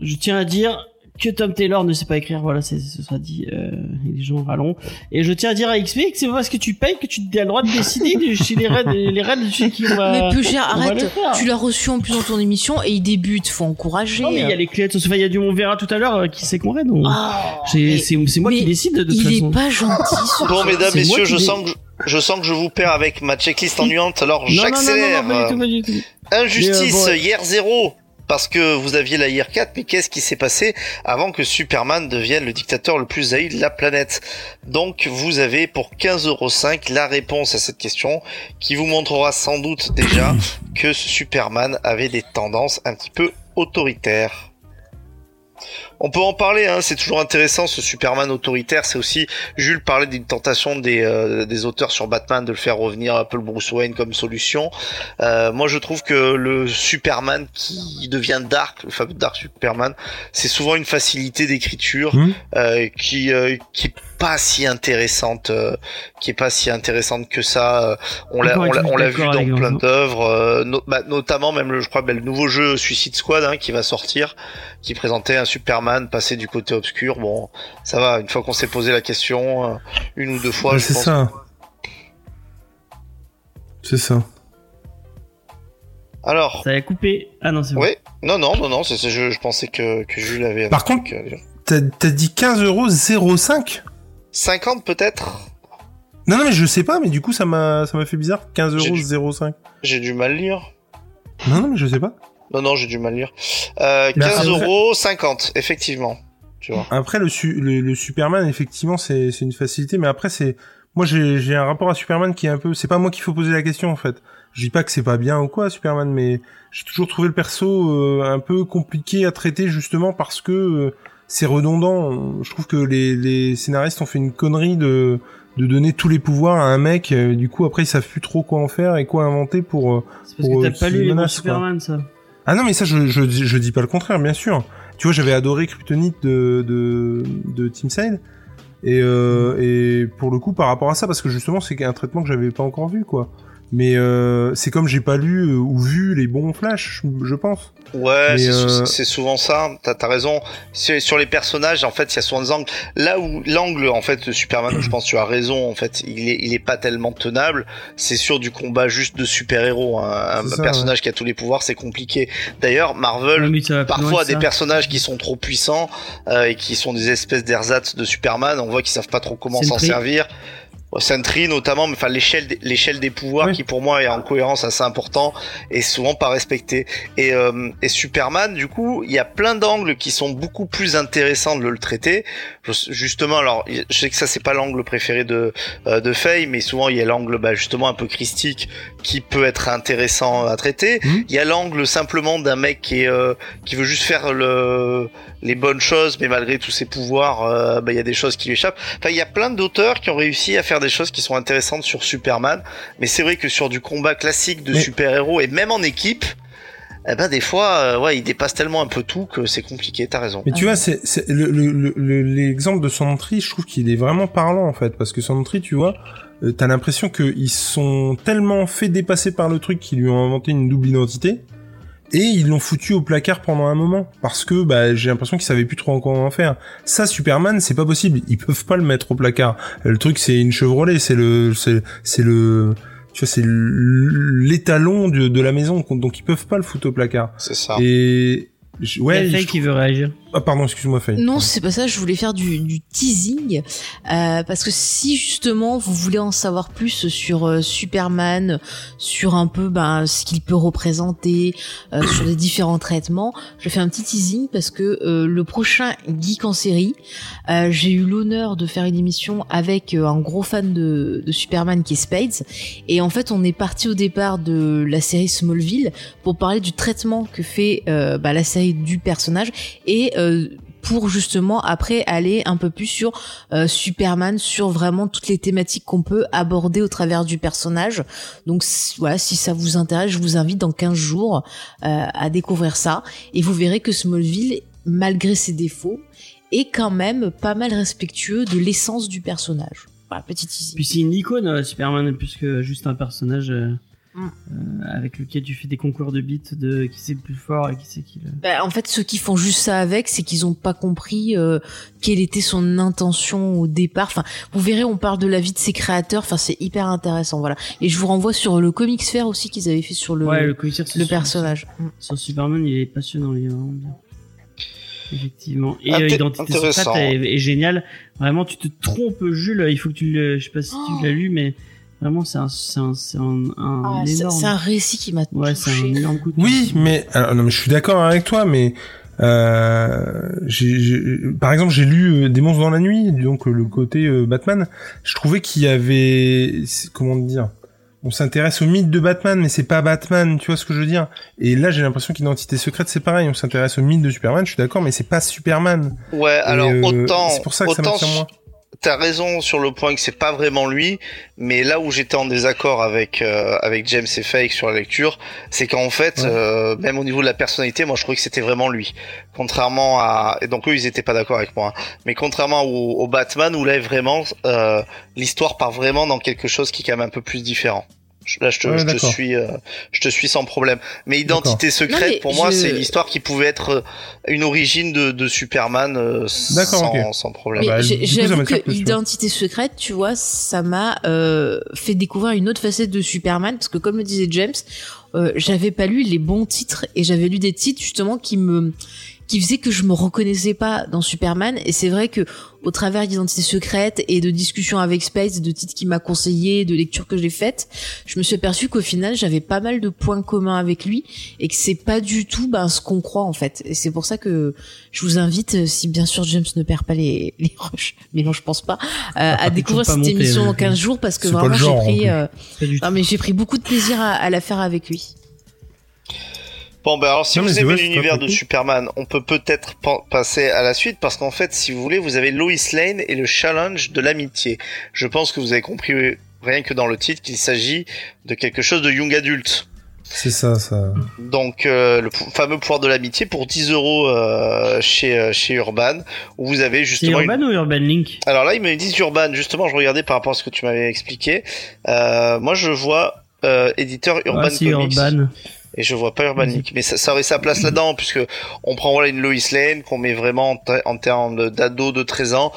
Je tiens à dire que Tom Taylor ne sait pas écrire, voilà, c'est, ce sera dit, euh, et les gens râlons. Et je tiens à dire à XP que c'est pas parce que tu payes que tu as le droit de décider de chez les raids, les raids chez qui on va... Mais peu cher, on arrête. Tu l'as reçu en plus dans ton émission et il débute, faut encourager. Non mais il y a les clés Enfin, il y a du on verra tout à l'heure euh, qui c'est qu'on raid. donc. Ah, c'est, mais c'est, c'est moi qui décide de toute il façon. est pas gentil. Ce Bon, mesdames, messieurs, je dé- sens que je, je sens que je vous perds avec ma checklist ennuyante, alors Non, non, non, non, j'accélère. non, pas du tout, pas du tout. Injustice, euh, bon, hier 0 parce que vous aviez la IR 4, mais qu'est-ce qui s'est passé avant que Superman devienne le dictateur le plus haï de la planète? Donc vous avez pour 15,5€ la réponse à cette question, qui vous montrera sans doute déjà que Superman avait des tendances un petit peu autoritaires. On peut en parler, hein, c'est toujours intéressant ce Superman autoritaire. C'est aussi Jules parlait d'une tentation des, euh, des auteurs sur Batman de le faire revenir un peu le Bruce Wayne comme solution. Euh, moi, je trouve que le Superman qui devient Dark, le fameux Dark Superman, c'est souvent une facilité d'écriture Hmm. euh, qui euh, qui pas si intéressante, euh, qui est pas si intéressante que ça. Euh, On l'a on vu dans plein d'œuvres, euh, no- bah, notamment même le, je crois ben, le nouveau jeu Suicide Squad hein, qui va sortir, qui présentait un Superman passé du côté obscur. Bon, ça va. Une fois qu'on s'est posé la question, une ou deux fois, c'est pense ça. C'est ça. Alors, Ça a coupé. Ah non, c'est bon. oui, non, non, non, non, c'est, je, je pensais que, que Jules avait. Par contre- t'as dit 15,05€ 50 peut-être? Non, non, mais je sais pas, mais du coup, ça m'a ça m'a fait bizarre. 15,05€. J'ai du mal lire. Non, non, mais je sais pas. Non, non, j'ai du mal lire. Euh, Bah, 15 après- euros 50, effectivement. Tu vois. Après, le, su- le, le Superman, effectivement, c'est c'est une facilité, mais après, c'est... Moi, j'ai j'ai un rapport à Superman qui est un peu... C'est pas moi qu'il faut poser la question, en fait. Je dis pas que c'est pas bien ou quoi, Superman, mais j'ai toujours trouvé le perso euh, un peu compliqué à traiter, justement, parce que euh, c'est redondant. Je trouve que les, les scénaristes ont fait une connerie de de donner tous les pouvoirs à un mec. euh, du coup, après, ils savent plus trop quoi en faire et quoi inventer pour... euh, C'est parce Pour, que euh, t'as pas lu les. Superman, ça. Ah non, mais ça, je, je, je dis pas le contraire, bien sûr. Tu vois, j'avais adoré Kryptonite de, de, de Team Sale. Et, euh, et pour le coup, par rapport à ça, parce que justement, c'est un traitement que j'avais pas encore vu, quoi. Mais euh, c'est comme j'ai pas lu euh, ou vu les bons Flash, je, je pense. Ouais, c'est euh, c'est souvent ça. T'as as raison. Sur, sur les personnages, en fait, il y a souvent des angles. Là où l'angle, en fait, de Superman, je pense, tu as raison. En fait, il est, il est pas tellement tenable. C'est sur du combat juste de super-héros. hein. Un, ça, personnage qui a tous les pouvoirs, c'est compliqué. D'ailleurs, Marvel Ouais, parfois des ça. personnages qui sont trop puissants euh, et qui sont des espèces d'ersatz de Superman. On voit qu'ils savent pas trop comment s'en servir. Sentry notamment, mais enfin l'échelle des- l'échelle des pouvoirs Oui. qui pour moi est en cohérence assez important et souvent pas respecté. Et, euh, et Superman, du coup, il y a plein d'angles qui sont beaucoup plus intéressants de le traiter. Justement, alors je sais que ça c'est pas l'angle préféré de euh, de Faye, mais souvent il y a l'angle bah, justement un peu christique qui peut être intéressant à traiter. Mhm. Il y a l'angle simplement d'un mec qui est euh, qui veut juste faire le les bonnes choses, mais malgré tous ses pouvoirs, euh, bah, il y a des choses qui lui échappent. Enfin, il y a plein d'auteurs qui ont réussi à faire des choses qui sont intéressantes sur Superman, mais c'est vrai que sur du combat classique de Mais- super-héros et même en équipe, eh ben des fois, euh, ouais, il dépasse tellement un peu tout que c'est compliqué. T'as raison. Mais tu vois, c'est c'est- le- le- le- le- l'exemple de Sentry, je trouve qu'il est vraiment parlant en fait, parce que Sentry, tu vois, euh, t'as l'impression qu'ils sont tellement fait dépasser par le truc qu'ils lui ont inventé une double identité, et ils l'ont foutu au placard pendant un moment, parce que bah, j'ai l'impression qu'ils savaient plus trop encore en faire. Ça, Superman, c'est pas possible, ils peuvent pas le mettre au placard. Le truc, c'est une Chevrolet, c'est le, c'est c'est le, tu vois, c'est l'étalon de, de la maison, donc ils peuvent pas le foutre au placard. C'est ça. Et je- Il y ouais, a Faye je qui veut réagir. ah pardon, excuse-moi Faye. Non, c'est pas ça. Je voulais faire du, du teasing euh, parce que si justement vous voulez en savoir plus sur euh, Superman, sur un peu ben, ce qu'il peut représenter, euh, sur les différents traitements, je fais un petit teasing parce que euh, le prochain Geek en série, euh, j'ai eu l'honneur de faire une émission avec euh, un gros fan de, de Superman qui est Spades et en fait on est parti au départ de la série Smallville pour parler du traitement que fait euh, bah, la série du personnage et euh, pour justement après aller un peu plus sur euh, Superman, sur vraiment toutes les thématiques qu'on peut aborder au travers du personnage. Donc voilà, si ça vous intéresse, je vous invite dans 15 jours euh, à découvrir ça et vous verrez que Smallville, malgré ses défauts, est quand même pas mal respectueux de l'essence du personnage. Voilà, petit teasing. Puis c'est une icône, Superman, plus que juste un personnage euh, Mm. euh, avec lequel tu fais des concours de beats de qui c'est le plus fort et qui c'est qui le. Bah, en fait, ceux qui font juste ça avec, c'est qu'ils ont pas compris euh, quelle était son intention au départ. Enfin, vous verrez, on parle de la vie de ses créateurs. Enfin, c'est hyper intéressant, voilà. Et je vous renvoie sur le comic sphere aussi qu'ils avaient fait sur le ouais, le le, commissaire sur- personnage. Sur Superman, il est passionnant, il est vraiment bien. Effectivement. Et Inté- euh, Identité secrète est, est génial. Vraiment, tu te trompes, Jules. Il faut que tu le. Je sais pas si Oh. tu l'as lu, mais vraiment, c'est un, c'est un, c'est un, un Ah, c'est énorme. c'est un récit qui m'a Ouais, c'est un touché. énorme coup de cœur. Oui, mais alors, non, mais je suis d'accord avec toi, mais euh, j'ai, j'ai- par exemple, j'ai lu euh, Des monstres dans la nuit, donc euh, le côté euh, Batman. Je trouvais qu'il y avait, comment dire, on s'intéresse au mythe de Batman, mais c'est pas Batman, tu vois ce que je veux dire? Et là, j'ai l'impression qu'Identité secrète, c'est pareil. On s'intéresse au mythe de Superman. Je suis d'accord, mais c'est pas Superman. Ouais, Et, alors euh, autant, c'est pour ça que ça autant m'attire moins. T'as raison sur le point que c'est pas vraiment lui, mais là où j'étais en désaccord avec euh, avec James et Fake sur la lecture, c'est qu'en fait, Ouais. euh, même au niveau de la personnalité, moi je trouvais que c'était vraiment lui. Contrairement à, et donc eux ils étaient pas d'accord avec moi, hein. mais contrairement au, au Batman où là vraiment euh, l'histoire part vraiment dans quelque chose qui est quand même un peu plus différent. Je- Là, je te, Ouais, je te suis, euh, je te suis sans problème. Mais Identité secrète, Non, mais pour moi, c'est l'histoire qui pouvait être euh, une origine de, de Superman euh, D'accord, sans, ok. sans problème. Mais bah, j'avoue que. Identité secrète, tu vois, ça m'a euh, fait découvrir une autre facette de Superman parce que comme le disait James, euh, j'avais pas lu les bons titres et j'avais lu des titres justement qui me qui faisaient que je me reconnaissais pas dans Superman et c'est vrai que au travers d'identité secrète et de discussions avec Space, de titres qu'il m'a conseillé, de lectures que j'ai faites, je me suis aperçu qu'au final j'avais pas mal de points communs avec lui et que c'est pas du tout ben, ce qu'on croit en fait. Et c'est pour ça que je vous invite, euh, si bien sûr James ne perd pas les, les rushs, mais non je pense pas, euh, à peut découvrir cette monter, émission euh, dans 15 jours parce que vraiment j'ai en pris, euh, non mais j'ai pris beaucoup de plaisir à, à la faire avec lui. Bon, ben alors si Non, vous aimez l'univers de. Superman, on peut peut-être pa- passer à la suite parce qu'en fait, si vous voulez, vous avez Lois Lane et le challenge de l'amitié. Je pense que vous avez compris rien que dans le titre qu'il s'agit de quelque chose de young adulte. C'est ça, ça. Donc euh, le fameux pouvoir de l'amitié pour 10 euros euh, chez euh, chez Urban où vous avez justement une- Urban ou Urban Link? Alors là, ils me disent Urban. Justement, je regardais par rapport à ce que tu m'avais expliqué. Euh, moi, je vois euh, éditeur Urban Ah, Comics Urban. Et je vois pas Urban Vas-y. League. Mais ça, ça aurait sa place là-dedans puisque on prend voilà une Lois Lane qu'on met vraiment en, te- en termes d'ado de 13 ans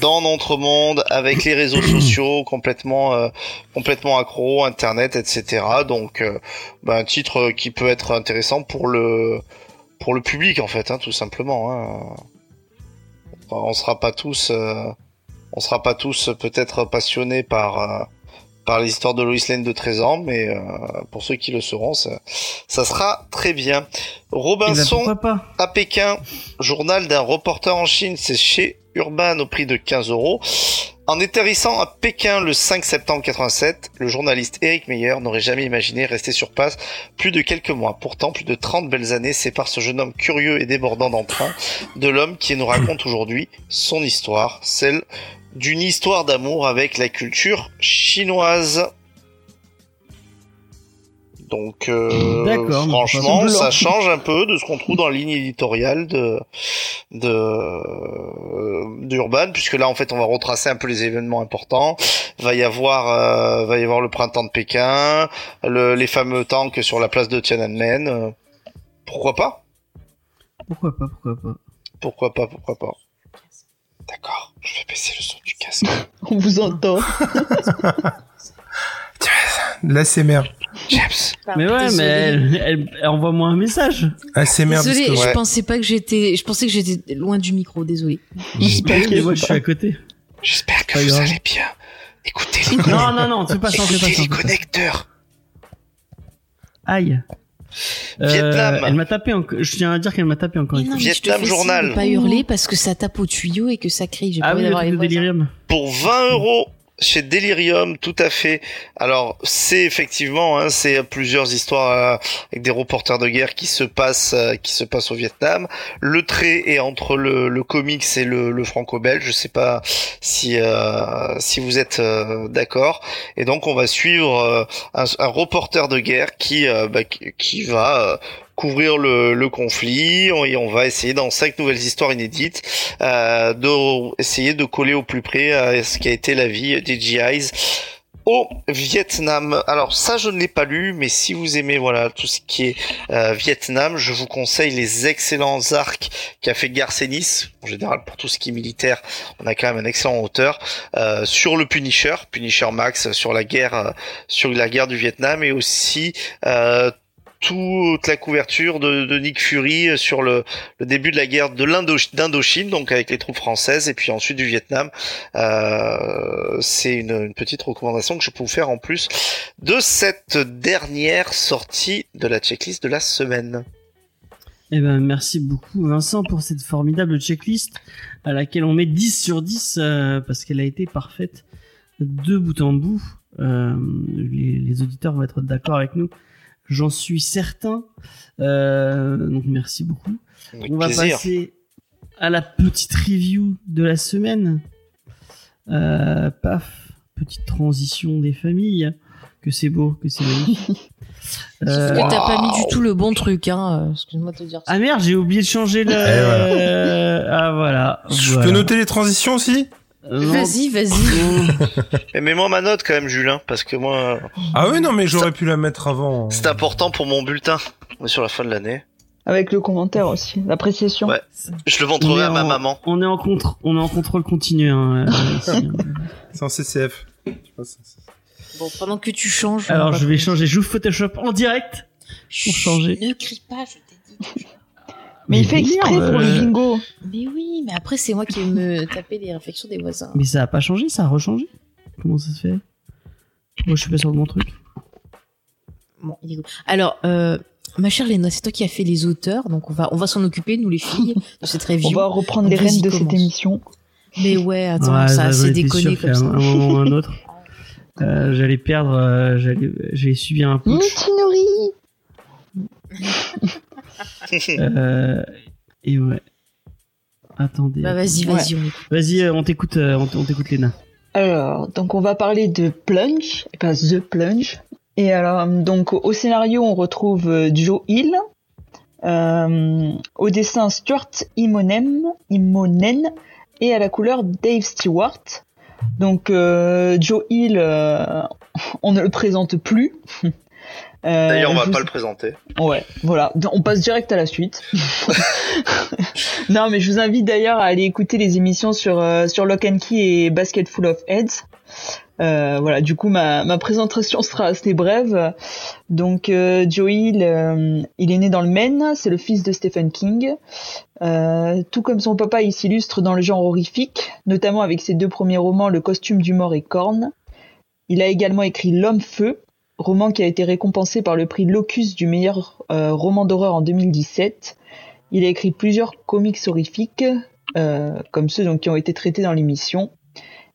dans notre monde avec les réseaux sociaux complètement euh, complètement accro, internet, etc. Donc, euh, bah, un titre qui peut être intéressant pour le pour le public en fait, hein, tout simplement. Hein. On sera pas tous euh, on sera pas tous peut-être passionnés par euh, par les histoires de Lois Lane de 13 ans, mais euh, pour ceux qui le seront, ça, ça sera très bien. Eh ben, Robinson pas à Pékin, journal d'un reporter en Chine, c'est chez Urban au prix de 15 euros. En atterrissant à Pékin le 5 septembre 87, le journaliste Eric Meyer n'aurait jamais imaginé rester sur place plus de quelques mois. Pourtant, plus de 30 belles années séparent ce jeune homme curieux et débordant d'entrain de l'homme qui nous raconte aujourd'hui son histoire, celle d'une histoire d'amour avec la culture chinoise. Donc, euh, franchement, ça change un peu de ce qu'on trouve dans la ligne éditoriale de de euh, d'Urban, puisque là, en fait, on va retracer un peu les événements importants. Va y avoir, euh, va y avoir le printemps de Pékin, le, les fameux tanks sur la place de Tiananmen. euh, pourquoi pas? Pourquoi pas, pourquoi pas? Pourquoi pas Pourquoi pas? D'accord, je vais baisser le son On vous entend. L'ASMR. James, Mais ouais, mais elle, elle, elle envoie-moi un message. ASMR Désolée, Discovery. je Ouais. pensais pas que j'étais, je pensais que j'étais loin du micro, désolé. j'espère Mais moi, je suis à côté. j'espère que Pas vous grave. allez bien. Écoutez les, Non, non, non, fais pas ça, fais pas ça. les connecteurs. Aïe. Euh, Vietnam. Elle m'a tapé encore. Je tiens à dire qu'elle m'a tapé encore une fois. Vietnam Journal. pas hurler parce que ça tape au tuyau et que ça crie. J'ai Ah pas oui, le délirium. pour 20 euros chez Delirium, tout à fait. Alors, c'est effectivement, hein, c'est plusieurs histoires euh, avec des reporters de guerre qui se passent, euh, qui se passent au Vietnam. Le trait est entre le, le comics et le, franco-belge. Je sais pas si euh, si vous êtes d'accord. Et donc, on va suivre un, reporter de guerre qui bah, qui, va couvrir le, le conflit et on va essayer dans cinq nouvelles histoires inédites euh, de essayer de coller au plus près à ce qui a été la vie des GIs au Vietnam. Alors ça je ne l'ai pas lu, mais si vous aimez voilà tout ce qui est euh, Vietnam, je vous conseille les excellents arcs qu'a fait Garcenis. En général pour tout ce qui est militaire, on a quand même un excellent auteur euh, sur le Punisher, Punisher Max, sur la guerre, euh, sur la guerre du Vietnam et aussi euh, toute la couverture de, Nick Fury sur le, début de la guerre de donc avec les troupes françaises, et puis ensuite du Vietnam. Euh, c'est une, petite recommandation que je peux vous faire en plus de cette dernière sortie de la checklist de la semaine. Eh ben, merci beaucoup, Vincent, pour cette formidable checklist à laquelle on met 10 sur 10 euh, parce qu'elle a été parfaite de bout en bout. Euh, les auditeurs vont être d'accord avec nous. J'en suis certain. Euh, donc, merci beaucoup. Avec On va plaisir. passer à la petite review de la semaine. Euh, paf, petite transition des familles. Que c'est beau, que c'est magnifique. Sauf Euh, que t'as pas mis du tout le bon truc, hein. euh, Excuse-moi de te dire ça. Ah merde, j'ai oublié de changer le. Ah voilà. Je voilà. peux noter les transitions aussi? Vas-y, vas-y. Mais mets-moi ma note quand même, Julien, parce que moi, Ah oui, non, mais j'aurais pu la mettre avant. c'est important pour mon bulletin. On est sur la fin de l'année. Avec le commentaire aussi, l'appréciation. Ouais. Je le On montrerai à ma en- maman. On est en contre, on est en contrôle continu. Hein, euh, ici, hein. C'est en CCF. Je Bon, pendant que tu changes. Alors je vais changer. J'ouvre Photoshop en direct. Chut, changer. Ne crie pas, je t'ai dit. Mais il fait exprès merde, pour le euh, bingo. Mais oui, mais après, c'est moi qui vais me taper les réflexions des voisins. Mais ça a pas changé, ça a rechangé. Comment ça se fait? Moi je suis pas sur le bon truc. Bon, il est cool. Alors, euh, ma chère Léna, c'est toi qui as fait les auteurs, donc on va, on va s'en occuper, nous les filles, de cette On review. va reprendre les rênes de cette émission. Mais ouais, attends, Ouais, ça a j'en assez étais déconné comme ça. un moment ou un autre. euh, j'allais perdre, euh, j'allais, j'ai subi un putsch. Mutinerie Euh, et ouais. Attendez. Bah, vas-y, Ouais. vas-y, on. Vas-y, euh, on t'écoute, euh, on t'écoute Léna. Alors, donc on va parler de Plunge, et pas The Plunge. Et alors, donc au scénario, on retrouve euh, Joe Hill. Euh, au dessin, Stuart Immonen, Immonen. Et à la couleur, Dave Stewart. Donc euh, Joe Hill, euh, on ne le présente plus. Euh, D'ailleurs, on va pas le présenter. Ouais, voilà. On passe direct à la suite. non, mais je vous invite d'ailleurs à aller écouter les émissions sur euh, sur Lock and Key et Basket Full of Heads. Euh, voilà, du coup ma, ma présentation sera assez brève. Donc euh, Joe Hill, euh, il est né dans le Maine, c'est le fils de Stephen King. Euh, tout comme son papa, il s'illustre dans le genre horrifique, notamment avec ses deux premiers romans, Le costume du mort et Corne. Il a également écrit L'homme feu, roman qui a été récompensé par le prix Locus du meilleur euh, roman d'horreur en 2017. Il a écrit plusieurs comics horrifiques, euh, comme ceux donc, qui ont été traités dans l'émission.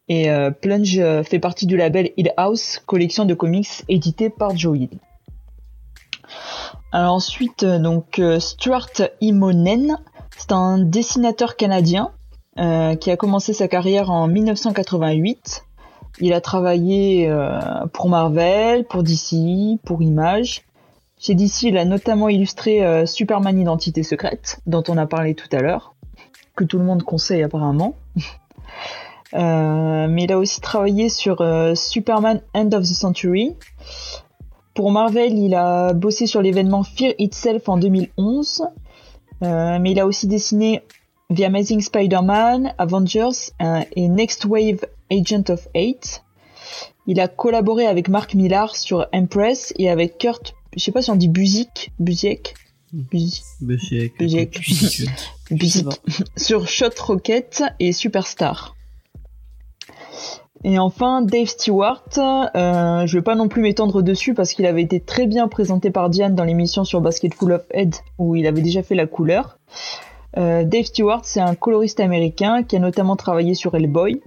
Et euh, Plunge fait partie du label Hill House, collection de comics édité par Joe Hill. Alors ensuite, donc Stuart Immonen, c'est un dessinateur canadien qui a commencé sa carrière en 1988. Il a travaillé euh, pour Marvel, pour DC, pour Image. Chez DC, il a notamment illustré euh, Superman Identité secrète, dont on a parlé tout à l'heure, que tout le monde conseille apparemment. Euh, mais il a aussi travaillé sur Superman End of the Century. Pour Marvel, il a bossé sur l'événement Fear Itself en 2011. Euh, mais il a aussi dessiné The Amazing Spider-Man, Avengers et Next Wave Agent of Eight. Il a collaboré avec Mark Millar sur Empress et avec Kurt, je sais pas si on dit Busiek, Busiek, Busiek, Busiek. Busiek. Busiek. Busiek. sur Shot Rocket et Superstar. Et enfin, Dave Stewart, euh, je vais pas non plus m'étendre dessus parce qu'il avait été très bien présenté par Diane dans l'émission sur Basketful of Head où il avait déjà fait la couleur. Euh, Dave Stewart, c'est un coloriste américain qui a notamment travaillé sur Hellboy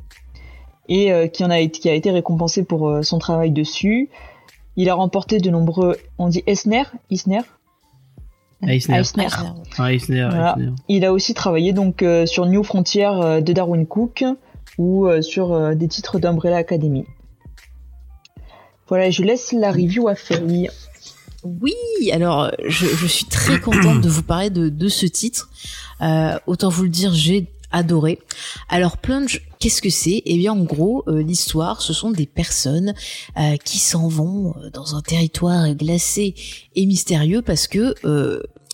et euh, qui en a été, qui a été récompensé pour euh, son travail dessus. Il a remporté de nombreux, on dit Eisner, Eisner, Eisner. Eisner. Ah, Eisner, Voilà. Eisner. Il a aussi travaillé donc euh, sur New Frontier euh, de Darwin Cook ou euh, sur euh, des titres d'Umbrella Academy. Voilà, je laisse la review à Ferry. Oui, alors je, je suis très contente de vous parler de, de ce titre. Euh, autant vous le dire, j'ai adoré. Alors Plunge, qu'est-ce que c'est? Eh bien en gros, euh, l'histoire, ce sont des personnes euh, qui s'en vont euh, dans un territoire glacé et mystérieux parce que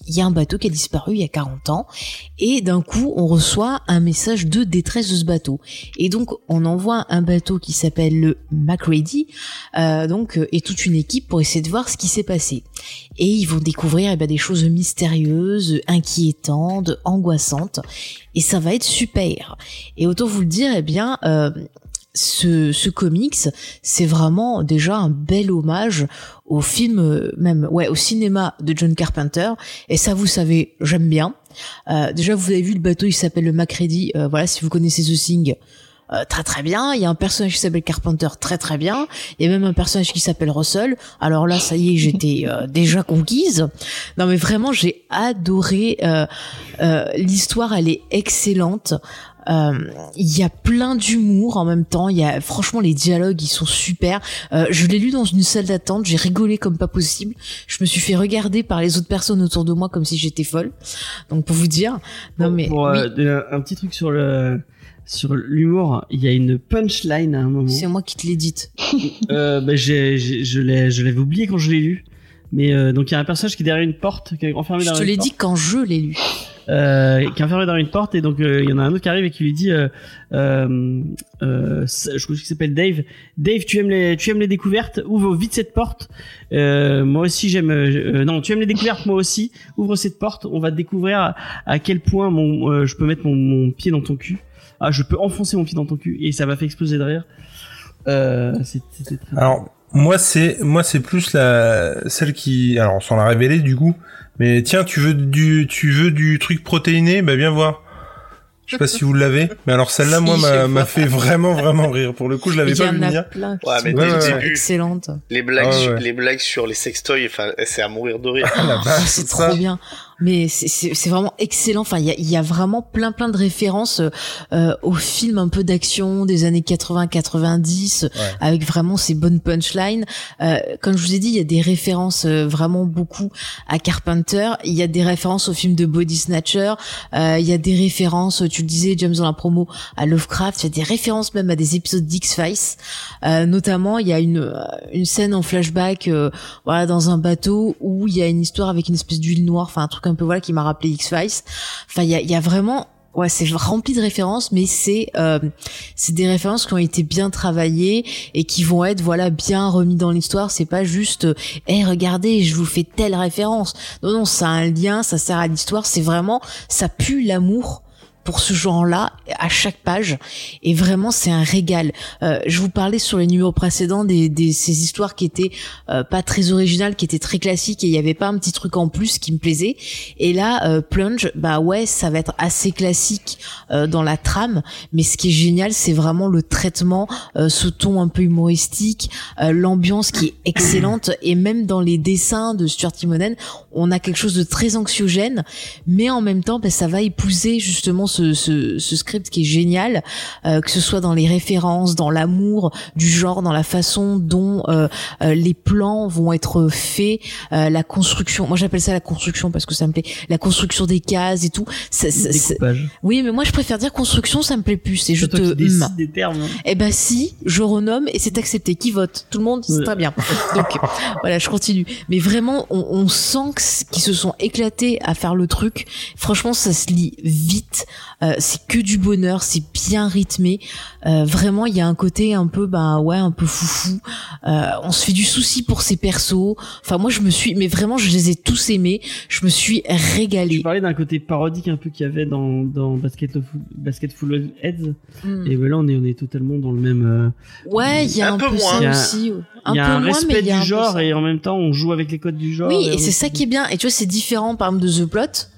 il y a un bateau qui a disparu il y a 40 ans et d'un coup on reçoit un message de détresse de ce bateau. Et donc on envoie un bateau qui s'appelle le MacReady euh, donc euh, et toute une équipe pour essayer de voir ce qui s'est passé. Et ils vont découvrir eh ben, des choses mystérieuses, inquiétantes, angoissantes et ça va être super. Et autant vous le dire eh bien euh, ce, ce comics, c'est vraiment déjà un bel hommage au film, euh, même ouais, au cinéma de John Carpenter. Et ça, vous savez, j'aime bien. Euh, déjà, vous avez vu le bateau, il s'appelle le Macready. Euh, voilà, si vous connaissez The Thing, euh, très très bien. Il y a un personnage qui s'appelle Carpenter, très très bien. Il y a même un personnage qui s'appelle Russell. Alors là, ça y est, j'étais euh, déjà conquise. Non, mais vraiment, j'ai adoré. euh, euh, L'histoire, elle est excellente. Euh, Il y a plein d'humour en même temps. Il y a franchement les dialogues, ils sont super. Euh, je l'ai lu dans une salle d'attente. J'ai rigolé comme pas possible. Je me suis fait regarder par les autres personnes autour de moi comme si j'étais folle. Donc pour vous dire, non mais pour, oui, euh, un, un petit truc sur le sur l'humour, il y a une punchline à un moment. c'est moi qui te l'ai dite. Euh, bah, j'ai, j'ai- je l'ai, je l'avais oublié quand je l'ai lu. Mais euh, donc il y a un personnage qui est derrière une porte, qui est enfermé Je derrière te une l'ai dit quand je l'ai lu. Euh, qui est enfermé derrière une porte et donc euh, il y en a un autre qui arrive et qui lui dit, euh, euh, euh, je crois qu'il s'appelle Dave. Dave, tu aimes les, tu aimes les découvertes? Ouvre vite cette porte. Moi aussi j'aime. non, tu aimes les découvertes, moi aussi. Ouvre cette porte. On va découvrir à, quel point mon, je peux mettre mon, pied dans ton cul. Ah, je peux enfoncer mon pied dans ton cul et ça m'a fait exploser de rire. C'était très. Alors moi c'est moi c'est plus la celle qui alors sans la révéler du coup mais tiens tu veux du tu veux du truc protéiné? Bah viens voir je sais pas si vous l'avez mais alors celle-là Si, moi m'a fait vraiment vraiment rire pour le coup je l'avais Il y pas en vu a venir plein qui Ouais, mais le vraiment début- excellentes. Les blagues, Ah sur- ouais. les blagues sur les sextoys, enfin, c'est à mourir de rire. Ah, c'est trop bien. Mais c'est- vraiment excellent. Enfin, il y a, y a vraiment plein plein de références euh, aux films un peu d'action des années 80-90 Ouais. avec vraiment ces bonnes punchlines. Euh, comme je vous ai dit, il y a des références euh, vraiment beaucoup à Carpenter. Il y a des références au film de Body Snatcher. Euh, il y a des références, tu le disais, James dans la promo, à Lovecraft. Il y a des références même à des épisodes d'X-Files. Euh, notamment, il y a une euh, une scène en flashback, euh, voilà, dans un bateau où il y a une histoire avec une espèce d'huile noire, enfin un truc un peu voilà qui m'a rappelé X-Files. Enfin, il y a, y a vraiment Ouais, c'est rempli de références, mais c'est euh, c'est des références qui ont été bien travaillées et qui vont être voilà bien remis dans l'histoire. C'est pas juste, eh regardez, je vous fais telle référence. Non non, ça a un lien, ça sert à l'histoire. C'est vraiment, ça pue l'amour pour ce genre-là à chaque page et vraiment c'est un régal. Euh, je vous parlais sur les numéros précédents des, des ces histoires qui étaient euh, pas très originales, qui étaient très classiques et il y avait pas un petit truc en plus qui me plaisait. Et là, euh, Plunge, bah ouais, ça va être assez classique euh, dans la trame, mais ce qui est génial, c'est vraiment le traitement, euh, ce ton un peu humoristique, l'ambiance qui est excellente et même dans les dessins de Stuart Timonen, on a quelque chose de très anxiogène, mais en même temps, bah, ça va épouser justement ce, ce, ce script qui est génial, euh, que ce soit dans les références, dans l'amour du genre, dans la façon dont euh, euh, les plans vont être faits, euh, la construction. Moi, j'appelle ça la construction parce que ça me plaît. La construction des cases et tout. Ça, ça- oui, mais moi, je préfère dire construction, ça me plaît plus. Juste toi qui hum. décides des termes. hein. Eh ben si, je renomme et c'est accepté. Qui vote? Tout le monde, c'est Ouais. très bien. Donc voilà, je continue. Mais vraiment, on, on sent qu'ils se sont éclatés à faire le truc. Franchement, ça se lit vite. Euh, c'est que du bonheur, c'est bien rythmé. Euh, vraiment, il y a un côté un peu, bah ouais, un peu foufou. Euh, on se fait du souci pour ces persos. Enfin, moi, je me suis, mais vraiment, je les ai tous aimés. Je me suis Tu régalée. parlais d'un côté parodique un peu qu'il y avait dans, dans Basket, of, Basket Full of Heads. Mm. Et ben là, on est, on est totalement dans le même. euh, Ouais, il y a Un un, peu peu, moins. ça Il y a- aussi. Il y a peu un moins, mais respect il y a un du peu genre et en même temps, on joue avec les codes du genre. Oui, et et c'est ça qui est bien. Et tu vois, c'est différent, par exemple, de The Plot.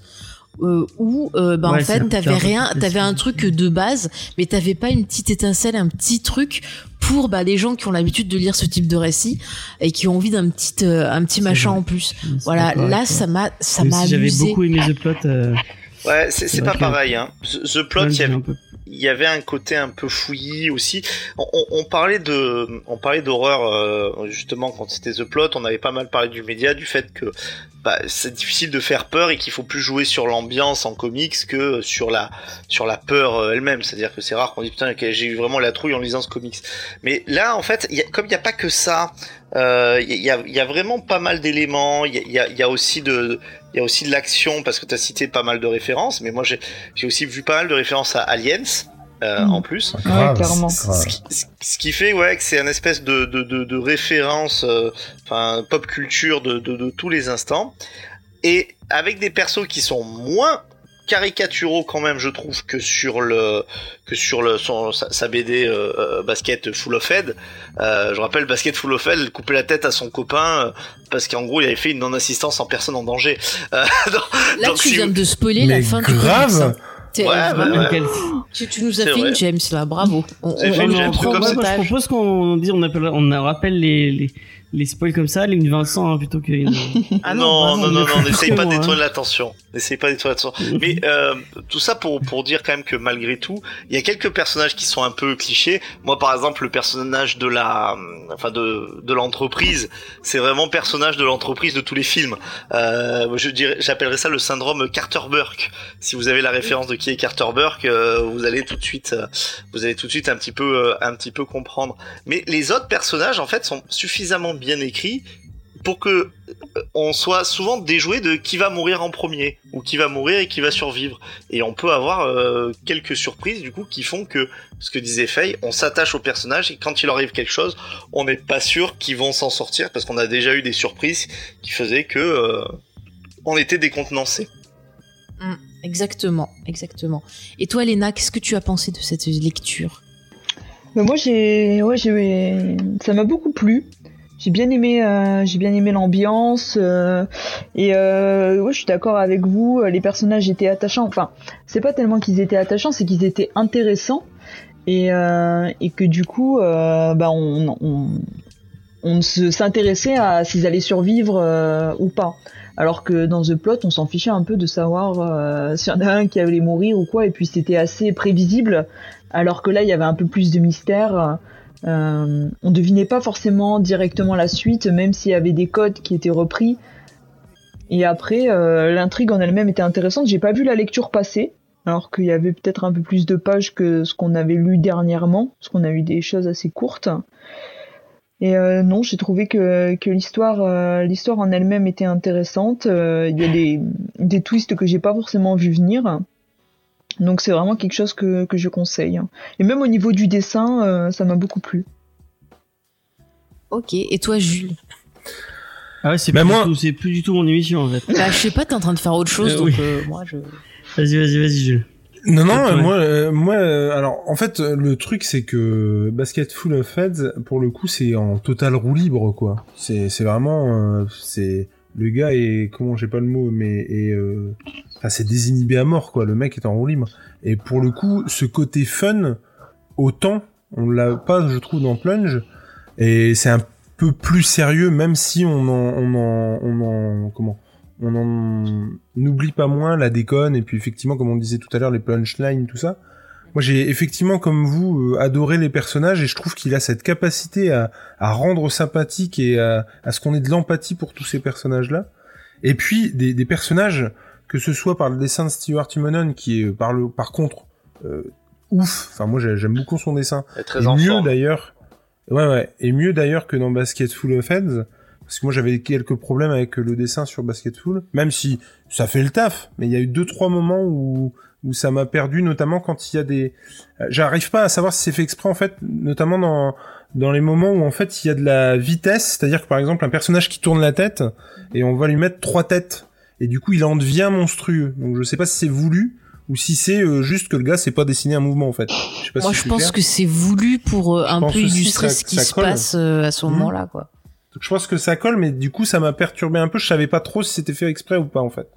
Euh, où euh, bah Ouais, en fait t'avais rien t'avais un truc de base mais t'avais pas une petite étincelle un petit truc pour bah les gens qui ont l'habitude de lire ce type de récit et qui ont envie d'un petit euh, un petit machin vrai. en plus voilà là ça m'a ça m'a si J'avais beaucoup aimé The Plot. euh, Ouais, c'est pas pareil. Hein. The Plot, il y avait un peu- il y avait un côté un peu fouillis aussi. On, parlait de, on parlait d'horreur euh, justement quand c'était The Plot. On avait pas mal parlé du média, du fait que bah, c'est difficile de faire peur et qu'il faut plus jouer sur l'ambiance en comics que sur la sur la peur euh, elle-même. C'est-à-dire que c'est rare qu'on dise putain j'ai eu vraiment la trouille en lisant ce comics. Mais là en fait, comme il n'y a pas que ça, euh, il y, a, il y a vraiment pas mal d'éléments. Il y a, il y a- il y a aussi de il y a aussi de l'action parce que tu as cité pas mal de références. Mais moi j'ai aussi vu pas mal de références à Aliens. euh, Mm. en plus. Clairement. Ce qui, ce- ce qui fait ouais que c'est un espèce de, de, de, de référence, euh, enfin pop culture de, de, de tous les instants, et avec des persos qui sont moins caricaturaux quand même je trouve que sur le que sur le son, sa, sa BD euh, euh, basket full of head. Euh, je rappelle basket full of head coupait la tête à son copain euh, parce qu'en gros il avait fait une non assistance en personne en danger. Euh, donc- là donc, tu si viens vous- de spoiler Mais la fin du comics, grave hein. Ouais, ouais, ouais. Tu, tu nous as fait vrai. une James là bravo. On, on- on James, prend moi, je propose qu'on on, appelle, on rappelle les, les, les spoils comme ça, les Vincent, hein, plutôt que. ah non, non, non, non, n'essaye pas détruire hein. l'attention. N'essaye pas détruire l'attention. Mais euh, tout ça pour pour dire quand même que malgré tout, il y a quelques personnages qui sont un peu clichés. Moi, par exemple, le personnage de la, enfin de de l'entreprise, c'est vraiment personnage de l'entreprise de tous les films. Euh, je dirais, j'appellerais ça le syndrome Carter Burke. Si vous avez la référence de qui est Carter Burke, euh, vous allez tout de suite, euh, vous allez tout de suite un petit peu, euh, un petit peu comprendre. Mais les autres personnages, en fait, sont suffisamment bien écrits pour que euh, on soit souvent déjoué de qui va mourir en premier ou qui va mourir et qui va survivre. Et on peut avoir euh, quelques surprises du coup qui font que ce que disait Faye, on s'attache au personnage et quand il arrive quelque chose, on n'est pas sûr qu'ils vont s'en sortir parce qu'on a déjà eu des surprises qui faisaient que euh, on était décontenancé. exactement exactement et toi Léna qu'est-ce que tu as pensé de cette lecture? Mais moi j'ai ouais j'ai ça m'a beaucoup plu. J'ai bien aimé euh, j'ai bien aimé l'ambiance euh, et euh, ouais je suis d'accord avec vous. Les personnages étaient attachants. Enfin c'est pas tellement qu'ils étaient attachants, c'est qu'ils étaient intéressants et et que du coup bah on on on s'intéressait à s'ils allaient survivre ou pas. Alors que dans The Plot, on s'en fichait un peu de savoir s'il y en a un qui allait mourir ou quoi, et puis c'était assez prévisible. Alors que là, il y avait un peu plus de mystère. Euh, on devinait pas forcément directement la suite, même s'il y avait des codes qui étaient repris. Et après, euh, l'intrigue en elle-même était intéressante. J'ai pas vu la lecture passer, alors qu'il y avait peut-être un peu plus de pages que ce qu'on avait lu dernièrement, parce qu'on a eu des choses assez courtes. Et euh, non, j'ai trouvé que, l'histoire, euh, l'histoire en elle-même était intéressante. Il y a des, des twists que j'ai pas forcément vu venir. Donc c'est vraiment quelque chose que, que je conseille. hein. Et même au niveau du dessin, euh, ça m'a beaucoup plu. Ok. Et toi, Jules? Ah ouais, c'est Bah, plus, moi- du tout- c'est plus du tout mon émission en fait. Bah, je sais pas, t'es en train de faire autre chose, Euh, donc oui. euh, moi, je. Vas-y, vas-y, vas-y, Jules. Non, non, euh, moi, euh, moi, euh, alors, en fait, le truc, c'est que Basket Full of Heads, pour le coup, c'est en total roue libre, quoi. C'est, c'est vraiment, euh, c'est, le gars est, comment, j'ai pas le mot, mais, est, euh, c'est désinhibé à mort, quoi. Le mec est en roue libre. Et pour le coup, ce côté fun, autant, on l'a pas, je trouve, dans Plunge. Et c'est un peu plus sérieux, même si on en, on en, on en, comment, on en n'oublie pas moins la déconne et puis effectivement comme on disait tout à l'heure les punchlines tout ça moi j'ai effectivement comme vous euh, adoré les personnages et je trouve qu'il a cette capacité à, rendre sympathique et à, ce qu'on ait de l'empathie pour tous ces personnages là et puis des personnages que ce soit par le dessin de Stewart Timonen qui est par le par contre euh, ouf enfin moi j'ai- j'aime beaucoup son dessin est très et mieux d'ailleurs. Ouais, ouais. Et mieux d'ailleurs que dans Basketful of Heads. Parce que moi j'avais quelques problèmes avec le dessin sur Basketful. Même si ça fait le taf. Mais il y a eu deux, trois moments où, où ça m'a perdu, notamment quand il y a des, euh, j'arrive pas à savoir si c'est fait exprès en fait, notamment dans, dans les moments où en fait il y a de la vitesse. C'est-à-dire que par exemple un personnage qui tourne la tête et on va lui mettre trois têtes. Et du coup il en devient monstrueux. Donc je sais pas si c'est voulu ou si c'est euh, juste que le gars s'est pas dessiné un mouvement en fait. Je sais pas Moi, si je pense clair. que c'est voulu pour euh, un peu illustrer ça- ce qui se colle. passe euh, à ce Mhm. moment-là, quoi. Donc, je pense que ça colle, mais du coup, ça m'a perturbé un peu. Je savais pas trop si c'était fait exprès ou pas, en fait.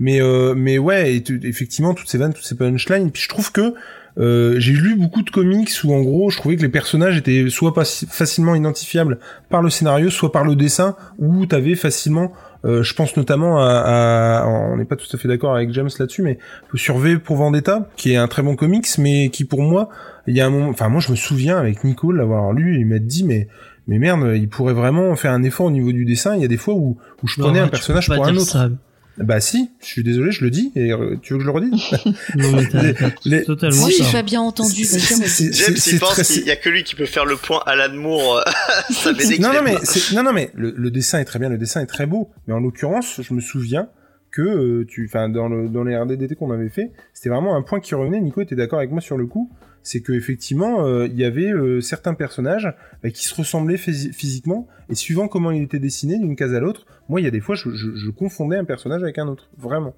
Mais, euh, mais ouais, et effectivement, toutes ces vannes, toutes ces punchlines. Puis je trouve que euh, j'ai lu beaucoup de comics où, en gros, je trouvais que les personnages étaient soit pas facilement identifiables par le scénario, soit par le dessin, où t'avais facilement, euh, je pense notamment à, à- on n'est pas tout à fait d'accord avec James là-dessus, mais sur V pour Vendetta, qui est un très bon comics, mais qui pour moi, il y a un moment, enfin moi je me souviens avec Nico de l'avoir lu, et il m'a dit mais mais merde, il pourrait vraiment faire un effort au niveau du dessin. Il y a des fois où, où je prenais Non, un personnage pour un autre. ça. Bah si, je suis désolé, je le dis. Et euh, tu veux que je le redise? Non, mais t'as- t'as Les- totalement Moi, Si, j'ai bien entendu. James, il pense qu'il y a que lui qui peut faire le point Alan Moore. euh, ça non, non, mais non, non, mais le, le dessin est très bien, le dessin est très beau. Mais en l'occurrence, je me souviens que euh, tu, enfin, dans le dans les RDDT qu'on avait fait, c'était vraiment un point qui revenait. Nico était d'accord avec moi sur le coup. C'est que effectivement, euh, il y avait euh, certains personnages bah, qui se ressemblaient phys- physiquement et suivant comment il était dessiné d'une case à l'autre, moi, il y a des fois, je, je, je confondais un personnage avec un autre, vraiment.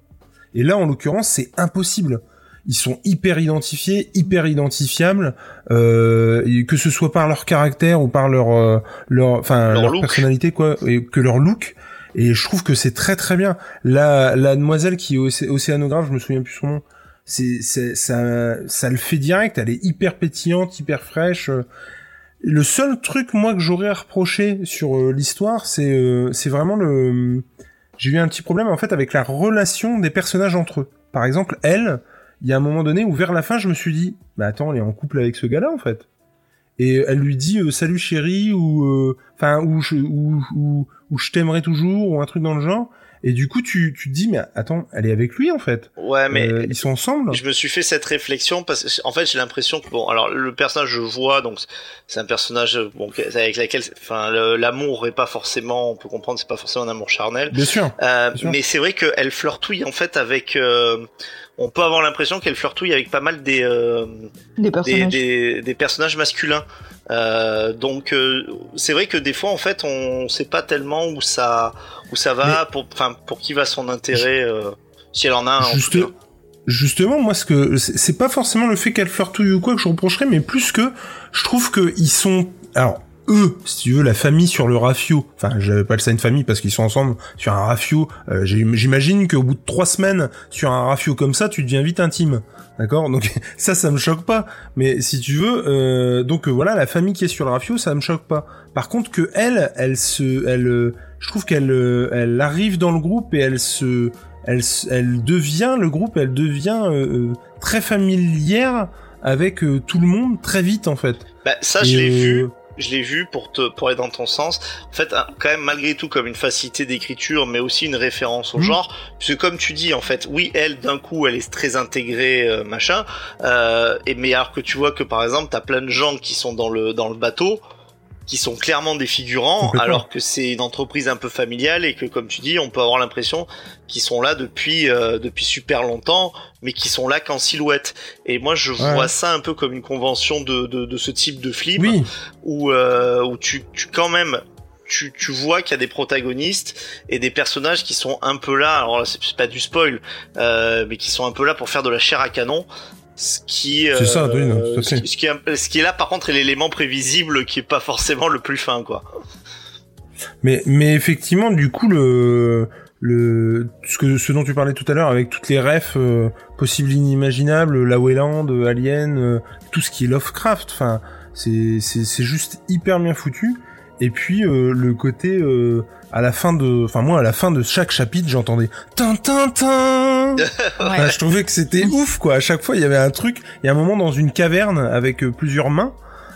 Et là, en l'occurrence, c'est impossible. Ils sont hyper identifiés, hyper identifiables, euh, que ce soit par leur caractère ou par leur, euh, leur, enfin, Leur personnalité, quoi, et que leur look. Et je trouve que c'est très très bien. La, la demoiselle qui est océ- océanographe, je me souviens plus son nom. C'est, c'est, ça, ça le fait direct. Elle est hyper pétillante, hyper fraîche. Euh. Le seul truc moi que j'aurais à reprocher sur euh, l'histoire, c'est, euh, c'est vraiment le. J'ai eu un petit problème en fait avec la relation des personnages entre eux. Par exemple, elle, il y a un moment donné où vers la fin, je me suis dit, bah attends, elle est en couple avec ce gars-là en fait. Et elle lui dit euh, salut chérie ou euh, enfin ou je ou, ou, ou je t'aimerai toujours ou un truc dans le genre. Et du coup, tu, tu te dis mais attends, elle est avec lui en fait. Ouais, mais Euh, ils sont ensemble. je me suis fait cette réflexion parce que en fait j'ai l'impression que bon alors le personnage je vois donc c'est un personnage bon avec lequel enfin l'amour est pas forcément on peut comprendre c'est pas forcément un amour charnel Bien sûr. Euh, Bien sûr. mais c'est vrai qu'elle flirtouille en fait avec euh, on peut avoir l'impression qu'elle flirtouille avec pas mal des euh, Des personnages. des, des personnages masculins. Euh, donc euh, c'est vrai que des fois en fait on sait pas tellement où ça où ça va pour enfin pour qui va son intérêt euh, si elle en a un. en Juste- tout cas. Justement, moi, ce que c'est c'est pas forcément le fait qu'elle flirtouille ou quoi que je reprocherais, mais plus que je trouve que ils sont, alors eux, si tu veux, la famille sur le rafio. Enfin, j'appelle ça une famille parce qu'ils sont ensemble sur un rafio. Euh, J'imagine qu'au bout de trois semaines sur un rafio comme ça, tu deviens vite intime. D'accord? Donc ça, ça me choque pas. Mais si tu veux, euh, donc euh, voilà, la famille qui est sur le rafio, ça me choque pas. Par contre, que elle, elle se, elle, euh, je trouve qu'elle, euh, elle arrive dans le groupe et elle se, elle, elle devient le groupe, elle devient très familière avec tout le monde très vite en fait. Bah, ça je l'ai vu. Je l'ai vu pour te pour aller dans ton sens. En fait, quand même malgré tout comme une facilité d'écriture, mais aussi une référence au Mhm. genre. Puisque comme tu dis, en fait, oui, elle d'un coup, elle est très intégrée, euh, machin. Euh, et mais alors que tu vois que par exemple, t'as plein de gens qui sont dans le dans le bateau. Qui sont clairement des figurants, alors que c'est une entreprise un peu familiale et que, comme tu dis, on peut avoir l'impression qu'ils sont là depuis euh, depuis super longtemps, mais qui sont là qu'en silhouette. Et moi, je Ouais. vois ça un peu comme une convention de de, de ce type de film Oui, où euh, où tu, tu quand même tu, tu vois qu'il y a des protagonistes et des personnages qui sont un peu là. Alors là, c'est c'est pas du spoil, euh, mais qui sont un peu là pour faire de la chair à canon. Ce qui, C'est ça, oui, non, ce, qui, ce qui est, ce qui est là, par contre, est l'élément prévisible qui est pas forcément le plus fin, quoi. mais mais effectivement, du coup le le ce que ce dont tu parlais tout à l'heure avec toutes les refs euh, possibles inimaginables, la Wayland, euh, Alien, euh, tout ce qui est Lovecraft, enfin c'est c'est c'est juste hyper bien foutu. Et puis euh, le côté euh, à la fin de, enfin moi à la fin de chaque chapitre j'entendais tin tin tin. Enfin, je trouvais que c'était ouf quoi. À chaque fois il y avait un truc. Il y a un moment dans une caverne avec euh, plusieurs mains.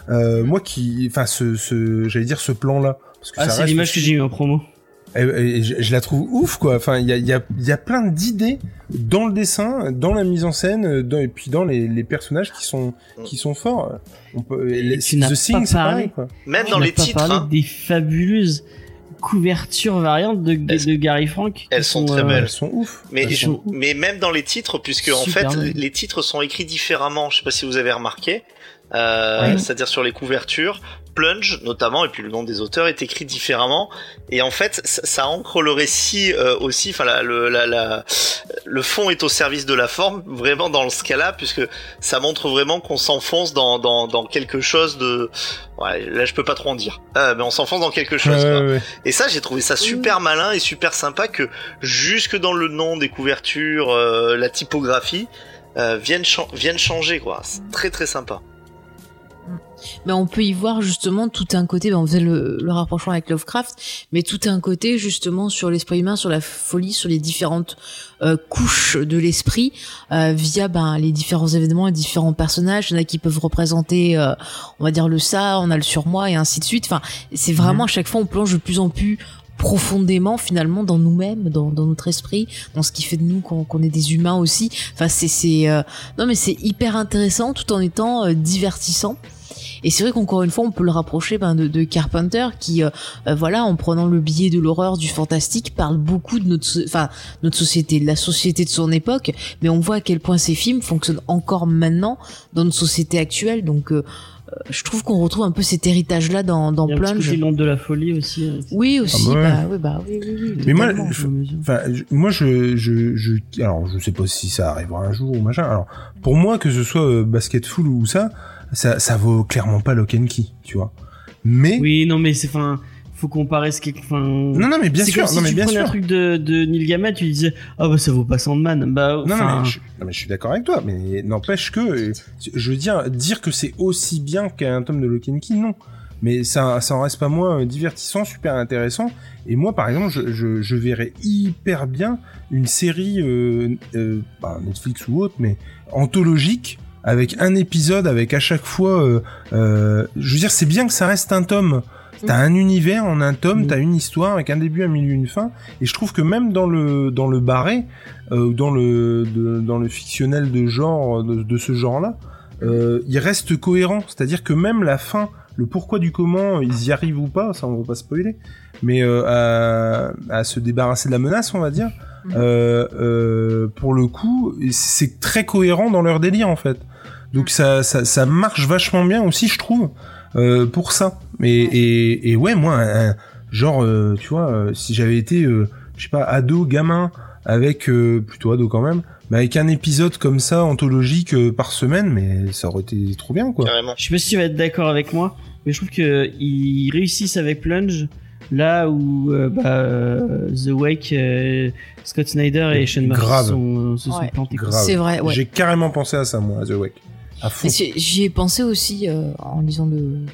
Euh, moi qui, enfin ce, ce j'allais dire ce plan là. Parce que Ah, ça c'est l'image que j'ai eu en promo. et, et je, je la trouve ouf quoi. Enfin, il y a, il y, a, il y a plein d'idées dans le dessin, dans la mise en scène, dans, et puis dans les, les personnages qui sont qui sont forts. On peut, les, tu n'as The pas Thing, c'est parlé. pareil quoi. Même dans les pas titres, parlé hein, des fabuleuses couvertures variantes de, de, Gary Frank. elles sont très euh, belles. Elles sont ouf. mais, sont ouf. mais même dans les titres, puisque en fait, les titres sont écrits différemment. Je sais pas si vous avez remarqué. Euh, Ouais. c'est-à-dire sur les couvertures, Plunge notamment, et puis le nom des auteurs est écrit différemment. Et en fait, ça, ça ancre le récit euh, aussi. Enfin, la, le, la, la- le fond est au service de la forme, vraiment dans ce cas-là, puisque ça montre vraiment qu'on s'enfonce dans, dans, dans quelque chose de. Ouais, là, je peux pas trop en dire. Euh, mais on s'enfonce dans quelque chose. Ouais, quoi. ouais, ouais. Et ça, j'ai trouvé ça super malin et super sympa que jusque dans le nom des couvertures, euh, la typographie euh, viennent, chan- viennent changer quoi. C'est très très sympa. Mais on peut y voir justement tout un côté, ben on faisait le, le rapprochement avec Lovecraft, mais tout un côté justement sur l'esprit humain, sur la folie, sur les différentes euh, couches de l'esprit, euh, via ben, les différents événements et différents personnages. Il y en a qui peuvent représenter, euh, on va dire le ça, on a le surmoi et ainsi de suite. Enfin, c'est vraiment à chaque fois on plonge de plus en plus profondément finalement dans nous-mêmes, dans, dans notre esprit, dans ce qui fait de nous qu'on est des humains aussi. Enfin, c'est c'est euh, non mais c'est hyper intéressant tout en étant euh, divertissant. Et c'est vrai qu'encore une fois, on peut le rapprocher ben, de, de Carpenter, qui, euh, euh, voilà, en prenant le biais de l'horreur, du fantastique, parle beaucoup de notre, enfin, notre société, de la société de son époque, mais on voit à quel point ces films fonctionnent encore maintenant dans notre société actuelle. Donc, euh, euh, je trouve qu'on retrouve un peu cet héritage-là dans, dans Il y a un petit Plunge. l'onde de la folie aussi. euh, Oui, aussi. Ah bah ouais. bah, oui, bah, oui, oui, oui, Mais moi, je- moi, je, je, je, alors, je sais pas si ça arrivera un jour ou machin. Alors, pour moi, que ce soit euh, Basketful ou ça, ça, ça vaut clairement pas Lock and Key, tu vois. Mais, Oui, non, mais c'est enfin, faut comparer ce qui, enfin. non, non, mais bien sûr, comme si non, mais tu bien sûr. un truc de, de Neil Gaiman, tu disais, ah bah ça vaut pas Sandman. Bah, Non, non, mais je, non, mais je suis d'accord avec toi, mais n'empêche que, je veux dire, dire que c'est aussi bien qu'un tome de Lock and Key, non. Mais ça, ça en reste pas moins euh, divertissant, super intéressant. Et moi, par exemple, je, je, je verrais hyper bien une série, euh, euh, bah, Netflix ou autre, mais anthologique, avec un épisode, avec à chaque fois, euh, euh, je veux dire, c'est bien que ça reste un tome. T'as un univers en un tome, Mm. t'as une histoire avec un début, un milieu, une fin. Et je trouve que même dans le dans le barré, euh, ou dans le de- dans le fictionnel de genre de, de ce genre-là, euh, il reste cohérent. C'est-à-dire que même la fin, le pourquoi du comment, ils y arrivent ou pas, ça on va pas spoiler, mais euh, à, à se débarrasser de la menace, on va dire. Mhm. euh, euh, pour le coup, c'est très cohérent dans leur délire en fait. Donc ça, ça, ça marche vachement bien aussi, je trouve, euh, pour ça. Et, et, et ouais, moi, un- genre, euh, tu vois, euh, si j'avais été, euh, je sais pas, ado, gamin, avec euh, plutôt ado quand même, mais avec un épisode comme ça anthologique euh, par semaine, mais ça aurait été trop bien quoi. Carrément. Je sais pas si tu vas être d'accord avec moi, mais je trouve que ils réussissent avec Plunge là où euh, bah, euh, The Wake, euh, Scott Snyder et Sean Murphy Grave. sont, se sont Ouais. plantés. C'est vrai, ouais. J'ai carrément pensé à ça moi, à The Wake, J'y ai pensé aussi euh, en lisant le,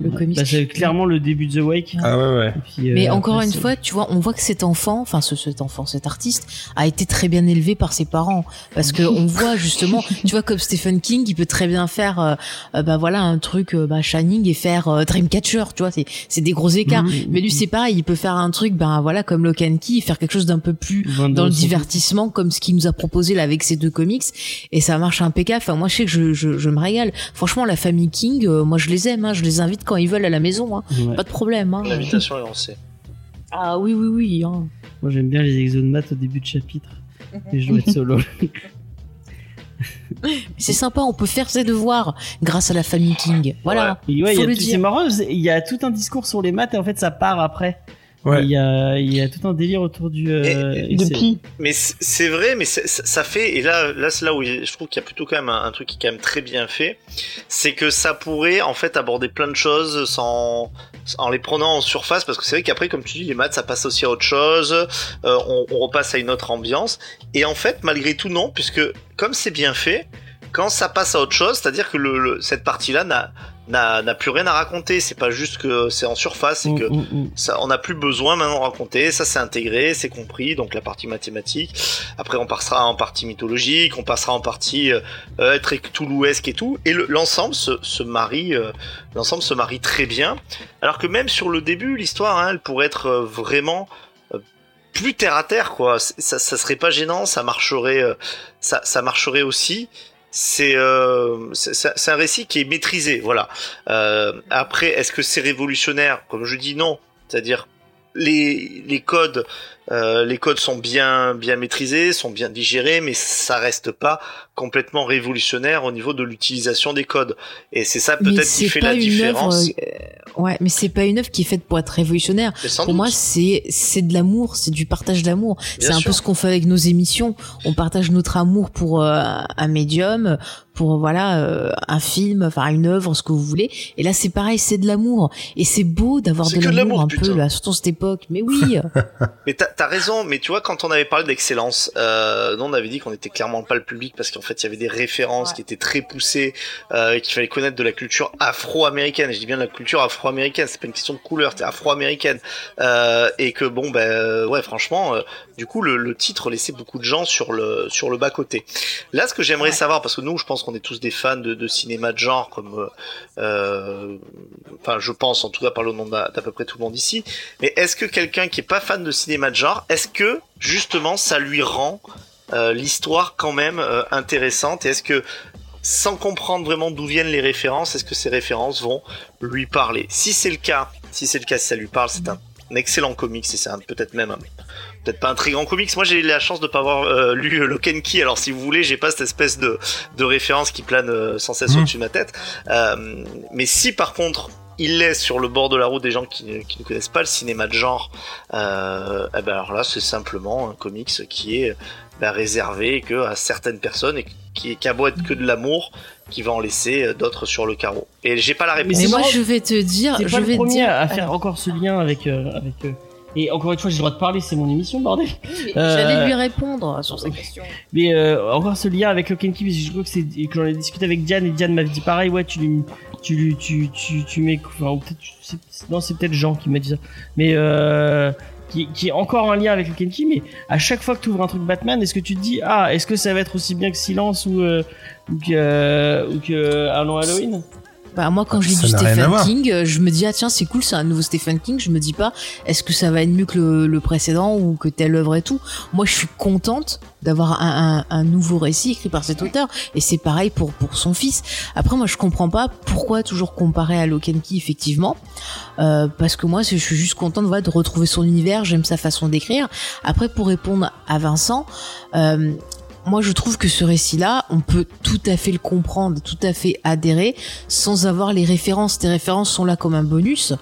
le comics. Bah, c'est clairement le début de The Wake. Ah ouais ouais. Euh, Mais encore après, une fois, tu vois, on voit que cet enfant, enfin ce, cet enfant, cet artiste, a été très bien élevé par ses parents, parce que on voit justement, tu vois, comme Stephen King, il peut très bien faire, euh, euh, bah voilà, un truc, euh, bah Shining et faire euh, Dreamcatcher, tu vois, c'est c'est des gros écarts. Mhm. Mais lui, c'est pareil, il peut faire un truc, ben voilà, comme Lock and Key, faire quelque chose d'un peu plus dans le divertissement comme ce qu'il nous a proposé là avec ces deux comics et ça marche impeccable enfin moi je sais que je, je, je me régale franchement la famille King euh, moi je les aime hein, je les invite quand ils veulent à la maison. Hein. Ouais. Pas de problème. Hein. L'invitation est lancée. Ah oui, oui, oui. hein. Moi j'aime bien les exos de maths au début de chapitre. Et je dois être solo. C'est sympa, on peut faire ses devoirs grâce à la famille King. Voilà. Et ouais, il y Faut a le tout- dire. c'est marrant, il y a tout un discours sur les maths et en fait ça part après. Ouais. Il y a, il y a tout un délire autour du. euh, Et- et De c'est- pi. Mais c'est vrai, mais ça ça fait et là, là c'est là où je trouve qu'il y a plutôt quand même un, un truc qui est quand même très bien fait, c'est que ça pourrait en fait aborder plein de choses sans en les prenant en surface parce que c'est vrai qu'après comme tu dis les maths ça passe aussi à autre chose, euh, on, on repasse à une autre ambiance et en fait malgré tout non puisque comme c'est bien fait, quand ça passe à autre chose, c'est-à-dire que le, le- cette partie-là n'a plus rien à raconter, c'est pas juste que c'est en surface, c'est Mm, que mm, mm. ça, on n'a plus besoin maintenant de raconter, ça c'est intégré, c'est compris, donc la partie mathématique. Après on passera en partie mythologique, on passera en partie euh, très Cthulhuesque et tout, et le- l'ensemble se, se marie, euh, l'ensemble se marie très bien. Alors que même sur le début, l'histoire, hein, elle pourrait être euh, vraiment euh, plus terre à terre, quoi. Ça, ça serait pas gênant, ça marcherait, euh, ça, ça marcherait aussi. C'est euh, c'est- un récit qui est maîtrisé, voilà. Euh, après, est-ce que c'est révolutionnaire? Comme je dis, non. C'est-à-dire les, les codes, euh, les codes sont bien bien maîtrisés, sont bien digérés, mais ça reste pas complètement révolutionnaire au niveau de l'utilisation des codes. Et c'est ça peut-être qui fait la différence. œuvre. Ouais, mais c'est pas une œuvre qui est faite pour être révolutionnaire. Pour doute. moi, c'est c'est de l'amour, c'est du partage d'amour. C'est un peu ce qu'on fait avec nos émissions. On partage notre amour pour euh, un médium, pour voilà euh, un film, enfin une œuvre, ce que vous voulez. Et là, c'est pareil, c'est de l'amour. Et c'est beau d'avoir de l'amour un putain. peu là, surtout cette époque. Mais oui, Mais t'as as raison, mais tu vois, quand on avait parlé d'excellence, euh, on avait dit qu'on était clairement pas le public parce qu'en fait il y avait des références Ouais. qui étaient très poussées, euh, et qu'il fallait connaître de la culture afro-américaine. Je dis bien de la culture afro-américaine, c'est pas une question de couleur, c'est afro-américaine. Euh, et que bon, ben euh, ouais, franchement, euh, du coup le, le titre laissait beaucoup de gens sur le sur le bas côté. Là, ce que j'aimerais Ouais. savoir, parce que nous, je pense qu'on est tous des fans de, de cinéma de genre, comme, enfin, je pense, en tout cas, par le nom d'à d'à peu près tout le monde ici. Mais est-ce que quelqu'un qui est pas fan de cinéma de genre, est-ce que justement ça lui rend euh, l'histoire quand même euh, intéressante? Et est-ce que sans comprendre vraiment d'où viennent les références, est-ce que ces références vont lui parler Si c'est le cas, si c'est le cas, si ça lui parle, c'est un, excellent comics et c'est peut-être même un- peut-être pas un très grand comics. Moi, j'ai eu la chance de pas avoir euh, lu euh, Lock and Key. Alors, si vous voulez, j'ai pas cette espèce de, de référence qui plane euh, sans cesse Mhm. au-dessus de ma tête. Euh, mais si, par contre, il laisse sur le bord de la route des gens qui, ne- qui ne connaissent pas le cinéma de genre, euh, eh ben alors là, c'est simplement un comics qui est ben, réservé que à certaines personnes et qui, qui a beau être que de l'amour, qui va en laisser euh, d'autres sur le carreau. Et j'ai pas la Mais réponse. mais moi je vais te dire, je pas le vais te premier dire. à faire encore ce lien avec euh, avec. euh, Et encore une fois, j'ai le droit de parler, c'est mon émission, bordel. Euh, J'allais lui répondre sur sa question. Mais euh, encore ce lien avec Lock and Key, parce que je crois que c'est que j'en ai discuté avec Diane et Diane m'avait dit pareil, ouais, tu lui, tu tu, tu, tu mets, non, c'est peut-être Jean qui m'a dit ça, mais euh, qui, qui est encore un lien avec and Key, mais à chaque fois que tu ouvres un truc Batman, est-ce que tu te dis, ah, est-ce que ça va être aussi bien que Silence ou euh, ou que euh, Halloween? Bah moi quand je lis Ça du Stephen. King, euh, je me dis ah tiens c'est cool, c'est un nouveau Stephen King. Je me dis pas est-ce que ça va être mieux que le, le précédent ou que telle œuvre et tout? Moi je suis contente d'avoir un, un, un nouveau récit écrit par cet auteur et c'est pareil pour pour son fils. Après moi je comprends pas pourquoi toujours comparer à Key effectivement Euh, parce que moi c'est- je suis juste contente voilà, de retrouver son univers. J'aime sa façon d'écrire. Après pour répondre à Vincent. Euh, moi, je trouve que ce récit-là, on peut tout à fait le comprendre, tout à fait adhérer, sans avoir les références. Tes références sont là comme un bonus,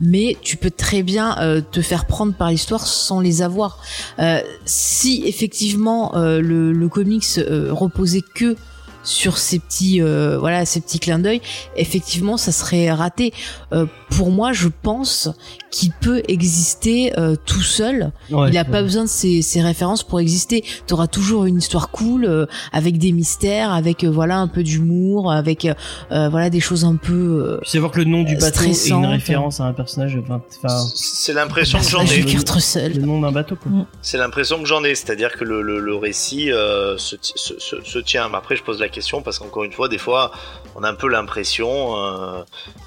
mais tu peux très bien euh, te faire prendre par l'histoire sans les avoir. Euh, si effectivement euh, le, comics reposait que sur ces petits euh, voilà ces petits clins d'œil effectivement ça serait raté Euh, pour moi je pense qu'il peut exister euh, tout seul Ouais, il a ouais. pas besoin de ces, ces références pour exister. Tu auras toujours une histoire cool, euh, avec des mystères, avec euh, voilà un peu d'humour, avec euh, voilà des choses un peu. euh, sais voir que le nom du bateau est une référence à un personnage, C'est l'impression que j'en ai. Russell. le nom d'un bateau, quoi. C'est l'impression que j'en ai, c'est-à-dire que le, le, le récit euh, se, se, se, se tient. Mais après, je pose la question parce qu'encore une fois, des fois, on a un peu l'impression, euh,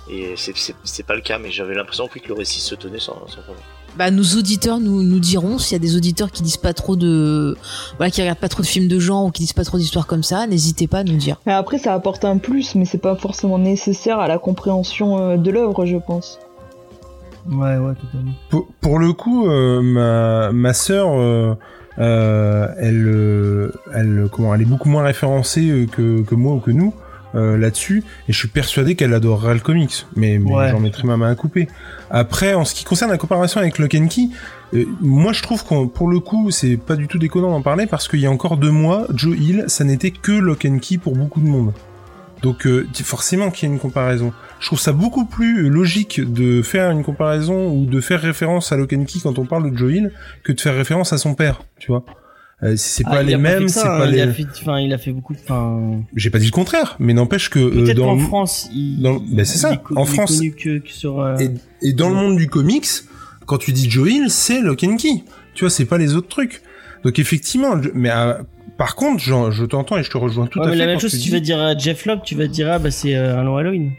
et c'est- pas le cas, mais j'avais l'impression que le récit se tenait sans, sans problème. Bah, nos auditeurs nous, nous diront s'il y a des auditeurs qui disent pas trop de, voilà, qui regardent pas trop de films de genre ou qui disent pas trop d'histoires comme ça, n'hésitez pas à nous dire. Mais après, ça apporte un plus, mais c'est pas forcément nécessaire à la compréhension euh, de l'œuvre, je pense. Ouais, ouais, totalement. Pour, pour le coup, euh, ma ma sœur, euh, elle, euh, elle, comment, elle est beaucoup moins référencée euh, que que moi ou que nous euh, là-dessus, et je suis persuadé qu'elle adorerait le comics. Mais, mais Ouais. j'en mettrai ma main à couper. Après, en ce qui concerne la comparaison avec Lock and Key, euh, moi je trouve qu'on, pour le coup, c'est pas du tout déconnant d'en parler parce qu'il y a encore deux mois, Joe Hill, ça n'était que Lock and Key pour beaucoup de monde. Donc euh, forcément qu'il y a une comparaison. Je trouve ça beaucoup plus logique de faire une comparaison ou de faire référence à Key quand on parle de Joe Hill que de faire référence à son père, tu vois. Euh, c'est Ah, pas il les mêmes, c'est hein, pas il les. a fait, enfin, il a fait beaucoup. Enfin, J'ai pas dit le contraire, mais n'empêche que euh, peut-être dans le- France, il, dans- ben, c'est ça, en France. connu que, que sur. euh, Et, et dans le monde du comics, quand tu dis Joe Hill, c'est Lock and Key. Tu vois, c'est pas les autres trucs. Donc effectivement, mais euh, par contre, j'en- je t'entends et je te rejoins tout ouais, à mais fait. la même chose, tu si tu vas dire à Jeff Locke, tu vas dire ah bah c'est euh, un long Halloween.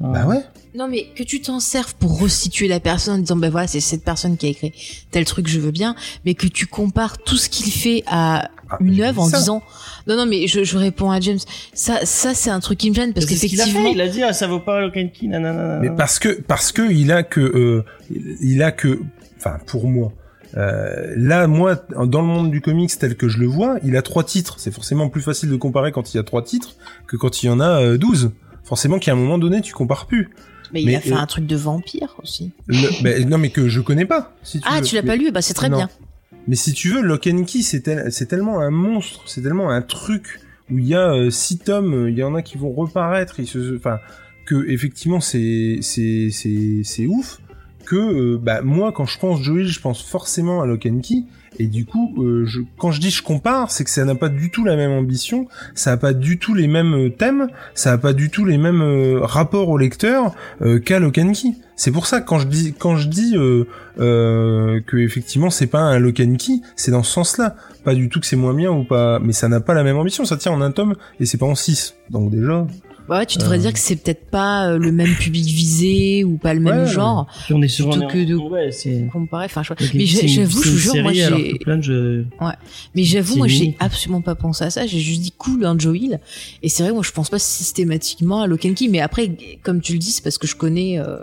Enfin, Bah ouais. Non, mais que tu t'en serves pour resituer la personne en disant, ben voilà, c'est cette personne qui a écrit tel truc, je veux bien, mais que tu compares tout ce qu'il fait à Ah, une je œuvre en ça. disant, non, non, mais je, je réponds à James, ça, ça, c'est un truc qui me gêne parce c'est ce qu'il a fait, qu'effectivement, il a dit ah, ça vaut pas Key, nanana. Mais parce que parce que il a que euh, il a que enfin pour moi euh, là moi dans le monde du comics tel que je le vois il a trois titres c'est forcément plus facile de comparer quand il y a trois titres que quand il y en a euh, 12 forcément qu'à un moment donné tu compares plus mais il a fait euh, un truc de vampire aussi. Le- non mais que je connais pas si tu Ah, veux. tu l'as Mais- pas lu, bah c'est très Non. bien. Mais si tu veux, Lock and Key, c'est tel- c'est tellement un monstre, c'est tellement un truc où il y a euh, six tomes, il y en a qui vont reparaître, ils se, enfin, que effectivement c'est c'est c'est c'est ouf. Que euh, bah moi quand je pense Joel, je pense forcément à Lock Key. Et du coup, euh, je, quand je dis je compare, c'est que ça n'a pas du tout la même ambition, ça n'a pas du tout les mêmes euh, thèmes, ça n'a pas du tout les mêmes rapports au lecteur euh, qu'à Key. C'est pour ça que quand je dis quand que effectivement c'est pas un key, c'est dans ce sens-là. Pas du tout que c'est moins bien ou pas, mais ça n'a pas la même ambition. Ça tient en un tome et c'est pas en six. Donc déjà, ouais, tu devrais Euh. dire que c'est peut-être pas euh, le même public visé ou pas le même Ouais, genre. Puis on est sur Plutôt on est- que de- ouais, c'est. Comparé, enfin, je... Mais j'avoue, je vous jure, moi j'ai, euh, mais j'avoue, moi j'ai absolument pas pensé à ça. J'ai juste dit cool un Joe Hill. Et c'est vrai, moi je pense pas systématiquement à Key, mais après, comme tu le dis, c'est parce que je connais, euh,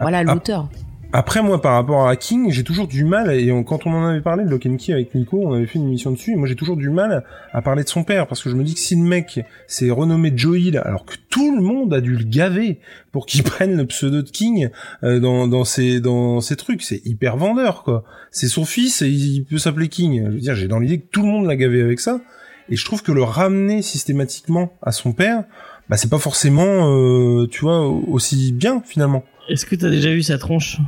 voilà, Ah, l'auteur. Après, moi, par rapport à King, j'ai toujours du mal, et quand on en avait parlé de Lock Key avec Nico, on avait fait une émission dessus, et moi j'ai toujours du mal à parler de son père, parce que je me dis que si le mec s'est renommé Joe Hill, alors que tout le monde a dû le gaver pour qu'il prenne le pseudo de King euh, dans, dans, ses, dans ses trucs, c'est hyper vendeur, quoi. C'est son fils, et il peut s'appeler King. Je veux dire, j'ai dans l'idée que tout le monde l'a gavé avec ça, et je trouve que le ramener systématiquement à son père, bah c'est pas forcément, euh, tu vois, aussi bien, finalement. Est-ce que t'as déjà vu sa tronche?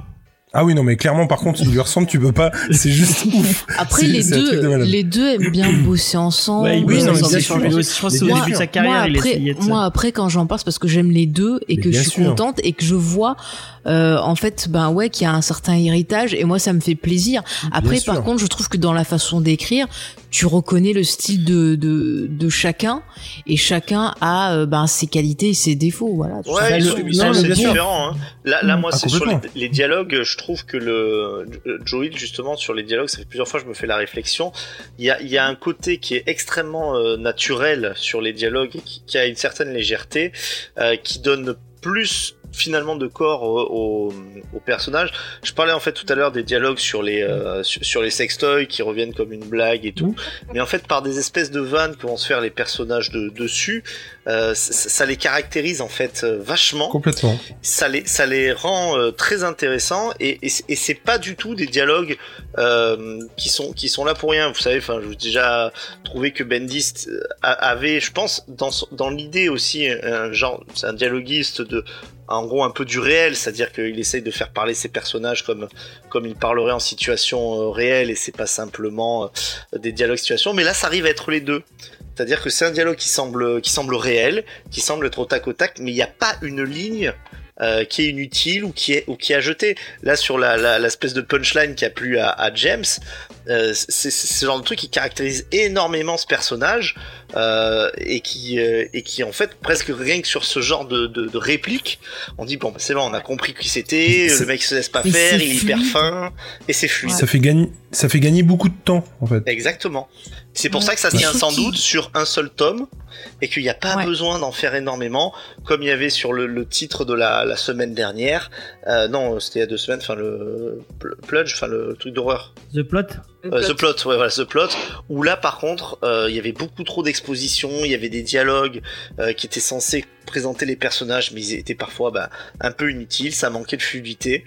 Ah oui, non, mais clairement, par contre, il lui ressemble, tu peux pas, c'est juste ouf. Après, les de deux, les deux aiment bien bosser ensemble. Ouais, Oui, non, mais ensemble, bien sûr. Je pense au début de sa carrière, moi, après, essayait de ça. moi après quand j'en parle c'est parce que j'aime les deux et Mais que je suis sûr. contente et que je vois euh, en fait ben ouais qu'il y a un certain héritage et moi ça me fait plaisir. Après par contre je trouve que dans la façon d'écrire tu reconnais le style de de, de chacun et chacun a euh, ben ses qualités et ses défauts voilà. tout Ouais, Bah, bon- différents. Hein. Là, là, moi, Ah, c'est sur les, dialogues. Je trouve que le euh, Joey, justement, sur les dialogues, ça fait plusieurs fois que je me fais la réflexion. Il y a, il y a un côté qui est extrêmement euh, naturel sur les dialogues, et qui, qui a une certaine légèreté, euh, qui donne plus finalement de corps au, au, au personnage. Je parlais en fait tout à l'heure des dialogues sur les euh, sur, sur les sextoys qui reviennent comme une blague et tout, mais en fait par des espèces de vannes que vont se faire les personnages de, dessus, euh, ça, ça les caractérise en fait euh, vachement Complètement. ça les ça les rend euh, très intéressants et, et, c'est- et c'est pas du tout des dialogues qui sont qui sont là pour rien vous savez enfin j'ai déjà trouvé que Bendis a- avait je pense dans dans l'idée aussi un genre c'est un dialoguiste de en gros un peu du réel. C'est-à-dire qu'il essaye de faire parler ses personnages comme comme il parlerait en situation euh, réelle et c'est pas simplement euh, des dialogues situation. Mais là ça arrive à être les deux. C'est-à-dire que c'est un dialogue qui semble qui semble réel qui semble être au tac au tac mais il n'y a pas une ligne euh, qui est inutile ou qui est ou qui à jeter. Là sur la l'espèce de punchline qui a plu à James, euh, c'est c'est ce genre de truc qui caractérise énormément ce personnage euh, et qui euh, et qui en fait presque rien que sur ce genre de, de, de réplique, on dit bon bah, c'est bon, on a compris qui c'était, le mec se laisse pas faire, il est hyper fin et c'est fluide. Ça fait gagner, ça fait gagner beaucoup de temps en fait. Exactement. C'est pour Ouais. ça que ça tient sans doute sur un seul tome et qu'il n'y a pas Ouais. besoin d'en faire énormément, comme il y avait sur le, le titre de la, la semaine dernière. Euh, non, c'était il y a deux semaines, enfin le Pl- Plunge, enfin le truc d'horreur. The Plot? Euh, The Plot, ouais, voilà, The Plot. Où là, par contre, euh, il y avait beaucoup trop d'expositions, il y avait des dialogues euh, qui étaient censés présenter les personnages, mais ils étaient parfois bah, un peu inutiles, ça manquait de fluidité.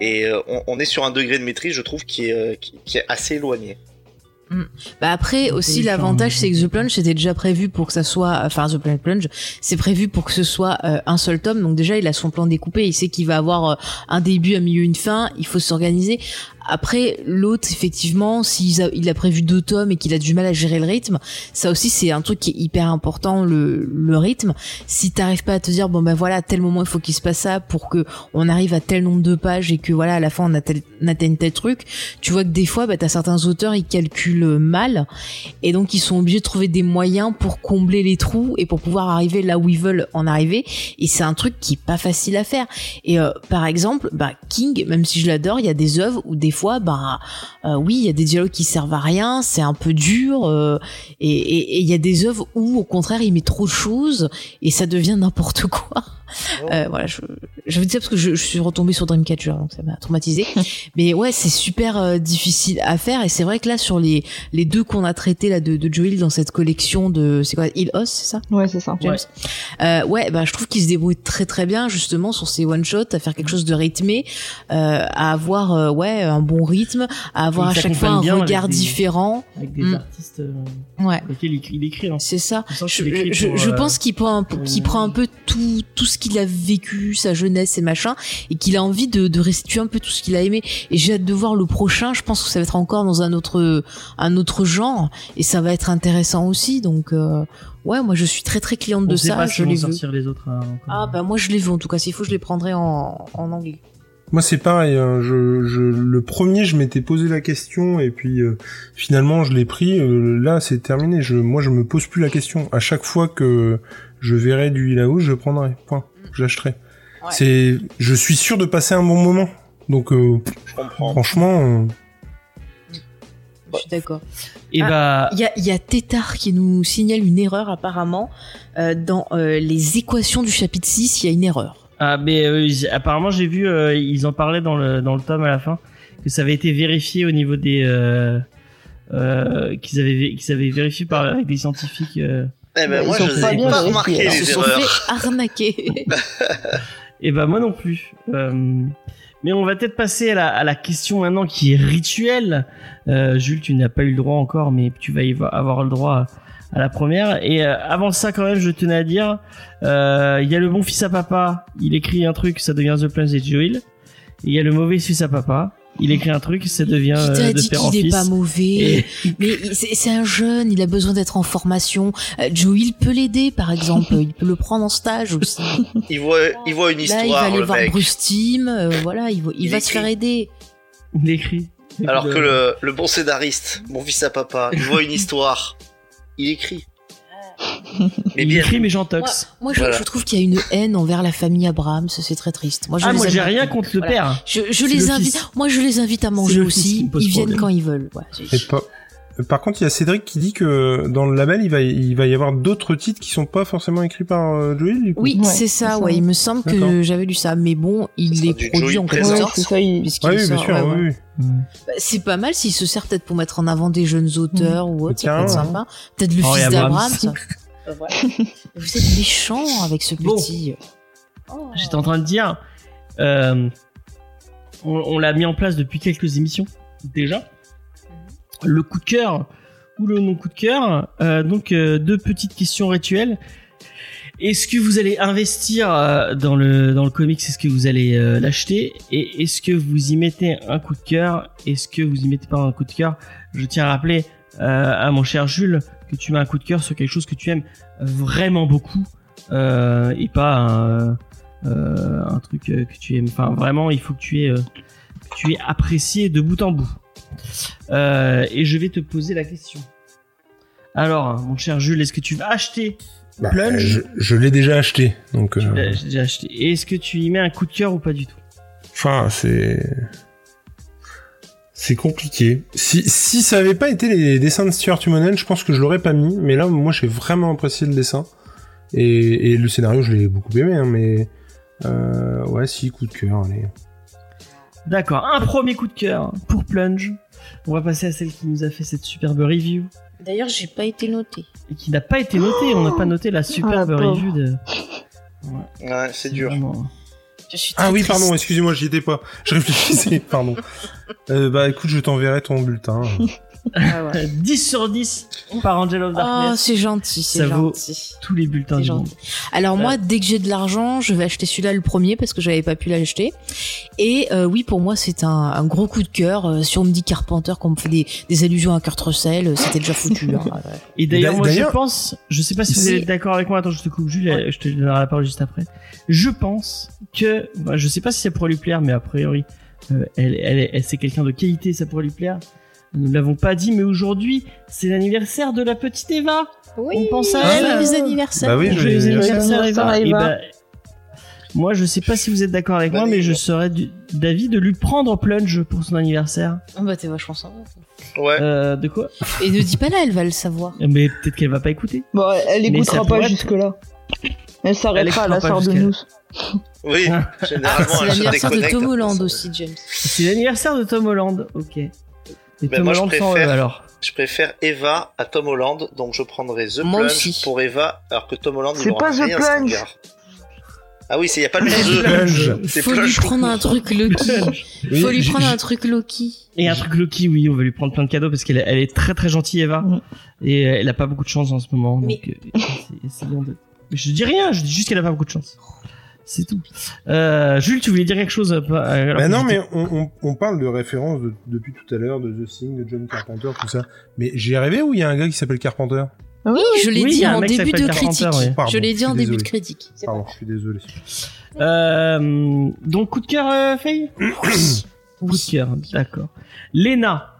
Et euh, on, on est sur un degré de maîtrise, je trouve, qui est, euh, qui, qui est assez éloigné. Bah après aussi l'avantage c'est que The Plunge c'était déjà prévu pour que ça soit enfin The Planet Plunge c'est prévu pour que ce soit euh, un seul tome. Donc déjà il a son plan découpé. Il sait qu'il va avoir euh, un début un milieu une fin. Il faut s'organiser après l'autre effectivement s'il a, il a prévu deux tomes et qu'il a du mal à gérer le rythme ça aussi c'est un truc qui est hyper important le, le rythme. Si t'arrives pas à te dire bon ben voilà à tel moment il faut qu'il se passe ça pour que on arrive à tel nombre de pages et que voilà à la fin on, a tel, on atteigne tel truc tu vois que des fois bah, t'as certains auteurs ils calculent mal et donc ils sont obligés de trouver des moyens pour combler les trous et pour pouvoir arriver là où ils veulent en arriver et c'est un truc qui est pas facile à faire. Et euh, par exemple bah King même si je l'adore il y a des œuvres où des fois bah euh, oui il y a des dialogues qui servent à rien c'est un peu dur euh, et il y a des œuvres où au contraire il met trop de choses et ça devient n'importe quoi. Euh, voilà je, je veux dire parce que je, je suis retombée sur Dreamcatcher donc ça m'a traumatisé mais ouais c'est super difficile à faire et c'est vrai que là sur les les deux qu'on a traités là de, de Joe Hill dans cette collection de c'est quoi Hill Hoss c'est ça? Ouais, c'est ça. James. Euh, ouais bah je trouve qu'il se débrouille très très bien justement sur ces one shots à faire quelque chose de rythmé à avoir ouais un bon rythme à avoir à chaque fois un regard des- différent. avec des Mm. artistes euh, ouais. avec lesquels il, écrit. hein. c'est ça. Je, qu'il écrit je, pour, je euh, pense qu'il prend un, pour qu'il une- prend un peu tout tout ce qu'il a vécu sa jeunesse et machin et qu'il a envie de, de restituer un peu tout ce qu'il a aimé. Et j'ai hâte de voir le prochain. Je pense que ça va être encore dans un autre un autre genre et ça va être intéressant aussi. Donc euh, ouais moi je suis très très cliente On de ça. pas je si les veux sortir les autres. hein, ah bah moi je les veux en tout cas. S'il faut je les prendrai en, en anglais Moi c'est pareil, hein, je, je, le premier je m'étais posé la question et puis euh, finalement je l'ai pris, euh, là c'est terminé, je, moi je me pose plus la question. À chaque fois que je verrai du Ilaos, je prendrai, point, j'achèterai. Ouais. C'est, je suis sûr de passer un bon moment, donc euh, Je comprends. franchement, euh, je suis d'accord Et Ah. bah, Il y a, il y a Tétard qui nous signale une erreur apparemment. Euh, dans euh, les équations du chapitre 6, il y a une erreur. Ah, mais euh, apparemment j'ai vu, euh, ils en parlaient dans le dans le tome à la fin que ça avait été vérifié au niveau des euh, euh, qu'ils avaient qu'ils avaient vérifié par avec des scientifiques. euh. Eh ben, Ils moi, sont je pas pas remarqué alors. Ils les se sont erreurs. fait arnaquer. Et bah moi non plus. Euh, mais on va peut-être passer à la, à la question maintenant qui est rituelle. Euh, Jules, tu n'as pas eu le droit encore, mais tu vas y avoir le droit à, la première. Et euh, avant ça, quand même, je tenais à dire, euh, il y a le bon fils à papa. Il écrit un truc, ça devient The Plans et Joel. Et il y a le mauvais fils à papa. Il écrit un truc, ça devient euh, de dit père en qu'il est fils. pas mauvais Et- Mais il- c'est un jeune, il a besoin d'être en formation. Euh, Joe, il peut l'aider, par exemple. il peut le prendre en stage aussi. Il voit, il voit une Là, il va histoire, aller le voir mec. Bruce Timm. euh, voilà, il, va- il Il va se écrit. faire aider. Il écrit. Alors que le, le bon scénariste, mon fils à papa, il voit une histoire, il écrit. Mais il écrit mais j'entox. Moi, je, Voilà. je trouve qu'il y a une haine envers la famille Abrams. C'est très triste. Moi, je Ah moi j'ai rien contre le Voilà. père. Je, je les le invite. fils. Moi, je les invite à manger aussi. Ils viennent problème. quand ils veulent. Ouais. Par contre, il y a Cédric qui dit que dans le label, il va, il va y avoir d'autres titres qui sont pas forcément écrits par euh, Joel, du coup. Oui, Ouais, c'est ça. ça. Ouais, il me semble que j'avais lu ça, mais bon, il est du produit en quelque sorte. c'est ça. il- puisqu'il Ah oui, bien sort, sûr, ouais, oui, ouais. oui. C'est pas mal s'il se sert peut-être pour mettre en avant des jeunes auteurs ou autre, ça peut être Carrément. sympa. Peut-être le fils d'Abrams. Euh. Vous êtes méchant avec ce Bon. petit. Oh. J'étais en train de dire, euh, on, on l'a mis en place depuis quelques émissions déjà. Le coup de cœur ou le non coup de cœur. Euh, donc euh, deux petites questions rituelles. Est-ce que vous allez investir euh, dans le dans le comics? Est-ce que vous allez l'acheter? Et est-ce que vous y mettez un coup de cœur? Est-ce que vous y mettez pas un coup de cœur? Je tiens à rappeler à mon cher Jules que tu mets un coup de cœur sur quelque chose que tu aimes vraiment beaucoup et pas un, truc que tu aimes. Enfin, vraiment, il faut que tu aies apprécié de bout en bout. Euh, et je vais te poser la question. Alors, mon cher Jules, est-ce que tu vas acheter Bah, Plunge. je, je l'ai déjà acheté, donc. Euh, déjà acheté. Et Est-ce que tu y mets un coup de cœur ou pas du tout? Enfin, c'est. C'est compliqué. Si, si ça avait pas été les dessins de Stuart Tumonen, je pense que je l'aurais pas mis. Mais là, moi, j'ai vraiment apprécié le dessin. Et, et le scénario, je l'ai beaucoup aimé, hein, mais. Euh, ouais, si, coup de cœur, allez. D'accord, un premier coup de cœur pour Plunge. On va passer à celle qui nous a fait cette superbe review D'ailleurs, j'ai pas été notée. et qui n'a pas été notée. On n'a pas noté la superbe pauvre. review de. Ouais, c'est dur. vraiment- Je suis Ah oui, triste. pardon, excusez-moi, j'y étais pas. Je réfléchissais, pardon. Euh, bah écoute, je t'enverrai ton bulletin. Ah ouais. 10 sur 10 par Angel of Oh, Darkness. c'est gentil, c'est Ça vaut gentil. Tous les bulletins du monde. gentil. Alors moi, dès que j'ai de l'argent, je vais acheter celui-là le premier parce que j'avais pas pu l'acheter. Et euh, oui, pour moi, c'est un, un gros coup de cœur. Euh, si on me dit Carpenter, qu'on me fait des, des allusions à Kurt Russell, euh, c'était déjà foutu. hein. Et d'ailleurs, D'a- moi, je pense, je sais pas si vous êtes d'accord avec moi. Attends, je te coupe, Jules, je te donnerai la parole juste après. Je pense que, bah, je sais pas si ça pourrait lui plaire, mais a priori, euh, elle, elle, elle, c'est quelqu'un de qualité, ça pourrait lui plaire. Nous l'avons pas dit, mais aujourd'hui, c'est l'anniversaire de la petite Eva. Oui, On pense à joyeux elle. anniversaire. Bah oui, Joyeux joyeux anniversaire, Eva. Et Eva. bah, moi, je sais pas si vous êtes d'accord avec moi, mais je serais d'avis de lui prendre plunge pour son anniversaire. Ah bah t'es vachement sympa. Ouais. Euh, de quoi? Et ne dis pas là, elle va le savoir. Mais peut-être qu'elle va pas écouter. Bon, elle écoutera pas être- jusque-là. Elle s'arrêtera à la sort de nous. Oui, généralement, C'est elle se l'anniversaire de Tom Holland aussi, James. C'est l'anniversaire de Tom Holland, ok. Et Ben, Tom moi, je Holland sans préfère- E, alors. Je préfère Eva à Tom Holland, donc je prendrai The Moi Plunge aussi. pour Eva, alors que Tom Holland, il C'est pas The Plunge. Ah oui, il y a pas le Plunge. The. C'est Faut lui prendre un truc Loki. Oui, Faut lui prendre un truc Loki. Et un truc Loki, oui, on va lui prendre plein de cadeaux parce qu'elle est- elle est très très gentille, Eva. Mm. Et elle a pas beaucoup de chance en ce moment. Mais- Donc, euh, essayons de... Mais je dis rien, je dis juste qu'elle a pas beaucoup de chance. C'est tout. Euh, Jules, tu voulais dire quelque chose Bah non, mais on, on, on parle de références de- depuis tout à l'heure, de The Thing, de John Carpenter, tout ça. Mais j'ai rêvé où il y a un gars qui s'appelle Carpenter Ah oui, Je l'ai Oui, dit en début de critique. Pardon, Je l'ai je dit en début de critique. C'est Pardon, pas je suis désolé. Euh, donc coup de cœur, euh, Faye. Coup de cœur, d'accord. Léna,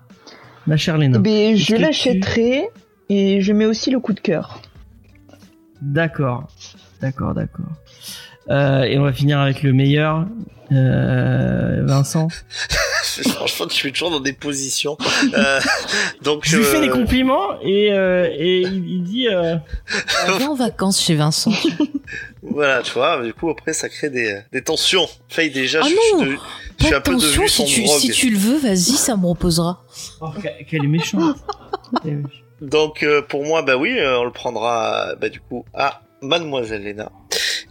ma chère Léna. Ben, je l'achèterai et je mets aussi le coup de cœur. D'accord, d'accord, d'accord. Euh, et on va finir avec le meilleur, euh, Vincent. Franchement, tu es toujours dans des positions. Euh, donc, Je lui fais euh, des compliments et, euh, et il, il dit euh, On va en vacances chez Vincent. Voilà, tu vois, du coup, après, ça crée des, des tensions. Faye, déjà, Ah je, non, je, je suis Pas un de peu devenu si tu, drogue. si tu le veux, vas-y, ça me reposera. oh, qu'elle est méchante. Donc, euh, pour moi, bah oui, on le prendra, bah, du coup, à Mademoiselle Léna.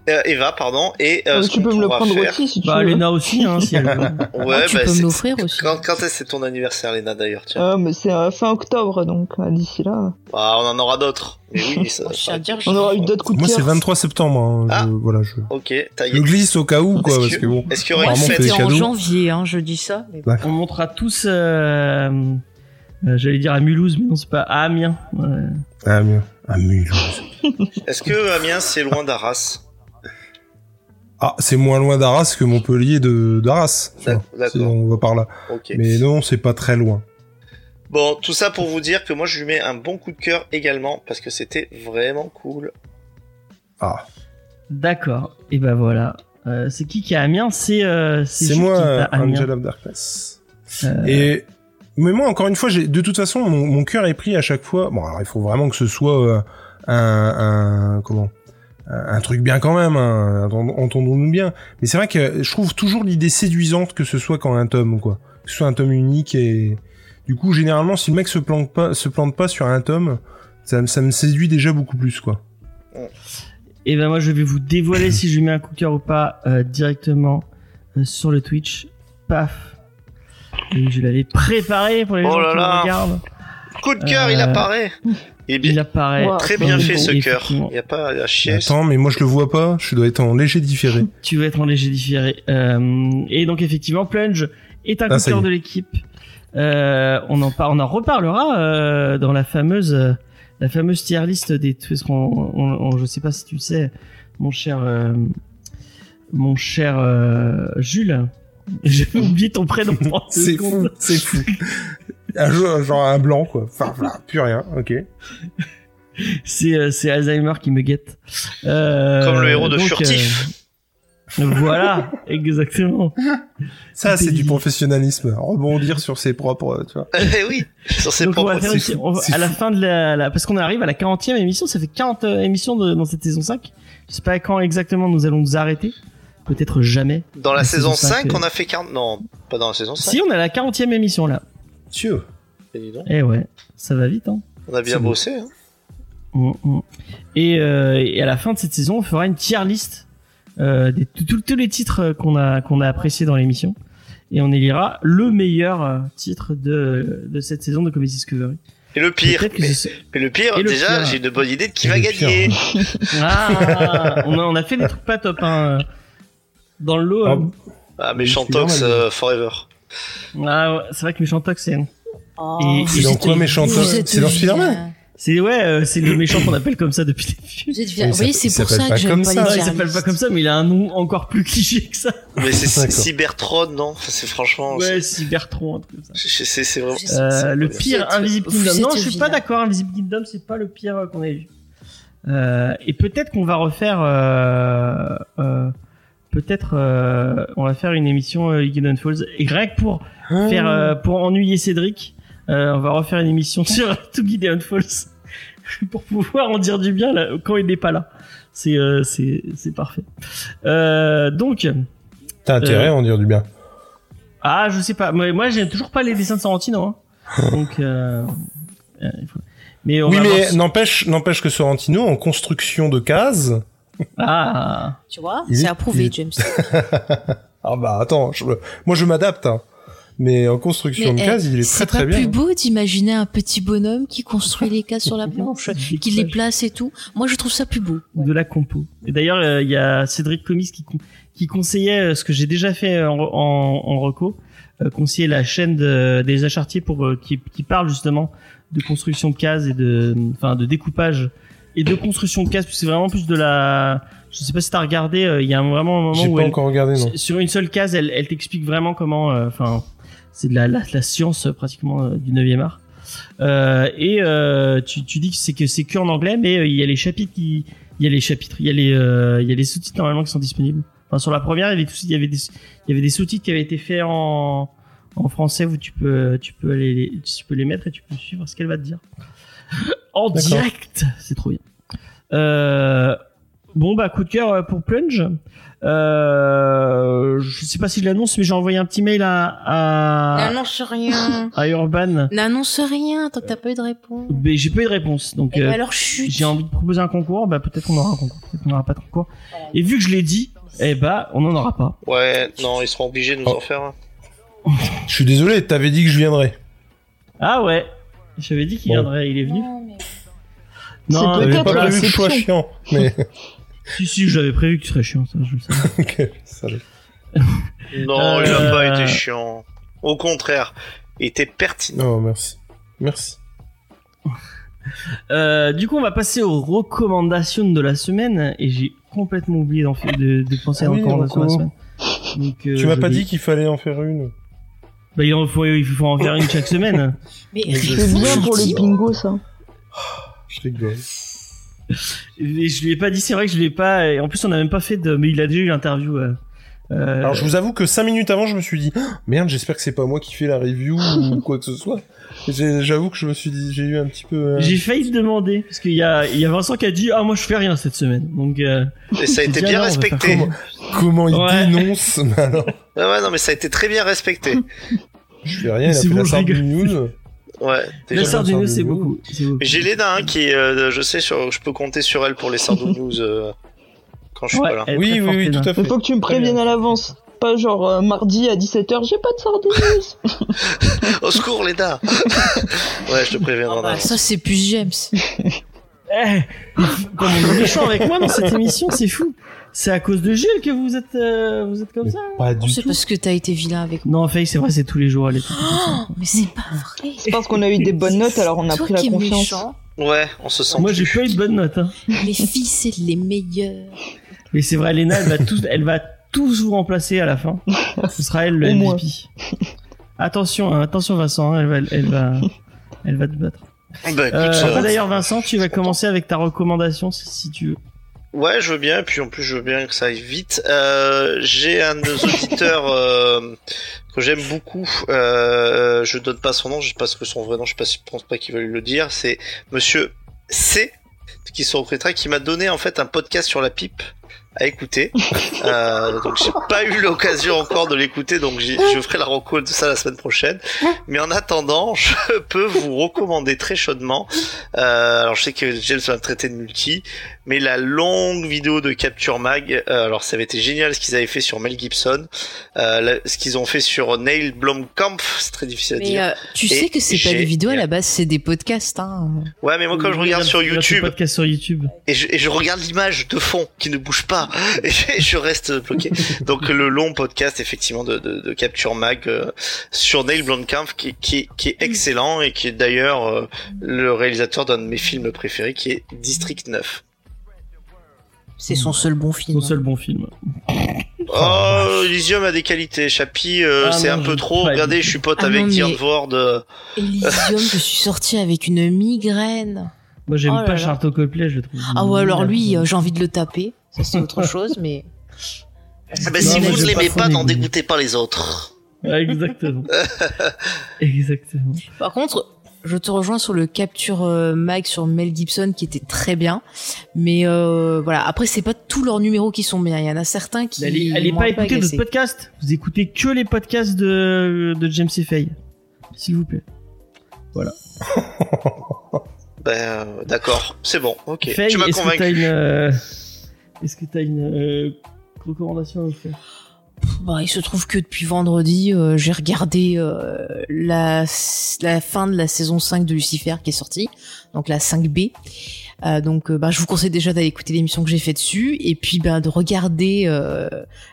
Euh, Eva, pardon. Et euh, Euh, tu peux me le prendre faire- aussi si tu Bah veux. Léna aussi, hein, si elle veut. Ouais, Ah, tu bah, peux me l'offrir aussi. Quand, quand est-ce que c'est ton anniversaire, Léna, d'ailleurs Tiens. Ah, mais c'est euh, fin octobre, donc euh, d'ici là, Bah, on en aura d'autres. Mais oui, ça. Je à dire, on aura eu d'autres coups de Moi, c'est 23 septembre. hein, Ah. je- voilà, je Ok, le glisse au cas où, quoi, Est-ce parce que- que bon. Est-ce qu'il y aura Moi, une fête en janvier, hein, je dis ça. mais- D'accord. On montera tous, euh, euh, j'allais dire à Mulhouse, mais non, c'est pas à Amiens. Ouais. Ah. Ah, Mulhouse. Est-ce que Amiens, c'est loin d'Arras? Ah, c'est moins loin d'Arras que Montpellier de d'Arras. Si on va par là. Mais non, c'est pas très loin. Bon, tout ça pour vous dire que moi, je lui mets un bon coup de cœur également parce que c'était vraiment cool. Ah, D'accord. Et ben voilà. Euh, c'est qui qui à Amiens? C'est euh, c'est Jules moi. Angel of Darkness. Euh, Et mais moi encore une fois, j'ai de toute façon mon, mon cœur est pris à chaque fois. Bon alors il faut vraiment que ce soit euh, un, un comment? Un, truc bien quand même. Hein, entend- entendons-nous bien. Mais c'est vrai que je trouve toujours l'idée séduisante que ce soit quand un tome quoi, que ce soit un tome unique et du coup généralement si le mec se plante pas se plante pas sur un tome, ça, me- ça me séduit déjà beaucoup plus quoi. Et ben moi je vais vous dévoiler si je lui mets un coup de cœur ou pas euh, directement euh, sur le Twitch. Paf. Et je l'avais préparé pour les Oh gens là qui là. me regardent. Coup de cœur, il Euh, apparaît. Il est bien, Il apparaît. Wow. très bien fait bon, ce cœur. Il n'y a pas à chier. Attends, mais moi je le vois pas. Je dois être en léger différé. Tu vas être en léger différé. Euh, et donc effectivement, Plunge est un Ah, coup de cœur de l'équipe. Euh, on en par- on en reparlera euh, dans la fameuse euh, la fameuse tier list des parce qu'on on, on- je sais pas si tu sais mon cher euh, mon cher euh, Jules j'ai oublié ton prénom C'est fou, c'est fou. Un jeu- genre un blanc, quoi. Enfin, voilà, plus rien, ok. C'est euh, c'est Alzheimer qui me guette. Euh, Comme le héros de donc, Furtif. euh, voilà, exactement. Ça, c'est du professionnalisme. Rebondir sur ses propres, tu vois. Eh oui, sur ses Donc on va propres. faire on va- à la fin de la, la- parce qu'on arrive à la 40e émission, ça fait 40 euh, émissions de- dans cette saison 5. Je sais pas quand exactement nous allons nous arrêter. Peut-être jamais. Dans la, La saison saison 5, cinq, on a fait 40. Non, pas dans la saison 5. Si on est à la 40e émission là. Dieu. Eh, Eh ouais, ça va vite hein. On a bien bossé. Hein. Mm, mm. Et, euh, et à la fin de cette saison, on fera une tier list euh, des tous- les titres euh, qu'on a qu'on a appréciés dans l'émission et on élira le meilleur titre de de cette saison de Comedy Discovery. Et le pire, mais, ce- mais le pire, le déjà, j'ai une bonne idée de qui Et va gagner. Ah, on a on a fait des trucs pas top hein. Dans le lot. Ah, euh, Ah, mais Chantox normal. euh, Forever. Ah ouais, c'est vrai que méchant Tox, c'est Oh, Et- C'est dans quoi, méchant Tox C'est dans. Spider-Man c'est ouais euh, c'est le méchant qu'on appelle comme ça depuis le début. Vous voyez, ça- c'est pour ça pas que j'aime comme pas ça. les Non, il s'appelle pas comme ça, mais il a un nom encore plus cliché que ça. Mais c'est. Cybertron, non? Enfin, C'est franchement. Ouais, Cybertron, un truc comme ça. c'est- vraiment. Euh, le pas pire Invisible Kingdom. Non, je suis pas d'accord. Invisible Kingdom, c'est pas le pire euh, qu'on ait vu. Euh, et peut-être qu'on va refaire. Euh, euh, peut-être euh, on va faire une émission euh, Hidden Falls. Et que pour faire euh, pour ennuyer Cédric, euh, on va refaire une émission sur To Gideon Falls pour pouvoir en dire du bien là, quand il n'est pas là. C'est parfait. Donc. T'as intérêt à en dire du bien. Ah, je sais pas. Moi, moi j'ai toujours pas les dessins de Sorrentino. Hein. Donc, mais on Oui, mais n'empêche, n'empêche que Sorrentino, en construction de cases. Ah, Tu vois, c'est approuvé, James. Ah bah attends, je- moi je m'adapte. Hein. Mais en construction de eh, cases, il est c'est très très pas bien. plus beau d'imaginer un petit bonhomme qui construit les cases sur la planche, qui les place et tout. Moi, je trouve ça plus beau. de la compo. Et d'ailleurs, euh, il y a Cédric Comis qui, con- qui conseillait euh, ce que j'ai déjà fait en, en, en reco, euh, conseiller la chaîne de, des Achartiers pour euh, qui, qui parle justement de construction de cases et de, enfin, de découpage et de construction de cases. C'est vraiment plus de la. Je sais pas si t'as regardé. euh, Il y a vraiment un moment J'ai où pas elle, encore regardé, non. Sur- une seule case, elle, elle t'explique vraiment comment. euh, Enfin, c'est de la, la, la science euh, pratiquement du 9e art. Euh, et euh, tu, tu dis que c'est que c'est que en anglais, mais il y a les chapitres qui, il y a les chapitres, il y a les, euh, il y a les sous-titres normalement qui sont disponibles. Enfin, sur la première, il y avait tout- il y avait des, il y avait des sous-titres qui avaient été faits en en français où tu peux, tu peux aller, tu peux les mettre et tu peux suivre ce qu'elle va te dire en direct. C'est trop bien. Euh, bon bah coup de cœur euh, pour Plunge. Euh, je sais pas si je l'annonce, mais j'ai envoyé un petit mail à à, N'annonce rien. à Urban. N'annonce rien tant que t'as pas eu de réponse. Mais j'ai pas eu de réponse, donc euh, ben alors chut. j'ai envie de proposer un concours. Bah peut-être qu'on aura un concours, peut-être qu'on aura pas de concours. Et vu que je l'ai dit, eh bah on en aura pas. Ouais, non, ils seront obligés de nous Oh. en faire un. Je suis désolé, t'avais dit que je viendrais. Ah ouais, j'avais dit qu'il Bon. viendrait, il est venu. Non, mais- Non, euh, peut-être pas prévu que je sois chiant. Mais, si si, j'avais prévu que tu serais chiant, ça, je le savais. Ok, salut. Non, il a Euh, pas été chiant. Au contraire, il était pertinent. Non, merci. Merci. Euh, du coup, on va passer aux recommandations de la semaine et j'ai complètement oublié d'en faire, de, de penser Ah aux oui, recommandations de la semaine. Donc, euh, tu m'as pas vais- dit qu'il fallait en faire une. Bah, il en faut, il faut en faire une chaque semaine. Mais C'est bien pour les bingos, ça. Je rigole. Et je lui ai pas dit, c'est vrai que je lui ai pas. Et en plus, on a même pas fait de. Mais il a déjà eu l'interview. Euh, euh, Alors je vous avoue que 5 minutes avant, je me suis dit Ah, merde, j'espère que c'est pas moi qui fais la review ou quoi que ce soit. J'avoue que je me suis dit, j'ai eu un petit peu. euh, J'ai failli te demander parce qu'il y a, il y a Vincent qui a dit, ah moi je fais rien cette semaine. Donc euh, Et ça a été bien non, respecté. comment, comment il Ouais. dénonce mais alors, Ouais, ouais, non, mais ça a été très bien respecté. Je fais rien, il a C'est fait bon, la je Sardou. News. Ouais. la Sardou c'est News. beaucoup. c'est beaucoup. J'ai Léna hein, qui, euh, je sais, sur, je peux compter sur elle pour les Sardou News euh, quand je suis Ouais, pas là. Oui, oui, tout à fait. Il faut que tu me préviennes à l'avance. Pas genre euh, mardi à 17h, j'ai pas de sardines. Au secours, Léna Ouais, je te préviendrai. Ah bah, ça c'est plus James. Eh, comme on est méchant avec moi dans cette émission, c'est fou. C'est à cause de Gilles que vous êtes, euh, vous êtes comme ça. Pas du C'est parce que t'as été vilain avec moi. Non, Faye, c'est vrai, c'est tous les jours. Elle est. Oh, mais c'est pas vrai. C'est parce qu'on a eu des bonnes notes, alors on a Toi pris la qui es confiance. méchant, Ouais, on se sent. Moi, j'ai plus. pas eu de bonne note. Hein. les filles c'est les meilleures. Mais c'est vrai, Léna, elle va tous, elle va tous vous remplacer à la fin. Ce sera elle le. MVP. Attention, hein, attention Vincent, hein, elle va, elle va, elle va te battre. Bah, Euh, D'ailleurs Vincent, tu vas commencer avec ta recommandation si, si tu veux. Ouais, je veux bien, et puis en plus je veux bien que ça aille vite. Euh, J'ai un de nos auditeurs euh, que j'aime beaucoup. Euh, je donne pas son nom, je sais pas ce que son vrai nom, je sais pas si je pense pas qu'il va le dire. C'est Monsieur C qui se reconnaîtra, qui m'a donné en fait un podcast sur la pipe à écouter. Euh, donc j'ai pas eu l'occasion encore de l'écouter, donc je ferai la reco de ça la semaine prochaine. Mais en attendant, je peux vous recommander très chaudement. Euh, alors je sais que James va me traiter de multi, mais la longue vidéo de Capture Mag, euh, alors ça avait été génial ce qu'ils avaient fait sur Mel Gibson, euh, la- ce qu'ils ont fait sur Neil Blomkamp, c'est très difficile à Mais dire. euh, tu Et sais que c'est pas des vidéos à la base, c'est des podcasts. Hein. Ouais, mais moi comme je regarde sur Regarde YouTube podcast sur YouTube. et je, et je regarde l'image de fond qui ne bouge pas et je reste bloqué. Donc le long podcast effectivement de, de, de Capture Mag euh, sur Neil Blomkamp qui, qui, qui est excellent et qui est d'ailleurs euh, le réalisateur d'un de mes films préférés qui est District 9. C'est son seul bon film. Son seul bon film. Oh, Elysium a des qualités. Chappie, euh, Ah c'est un peu trop. Regardez, je suis pote Ah avec Diane Ward. euh, Elysium, je suis sortie avec une migraine. Moi j'aime Oh pas là. Charlton Copley, je le trouve. Ah ouais, alors lui, euh, j'ai envie de le taper. Ça c'est autre chose, mais Ah bah, si vous ne l'aimez pas, n'en dégoûtez pas les autres. Exactement. exactement. Par contre, je te rejoins sur le capture euh, mag sur Mel Gibson qui était très bien, mais euh, voilà. Après, c'est pas tous leurs numéros qui sont bien. Il y en a certains qui. Allez, allez pas écouter agacé. d'autres podcasts. Vous écoutez que les podcasts de, de James et Faye. S'il vous plaît. Ben, euh, d'accord, c'est bon, ok. Faye, tu m'as est-ce que t'as convaincu. une, euh, est-ce que t'as une euh, recommandation à nous faire? Bah, il se trouve que depuis vendredi, euh, j'ai regardé euh, la, la fin de la saison 5 de Lucifer qui est sortie, donc la 5B. Euh, donc, euh, bah, je vous conseille déjà d'aller écouter l'émission que j'ai fait dessus, et puis bah, de regarder euh,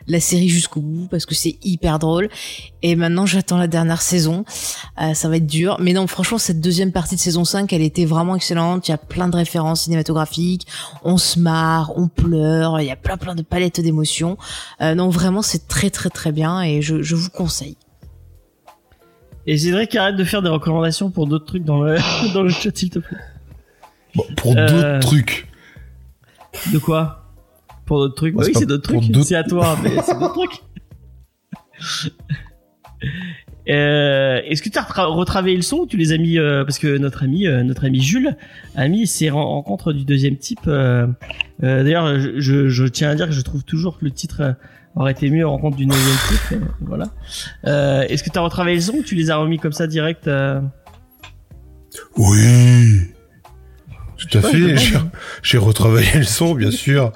la série jusqu'au bout parce que c'est hyper drôle. Et maintenant, j'attends la dernière saison. Euh, ça va être dur, mais non, franchement, cette deuxième partie de saison 5, elle était vraiment excellente. Il y a plein de références cinématographiques, on se marre, on pleure, il y a plein plein de palettes d'émotions. Euh, non, vraiment, c'est très très très bien et je, je vous conseille. Et Cédric arrête de faire des recommandations pour d'autres trucs dans le, dans le chat, s'il te plaît. Bon, pour Euh, d'autres trucs. De quoi? Pour d'autres trucs? Oui, c'est d'autres trucs. C'est à toi, mais c'est d'autres trucs. Euh, Est-ce que tu as retra- retravaillé le son ou tu les as mis euh, parce que notre ami euh, notre ami Jules a mis ses ren- rencontres du deuxième type. D'ailleurs, je, je, je tiens à dire que je trouve toujours que le titre aurait été mieux rencontre du neuvième type. voilà. Est-ce que tu as retravaillé le son ou tu les as remis comme ça direct Oui. Tout à fait. J'ai, j'ai retravaillé le son, bien sûr.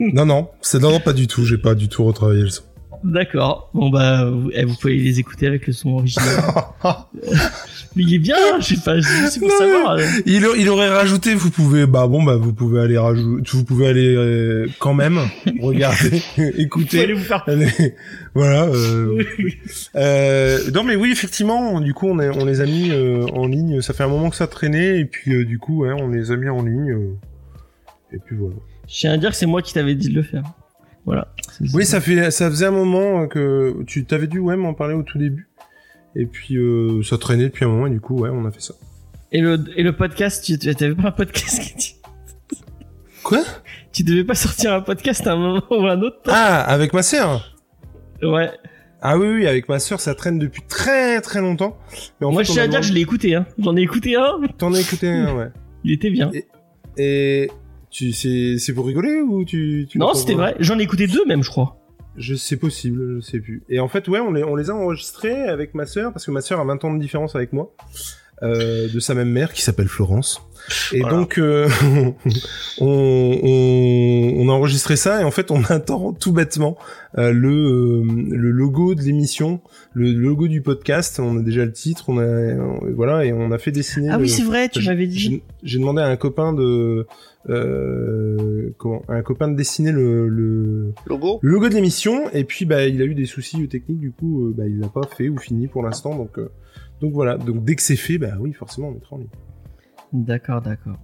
non, non, c'est non, non, pas du tout. J'ai pas du tout retravaillé le son. D'accord. Bon bah vous, eh, vous pouvez les écouter avec le son original. Mais il est bien, je sais pas, je- c'est pour Non, savoir. euh. il, il aurait rajouté. Vous pouvez, bah bon, bah vous pouvez aller rajouter. Vous pouvez aller euh, quand même regarder, Vous pouvez écouter. aller vous faire. Allez, voilà. Euh, euh, non, mais oui, effectivement. Du coup, on, les a mis euh, en ligne. Ça fait un moment que ça traînait, et puis euh, du coup, on les a mis en ligne. euh, et puis voilà. Je tiens à dire que c'est moi qui t'avais dit de le faire. Voilà. Oui, ça fait, ça faisait un moment que tu t'avais dû ouais m'en parler au tout début. Et puis euh, ça traînait depuis un moment et du coup ouais on a fait ça. Et le et le podcast, tu tu- t'avais pas un podcast qui dit- Quoi? Tu devais pas sortir un podcast à un moment ou à un autre Ah avec ma sœur. Ouais. Ah oui oui avec ma sœur ça traîne depuis très très longtemps. Mais en Moi, fait, je tiens à dire que je l'ai écouté. Hein. J'en ai écouté un. T'en as écouté un ouais. Il était bien. Et tu c'est c'est pour rigoler ou tu, tu non, c'était vrai. J'en ai écouté deux même, je crois. Je sais possible, je sais plus. Et en fait ouais on les on les a enregistrés avec ma sœur parce que ma sœur a 20 ans de différence avec moi. Euh, de sa même mère qui s'appelle Florence. Et Voilà. donc euh, on, on, on a enregistré ça et en fait on attend tout bêtement euh, le, euh, le logo de l'émission, le logo du podcast. On a déjà le titre, on a euh, voilà et on a fait dessiner. Ah le- oui, c'est vrai. Tu m'avais dit. J'ai demandé à un copain de euh, comment à un copain de dessiner le, le, Logo le logo de l'émission et puis bah il a eu des soucis techniques du coup euh, bah il l'a pas fait ou fini pour l'instant donc euh, donc voilà donc dès que c'est fait bah oui forcément on mettra en ligne. D'accord, d'accord.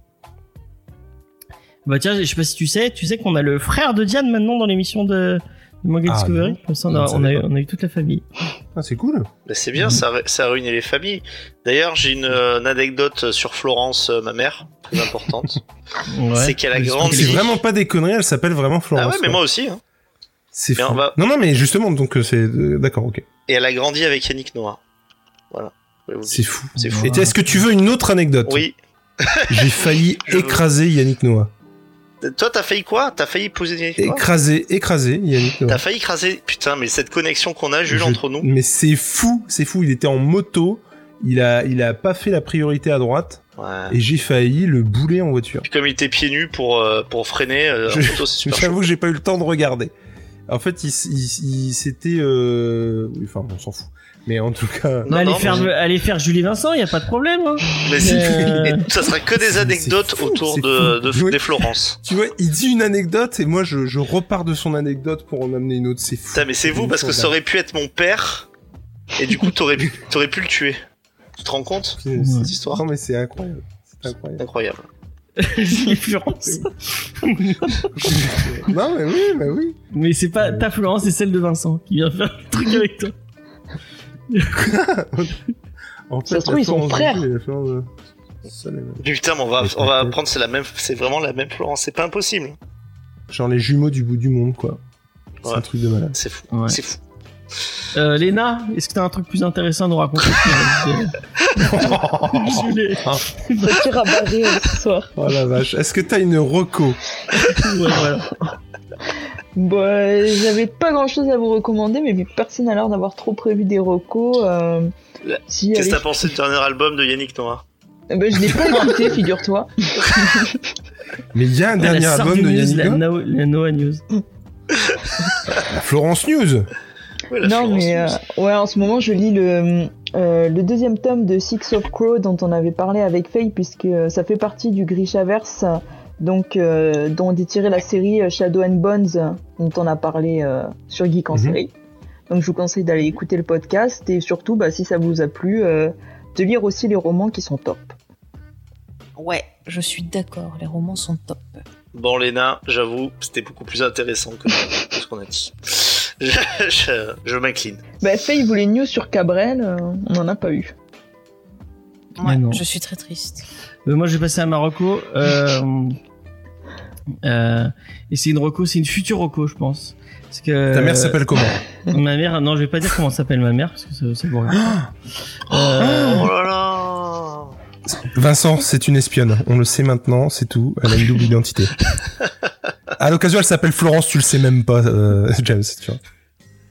Bah tiens, je sais pas si tu sais, tu sais qu'on a le frère de Diane maintenant dans l'émission de, de Manga Ah Discovery. non, Comme ça, on a, ne on, savais a, pas. on a eu toute la famille. Ah, c'est cool. Bah, c'est bien, ça, a- ça a ruiné les familles. D'ailleurs, j'ai une, euh, une anecdote sur Florence, euh, ma mère, très importante. Ouais. C'est qu'elle a grandi. C'est vraiment pas des conneries, elle s'appelle vraiment Florence. ah ouais, mais quoi. moi aussi. Hein. C'est fou. va- Non, non, mais justement, donc euh, c'est d'accord, ok. Et elle a grandi avec Yannick Noah. Voilà. C'est fou. C'est fou. Est-ce que tu veux une autre anecdote? Oui. J'ai failli Je écraser Yannick Noah. Toi, t'as failli quoi? T'as failli poser Yannick Noah Écraser, écraser Yannick Noah. T'as failli écraser. Putain, mais cette connexion qu'on a, Jules, Je- entre nous. Mais c'est fou, c'est fou. Il était en moto, il a, il a pas fait la priorité à droite, Ouais. et j'ai failli le bouler en voiture. Puis comme il était pieds nus pour, euh, pour freiner, euh. J'avoue que j'ai pas eu le temps de regarder. En fait, il, s- il, il s'était, euh... enfin, on s'en fout. Mais en tout cas, Non, Bah, allez, non, faire, mais- allez faire Julie Vincent, y a pas de problème. Hein. Mais c'est- Euh, et ça sera que des anecdotes fou, autour de, de, des Florence. tu vois, il dit une anecdote et moi je, je repars de son anecdote pour en amener une autre. C'est fou. Putain, mais c'est vous parce que ça aurait pu être mon père et du coup t'aurais pu, t'aurais pu le tuer. Tu te rends compte? C'est- cette histoire Non mais c'est incroyable. C'est incroyable. Incroyable. Julie Florence. non mais oui, mais oui. Mais c'est pas ta Florence, c'est celle de Vincent qui vient faire le truc avec toi. En Ça se trouve, ils sont frères. De- mêmes. Putain, mais on va, on va apprendre, c'est la même, c'est vraiment la même Florence. C'est pas impossible. Genre les jumeaux du bout du monde quoi. C'est Ouais. un truc de malade. C'est fou. Ouais. C'est fou. Euh, Léna, est-ce que t'as un truc plus intéressant à nous raconter Julie. Petit rabat-rire ce soir. oh la vache. Est-ce que t'as une reco? Ouais, voilà. Bon, euh, j'avais pas grand chose à vous recommander, mais vu que personne n'a l'air d'avoir trop prévu des recos, euh, si, Qu'est-ce que t'as pensé du dernier album de Yannick Noah ben, je l'ai pas écouté, figure-toi. Mais il y a un dernier la album de News, Yannick la, Noah la Noah News. La Florence News. Ouais, la non, Florence mais euh, ouais, en ce moment, je lis le, euh, le deuxième tome de Six of Crow dont on avait parlé avec Faye, puisque ça fait partie du Grishaverse, donc euh, dont est tirée la série euh, Shadow and Bones, euh, dont on a parlé euh, sur Geek en Mhm. série. Donc je vous conseille d'aller écouter le podcast et surtout, bah, si ça vous a plu, euh, de lire aussi les romans qui sont top. Ouais, je suis d'accord, les romans sont top. Bon, Léna, j'avoue, c'était beaucoup plus intéressant que ce qu'on a dit. Je, je, je m'incline. Bah, Faye voulait news sur Cabrel, euh, on n'en a pas eu. Ouais, non. je suis très triste. Euh, moi, je vais passer à Marocco. Euh, euh, et c'est une Rocco, c'est une future Rocco, je pense. Parce que Ta mère s'appelle comment ma mère. Non, je vais pas dire comment s'appelle ma mère parce que ça, ça vous regarde. Oh Euh, là là Vincent, c'est une espionne. On le sait maintenant, c'est tout. Elle a une double identité. À l'occasion, elle s'appelle Florence, tu le sais même pas, euh, James. Tu vois.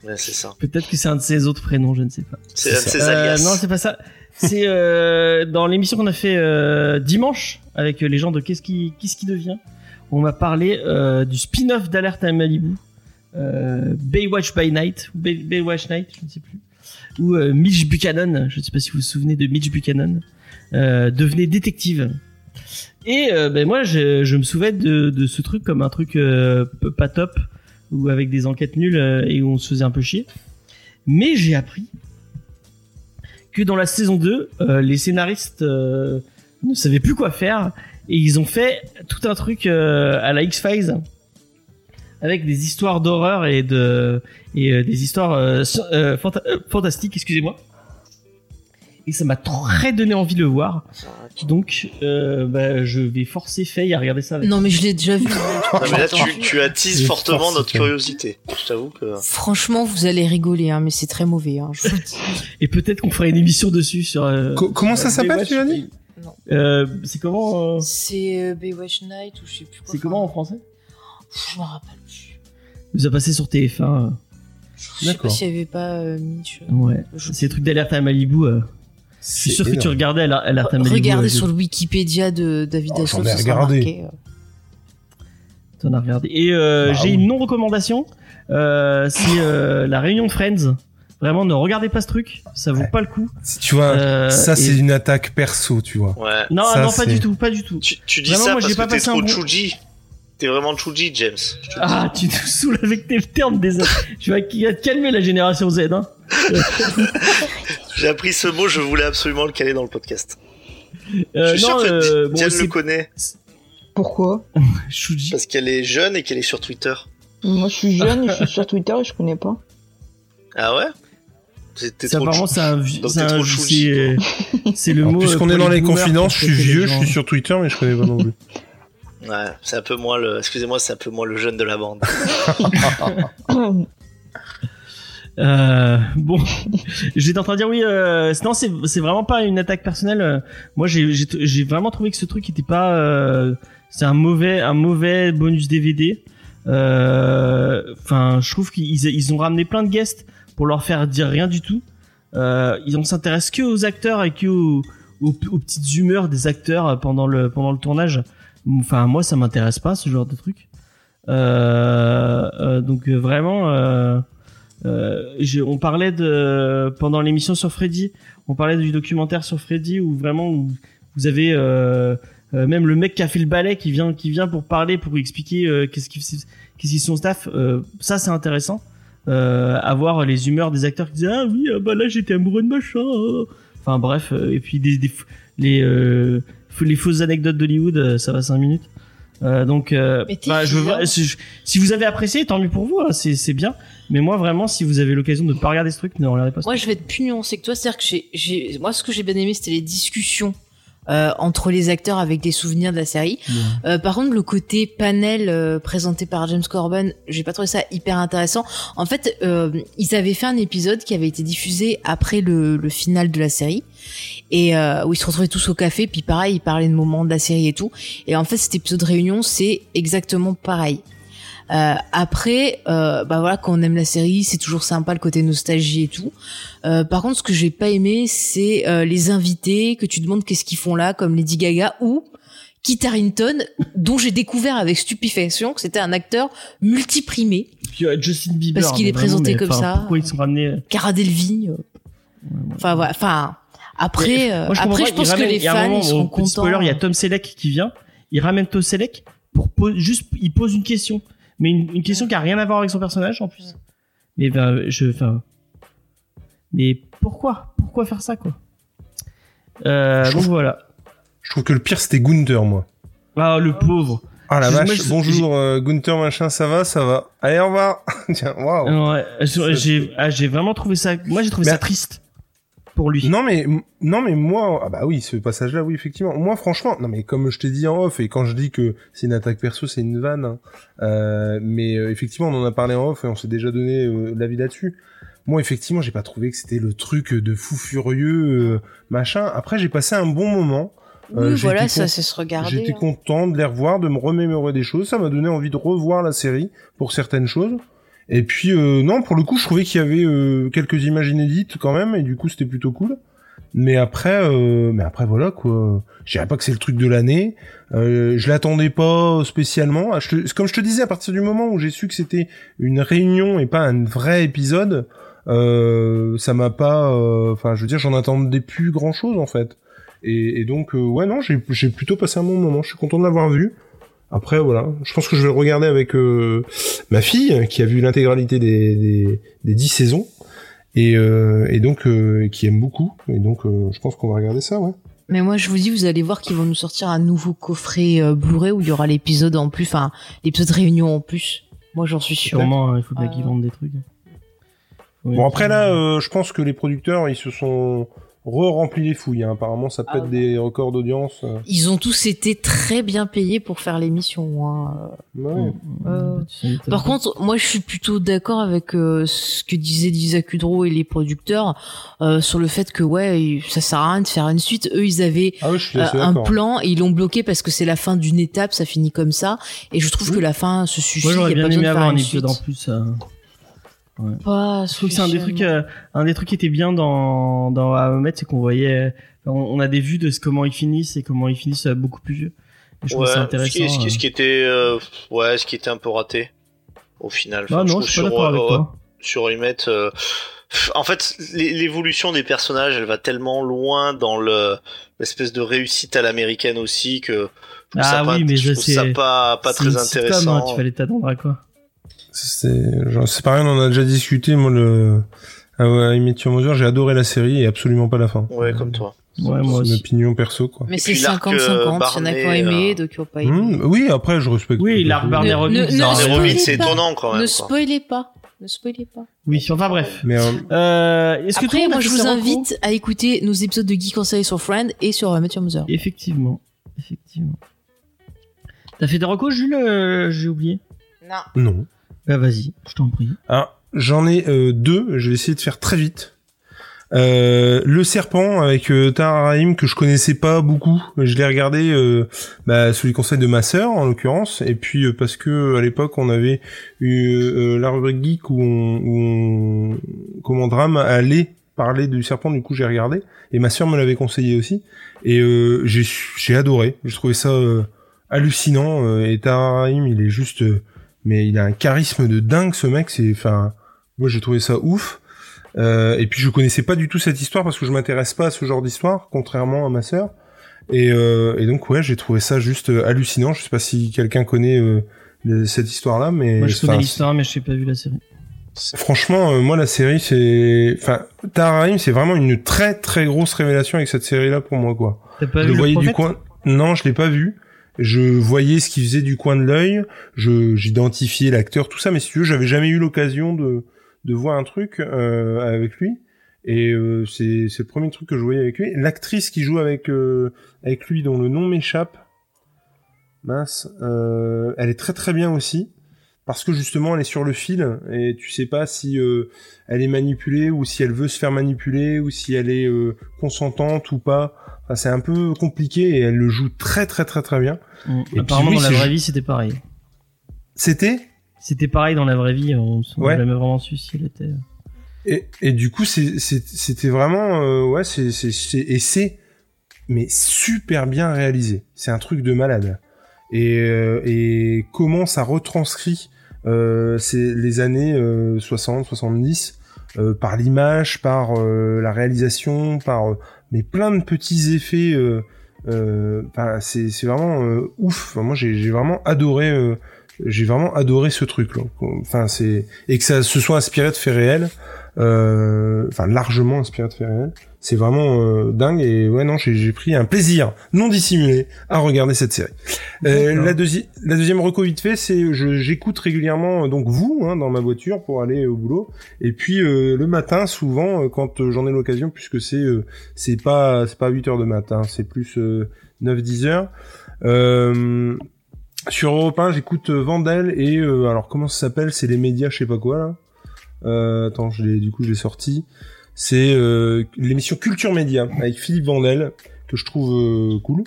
Ouais, c'est ça. Peut-être que c'est un de ses autres prénoms, je ne sais pas. C'est un de ses Euh, alias. non, c'est pas ça. C'est euh, dans l'émission qu'on a fait euh, dimanche avec les gens de Qu'est-ce qui, qu'est-ce qui devient. On m'a parlé euh, du spin-off d'Alerte à Malibu, euh, Baywatch by Night ou Bay- Baywatch Night, je ne sais plus, où euh, Mitch Buchanan, je ne sais pas si vous vous souvenez de Mitch Buchanan, devenait détective. Et ben moi, je, me souviens de, de ce truc comme un truc pas top, ou avec des enquêtes nulles et où on se faisait un peu chier. Mais j'ai appris que dans la saison 2, euh, les scénaristes ne savaient plus quoi faire et ils ont fait tout un truc euh, à la X-Files avec des histoires d'horreur et de et euh, des histoires euh, euh, fanta- euh, fantastiques, excusez-moi. Et ça m'a très donné envie de le voir. Donc, euh, bah, je vais forcer Faye à regarder ça avec Non, mais je l'ai déjà vu. Non, mais là, tu, tu attises fortement fort, notre curiosité. Je t'avoue que. Franchement, vous allez rigoler, hein, mais c'est très mauvais. Hein, je. Et peut-être qu'on fera une émission dessus sur. euh, Co- comment ça s'appelle, tu l'as dit Non. Euh, C'est comment euh, C'est euh, Baywatch Night ou je sais plus quoi. C'est comment en français? Pff, Je me rappelle plus. Vous a passé sur TF1. euh, Je sais pas s'il y avait pas euh, Mitch. Ouais. je- C'est des trucs d'alerte à Malibu. euh. Je suis sûr que tu regardais Aler- alerte à Malibu. Regardez sur le Wikipédia de David Oh, Hasselhoff. j'en ai ça regardé. marqué, euh. T'en as regardé. Et euh, Bah, j'ai oui. une non-recommandation. Euh, c'est euh, la réunion de Friends. Vraiment, ne regardez pas ce truc. Ça vaut Ouais. pas le coup. Tu vois, Euh, ça et- c'est une attaque perso, tu vois. Ouais. Non, Ça, non, pas du tout, pas du tout. Tu, tu dis Vraiment, ça moi, parce j'ai pas que t'es passé un trop bon-. T'es vraiment chouji, James. Ah, tu te saoules avec tes termes des. tu vas te calmer la génération Z, hein. J'ai appris ce mot, je voulais absolument le caler dans le podcast. Euh, je suis non, sûr que euh, bon, le connaît Pourquoi Shuji. parce qu'elle est jeune et qu'elle est sur Twitter. Moi, je suis jeune, je suis sur Twitter et je connais pas. Ah ouais? Apparemment, chou- c'est un, Donc c'est le Alors, mot. Puisqu'on euh, est pour dans les confidences, je suis vieux, je suis sur Twitter, mais je connais pas non plus. Ouais, c'est un peu moi le. Excusez-moi, c'est un peu moi le jeune de la bande. Euh, bon, j'étais en train de dire oui. Euh, non, c'est c'est vraiment pas une attaque personnelle. Euh, Moi, j'ai vraiment trouvé que ce truc était pas. euh, c'est un mauvais un mauvais bonus DVD. Euh, Enfin, je trouve qu'ils ils ont ramené plein de guests pour leur faire dire rien du tout. Euh, ils on s'intéresse que aux acteurs et que aux, petites humeurs des acteurs pendant le pendant le tournage. Enfin, moi, ça m'intéresse pas ce genre de truc. Euh, euh, donc euh, vraiment. On parlait de pendant l'émission sur Freddy, on parlait du documentaire sur Freddy où vraiment vous avez même le mec qui a fait le ballet qui vient qui vient pour parler pour expliquer qu'est-ce qui qu'est-ce staff. Ça c'est intéressant. Euh, avoir les humeurs des acteurs qui disent ah oui ah bah là j'étais amoureux de machin. Enfin bref euh, et puis des, des les euh, les fausses anecdotes d'Hollywood euh, ça va 5 minutes. Euh, donc euh, bah, je veux voir- si, si vous avez apprécié tant mieux pour vous hein, c'est c'est bien. Mais moi, vraiment, si vous avez l'occasion de ne pas regarder ce truc, ne regardez pas ce Moi, je vais être plus nuancé que toi. C'est-à-dire que j'ai, j'ai, moi, ce que j'ai bien aimé, c'était les discussions euh, entre les acteurs avec des souvenirs de la série. Euh, par contre, le côté panel euh, présenté par James Corbin, j'ai pas trouvé ça hyper intéressant. En fait, euh, ils avaient fait un épisode qui avait été diffusé après le, le final de la série et euh, où ils se retrouvaient tous au café. Puis pareil, ils parlaient de moments de la série et tout. Et en fait, cet épisode réunion, c'est exactement pareil. Euh, après, euh, bah voilà, quand on aime la série, c'est toujours sympa le côté nostalgie et tout. Euh, par contre, ce que j'ai pas aimé, c'est euh, les invités que tu demandes qu'est-ce qu'ils font là, comme Lady Gaga ou Kit Harington, dont j'ai découvert avec stupéfaction que c'était un acteur multiprimé. Puis euh, Justin Bieber. Parce qu'il est présenté comme ça. Pourquoi ils sont ramenés euh, Cara Delevingne. Enfin voilà, enfin après, Moi, je après je pense que les fans moment, ils seront contents. Spoiler, il y a Tom Selleck qui vient. Il ramène Tom Selleck pour po- juste, il pose une question, mais une, une question qui a rien à voir avec son personnage en plus. Mais ben, je, enfin, mais pourquoi, pourquoi faire ça quoi? Euh, Je Donc trouve- voilà. Je trouve que le pire, c'était Gunther, moi. Ah le pauvre. Ah la Je- moi, vache, je- bonjour euh, Gunther machin, ça va, ça va. Allez, au revoir. Tiens, waouh. Ouais, j'ai- j'ai ah, j'ai vraiment trouvé ça. Moi j'ai trouvé Mais- ça triste pour lui. Non mais non mais moi ah bah oui ce passage là oui effectivement moi franchement non mais comme je t'ai dit en off et quand je dis que c'est une attaque perso c'est une vanne hein. Euh, mais euh, effectivement on en a parlé en off et on s'est déjà donné euh, l'avis là-dessus moi effectivement j'ai pas trouvé que c'était le truc de fou furieux euh, machin après j'ai passé un bon moment Euh, Oui, voilà, ça c'est se regarder. J'étais hein. content de les revoir, de me remémorer des choses. Ça m'a donné envie de revoir la série pour certaines choses. Et puis euh, non, pour le coup, je trouvais qu'il y avait euh, quelques images inédites quand même, et du coup, c'était plutôt cool. Mais après, euh, mais après voilà quoi. Je dirais pas que c'est le truc de l'année. Euh, je l'attendais pas spécialement. Ah, je comme je te disais, à partir du moment où j'ai su que c'était une réunion et pas un vrai épisode, euh, ça m'a pas. Enfin, je veux dire, j'en attendais plus grand chose en fait. Et, et donc, ouais, non, j'ai j'ai plutôt passé un bon moment. Je suis content de l'avoir vu. Après, voilà, je pense que je vais le regarder avec euh, ma fille, qui a vu l'intégralité des, des, des 10 saisons, et, euh, et donc euh, qui aime beaucoup. Et donc, euh, je pense qu'on va regarder ça, ouais. Mais moi, je vous dis, vous allez voir qu'ils vont nous sortir un nouveau coffret euh, Blu-ray où il y aura l'épisode en plus, enfin, l'épisode réunion en plus. Moi, j'en suis sûr. Sûrement, hein, il faut bien Euh. qu'ils vendent des trucs. Oui. Bon, après là, euh, je pense que les producteurs, ils se sont re-remplis les fouilles. hein. Apparemment, ça pète Ah. des records d'audience. euh. Ils ont tous été très bien payés pour faire l'émission. Hein. Ouais. Euh, t'as- Par contre, moi, je suis plutôt d'accord avec euh, ce que disaient Lisa Kudrow et les producteurs euh, sur le fait que ouais, ça sert à rien de faire une suite. Eux, ils avaient Ah euh, un plan et ils l'ont bloqué parce que c'est la fin d'une étape, ça finit comme ça. Et je trouve Oui. que la fin se suffit. Moi j'aurais bien aimé avoir un une épisode en plus. Euh. Pas Je trouve que c'est un des trucs, euh, un des trucs qui était bien dans dans Ahomet, c'est qu'on voyait, on, on a des vues de ce, comment ils finissent et comment ils finissent euh, beaucoup plus vieux. Et je trouve Ouais, ça ce intéressant. qui, ce qui- euh. ce qui était, euh, ouais, ce qui était un peu raté au final. Ah Enfin, non, trouve je suis pas d'accord sur, avec euh, toi. sur Emmett, euh, pff, en fait, l'é- l'évolution des personnages, elle va tellement loin dans le l'espèce de réussite à l'américaine aussi que je trouve Ah ça pas, oui, mais je trouve ça pas, pas très sitcom, intéressant. hein, tu fallait t'attendre à quoi? C'est pareil, on en a déjà discuté. Moi, le ah ouais, I Met Your Mother, j'ai adoré la série et absolument pas la fin. Ouais, comme toi. Ouais, moi C'est une opinion perso, quoi. Mais c'est puis l'arc, 50-50. Il y en a qui ont aimé, euh, d'autres qui n'ont pas aimé. Hmm, oui, après, je respecte. Oui, l'arc. Barney Ne- Robin, ne- c'est étonnant quand même. Ne spoilez pas. Ne spoilez pas. Oui, enfin bref. Mais euh, Euh, est-ce que Après, moi, je vous invite à écouter nos épisodes de Geek Conseil sur Friend et sur euh, Mathieu Mother. Effectivement, effectivement. T'as fait des recos, Jules euh, J'ai oublié. Non. non. Bah vas-y, je t'en prie. Alors, j'en ai euh, deux. Je vais essayer de faire très vite. Euh, le serpent avec euh, que je connaissais pas beaucoup. Je l'ai regardé euh, bah, sous les conseils de ma sœur en l'occurrence, et puis parce que à l'époque on avait eu la rubrique geek où on, comment drame allait parler du serpent. Du coup j'ai regardé et ma sœur me l'avait conseillé aussi et j'ai j'ai adoré. J'ai trouvé ça hallucinant et Tahar Rahim il est juste mais il a un charisme de dingue ce mec. C'est enfin moi j'ai trouvé ça ouf. Euh, et puis je connaissais pas du tout cette histoire parce que je m'intéresse pas à ce genre d'histoire, contrairement à ma sœur. Et, euh, et donc ouais, j'ai trouvé ça juste euh, hallucinant. Je sais pas si quelqu'un connaît euh, cette histoire-là, mais Moi, je connais l'histoire, mais je n'ai pas vu la série. franchement, euh, moi la série c'est, enfin, Tahar c'est vraiment une très très grosse révélation avec cette série-là pour moi quoi. T'as pas je vu le voyais du coin. Non, je l'ai pas vu. Je voyais ce qu'il faisait du coin de l'œil. Je j'identifiais l'acteur, tout ça. Mais si tu veux, j'avais jamais eu l'occasion de de voir un truc euh, avec lui. Et euh, c'est c'est le premier truc que je voyais avec lui. L'actrice qui joue avec euh, avec lui, dont le nom m'échappe, mince, elle est très très bien aussi. Parce que justement, elle est sur le fil et tu sais pas si elle est manipulée ou si elle veut se faire manipuler ou si elle est consentante ou pas. Enfin, c'est un peu compliqué et elle le joue très très très très bien. Mm. Apparemment, oui, dans la vraie vie, c'était pareil. C'était? C'était pareil dans la vraie vie. On on Ouais. jamais vraiment su si elle était. et, et du coup c'était vraiment euh, ouais c'est et c'est mais super bien réalisé. C'est un truc de malade. Et euh, et comment ça retranscrit euh, les années euh, 60 70 euh, par l'image, par euh, la réalisation, par euh, mais plein de petits effets euh, euh, enfin, c'est c'est vraiment euh, ouf. Moi j'ai vraiment adoré j'ai vraiment adoré ce truc là. Enfin c'est et que ça se soit inspiré de faits réels, enfin largement inspiré de faits réels. C'est vraiment euh, dingue et ouais non j'ai j'ai pris un plaisir non dissimulé à regarder cette série. Euh, la, deuxi- la deuxième reco vite fait c'est je j'écoute régulièrement euh, donc vous hein, dans ma voiture pour aller au boulot et puis euh, le matin souvent euh, quand euh, j'en ai l'occasion puisque c'est euh, c'est pas c'est pas 8 heures de matin c'est plus 9 10 heures euh, sur Europe 1, j'écoute Vandel et euh, alors comment ça s'appelle? C'est les médias, je sais pas quoi là. Euh, attends, je l'ai du coup je l'ai sorti. C'est euh, l'émission Culture Média avec Philippe Vandel que je trouve euh, cool.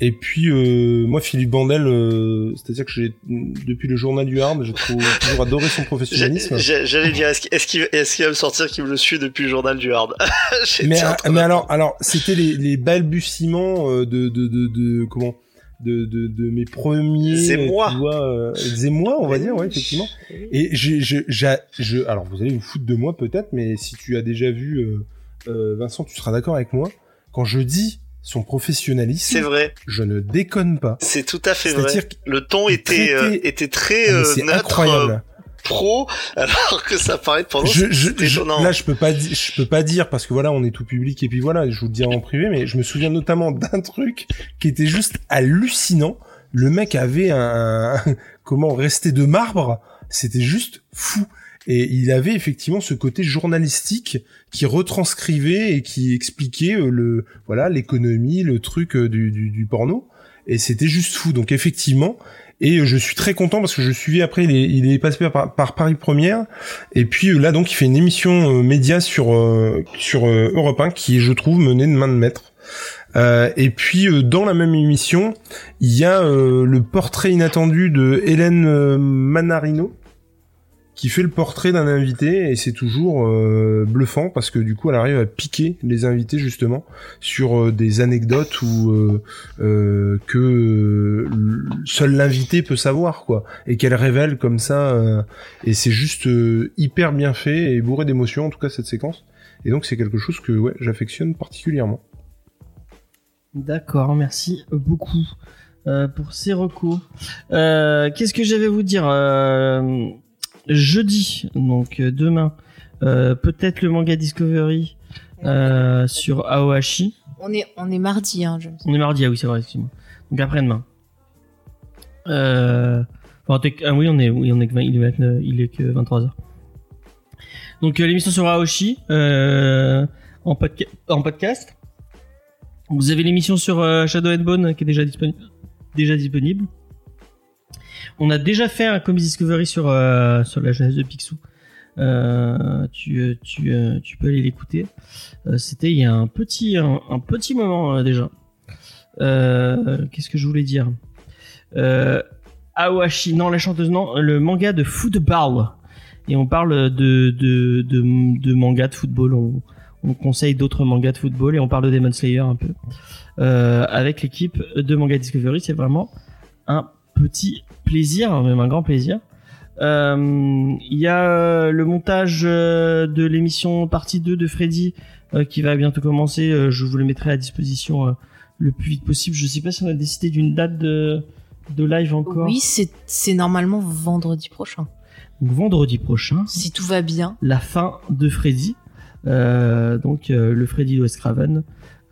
Et puis euh, moi Philippe Vandel, euh, c'est-à-dire que j'ai depuis le journal du Hard, j'ai toujours adoré son professionnalisme. J'allais dire, est-ce qu'il est est va me sortir qu'il me le suit depuis le journal du Hard mais, alors, alors, c'était les, les balbutiements de, de, de, de comment? De, de, de mes premiers. Tu vois, euh, zémois, on va dire, ouais, effectivement. Et j'ai, je, je, alors vous allez vous foutre de moi peut-être, mais si tu as déjà vu euh, euh, Vincent, tu seras d'accord avec moi. Quand je dis son C'est professionnalisme, vrai, je ne déconne pas. c'est tout à fait vrai. C'est-à-dire que Le ton était, traité- euh, était très ah, euh, c'est incroyable. Pro, alors que ça paraît pendant. je, je, là, je peux pas, je peux pas dire parce que voilà, on est tout public et puis voilà, je vous le dirai en privé, mais je me souviens notamment d'un truc qui était juste hallucinant. Le mec avait un, comment rester de marbre, c'était juste fou. Et il avait effectivement ce côté journalistique qui retranscrivait et qui expliquait euh, le, voilà, l'économie, le truc euh, du, du, du porno. Et c'était juste fou. Donc effectivement, et euh, je suis très content parce que je suivais après, il est, il est passé par, par Paris Première. Et puis euh, là, donc, il fait une émission euh, média sur sur Europe 1 qui je trouve, menée de main de maître. Et puis dans la même émission, il y a le portrait inattendu de Hélène Manarino qui fait le portrait d'un invité et c'est toujours euh, bluffant parce que du coup elle arrive à piquer les invités justement sur euh, des anecdotes où euh, euh, que euh, seul l'invité peut savoir quoi et qu'elle révèle comme ça euh, et c'est juste hyper bien fait et bourré d'émotions en tout cas cette séquence et donc c'est quelque chose que ouais j'affectionne particulièrement D'accord, merci beaucoup pour ces recos. Qu'est-ce que j'avais vous dire Jeudi, donc euh, demain, euh, peut-être le manga Discovery euh, sur Aohashi. On est, on est mardi, hein, James. On est mardi, ah oui, c'est vrai, excuse-moi. Donc après-demain. Euh, enfin, ah oui, on est, oui, on est que 20 il est 29 il est que 23h. Donc euh, l'émission sur Aoshi euh, en, podca- en podcast. Vous avez l'émission sur Shadow and Bone qui est déjà disponible. Déjà disponible. On a déjà fait un Comics Discovery sur euh, sur la jeunesse de Picsou. Euh, tu euh, peux aller l'écouter. Euh, C'était il y a un petit moment déjà. Qu'est-ce que je voulais dire? Awashi, non la chanteuse, non le manga de Football et on parle de, de, de, manga de football. On, on conseille d'autres mangas de football et on parle de Demon Slayer un peu. Avec l'équipe de Manga Discovery, c'est vraiment un petit plaisir, même un grand plaisir. Euh, Il y a euh, le montage euh, de l'émission partie 2 de Freddy euh, qui va bientôt commencer. Je vous le mettrai à disposition euh, le plus vite possible. Je sais pas si on a décidé d'une date de, de live encore. Oui, c'est normalement vendredi prochain. Donc vendredi prochain. Si tout va bien. la fin de Freddy. Euh, donc euh, le Freddy de Wes Craven,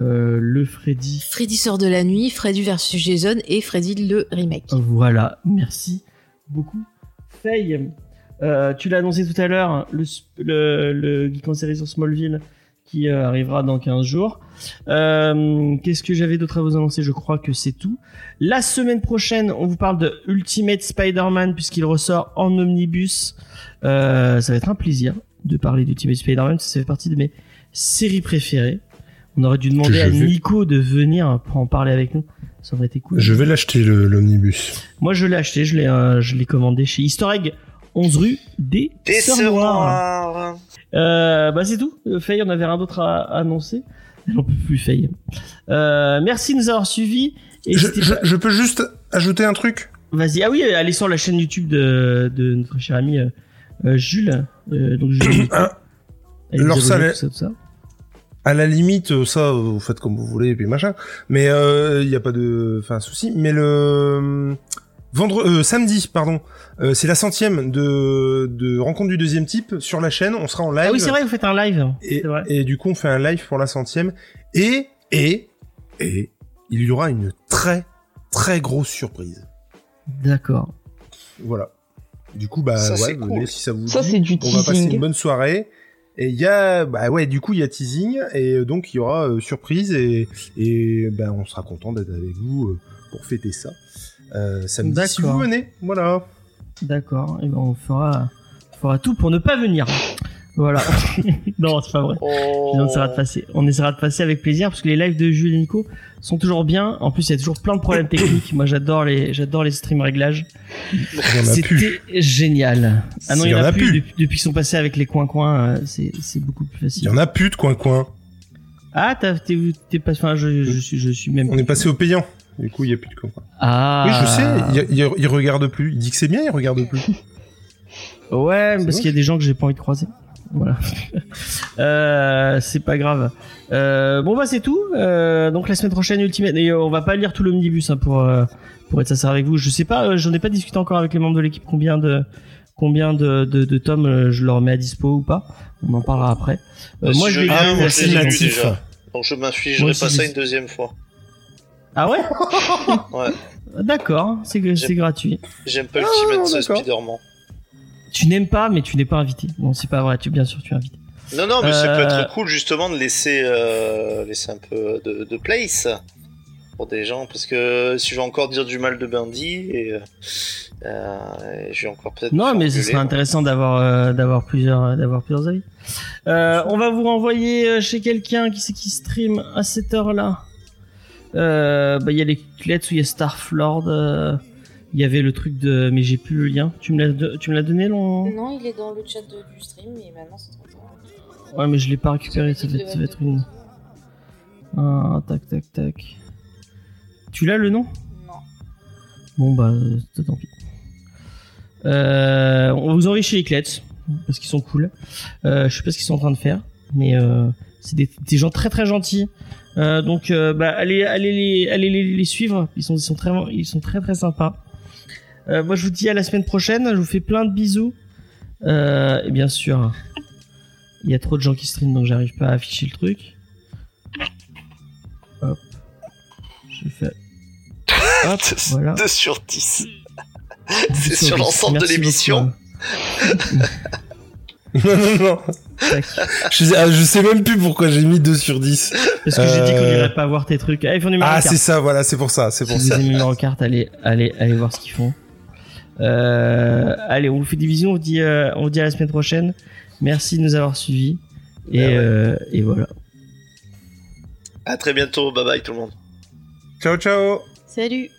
euh, le Freddy. Freddy sort de la nuit, Freddy versus Jason et Freddy le remake. Voilà, merci beaucoup. Faye, euh, tu l'as annoncé tout à l'heure, le, le, le Geek en série sur Smallville qui euh, arrivera dans 15 jours. Qu'est-ce que j'avais d'autre à vous annoncer? Je crois que c'est tout. La semaine prochaine, on vous parle de Ultimate Spider-Man puisqu'il ressort en omnibus. Ça va être un plaisir de parler d'Ultimate Spider-Man. Ça fait partie de mes séries préférées. On aurait dû demander à vais- Nico de venir pour en parler avec nous. Ça aurait été cool. Je vais l'acheter l'omnibus. Moi, je l'ai acheté, je l'ai, euh, je l'ai commandé chez Easter Egg, 11 rue des, Des Sœurs sœurs Noires. noires. Euh, bah, c'est tout. Euh, Faye, on avait rien d'autre à, annoncer. J'en peux plus, Faye. Euh, merci de nous avoir suivis. Et Je, n'hésitez je- pas- je peux juste ajouter un truc? Vas-y. Ah oui, allez sur la chaîne YouTube de, de notre cher ami Jules. Euh, donc, Jules. Ah, Allez leur vous abonner, salaire- tout ça, tout ça. À la limite, euh, ça, vous faites comme vous voulez, et puis machin. Mais il n'y a pas de, enfin, souci. Mais le vendre, euh, samedi, pardon, euh, c'est la centième de, de rencontre du deuxième type sur la chaîne. On sera en live. Ah oui, c'est vrai, vous faites un live. Et, vrai. et du coup, on fait un live pour la centième. Et et et il y aura une très très grosse surprise. D'accord. Voilà. Du coup, bah Ça, ouais, cool. si ça vous Ça, dit. c'est du On va passer une bonne soirée. Et il y a, bah ouais, du coup, il y a teasing et euh, donc il y aura euh, surprise et et ben on sera content d'être avec vous euh, pour fêter ça. Euh, samedi, si vous venez, voilà. D'accord. Et ben, on fera, on fera tout pour ne pas venir. Voilà. non, c'est pas vrai. Oh. on essaiera de passer. On essaiera de passer avec plaisir parce que les lives de Jules et Nico sont toujours bien. En plus, il y a toujours plein de problèmes techniques. Moi, j'adore les, j'adore les stream réglages. Il y en a plus. C'était génial. Ah non, il y en a, plus. plus. Depuis, qu'ils sont passés avec les coins coins, c'est, c'est beaucoup plus Il facile. y en a plus de coin coin. Ah, t'as, t'es, t'es pas, enfin, je, je suis, je suis même. On est passé au payant. Du coup, il y a plus de coin coin. Ah. Oui, je sais. Il, il, il regarde plus. Il dit que c'est bien, il regarde plus. Ouais, C'est parce qu'il y a des gens que j'ai pas envie de croiser. Voilà. euh, c'est pas grave. Euh, bon bah c'est tout. Euh, donc la semaine prochaine Ultimate. Et on va pas lire tout l'omnibus hein, pour pour être sincère avec vous. Je sais pas. J'en ai pas discuté encore avec les membres de l'équipe combien de combien de de, de tomes je leur mets à dispo ou pas. On en parlera après. Bah, moi je vais lire moi, je natif. déjà. Donc je m'infligerai pas ça une deuxième fois. Ah ouais. Ouais. D'accord. C'est gratuit. J'aime pas Ah, Ultimate d'accord. Spider-Man. Tu n'aimes pas, mais tu n'es pas invité. Non, c'est pas vrai. Tu bien sûr tu es invité. Non, non, mais ça peut Euh, être cool justement de laisser, euh, laisser un peu de, de place pour des gens, parce que si je vais encore dire du mal de Bundy, et, euh, euh, et je vais encore peut-être. Non, mais ce serait intéressant d'avoir euh, d'avoir plusieurs euh, d'avoir plusieurs avis. Euh, on va vous renvoyer euh, chez quelqu'un qui c'est qui stream à cette heure-là. Euh, bah il y a les clés où il y a Starflord. Il y avait le truc de mais j'ai plus le lien. Tu me l'as de- tu me l'as donné non Non, il est dans le chat de- du stream, mais maintenant c'est trop tard. Ouais, mais je l'ai pas récupéré. Ça va être, ça va être une. Ah, tac tac tac. Tu l'as le nom? Non. Bon bah euh, tant pis. Euh, on vous enrichit les clés parce qu'ils sont cool. Euh, je sais pas ce qu'ils sont en train de faire, mais euh, c'est des, des gens très très gentils. Donc bah, allez allez les allez les, les suivre. Ils sont ils sont très ils sont très très sympas. Euh, moi je vous dis à la semaine prochaine. Je vous fais plein de bisous. Euh, et bien sûr, il y a trop de gens qui streament donc j'arrive pas à afficher le truc. Hop. Je fais. Hop, voilà. 2 sur 10. C'est sur l'ensemble de l'émission. non, non, non. je, sais, ah, je sais même plus pourquoi j'ai mis 2 sur 10. Parce que j'ai dit qu'on irait pas voir tes trucs. Ah, Ah, c'est ça, voilà, c'est pour ça, c'est pour si ça. Vous aimez Mario Kart, allez, allez, allez voir ce qu'ils font. Euh, allez, on vous fait division, on vous dit, euh, on vous dit à la semaine prochaine. Merci de nous avoir suivis. Et, Ben ouais. euh, et voilà. À très bientôt. Bye bye tout le monde. Ciao, ciao. Salut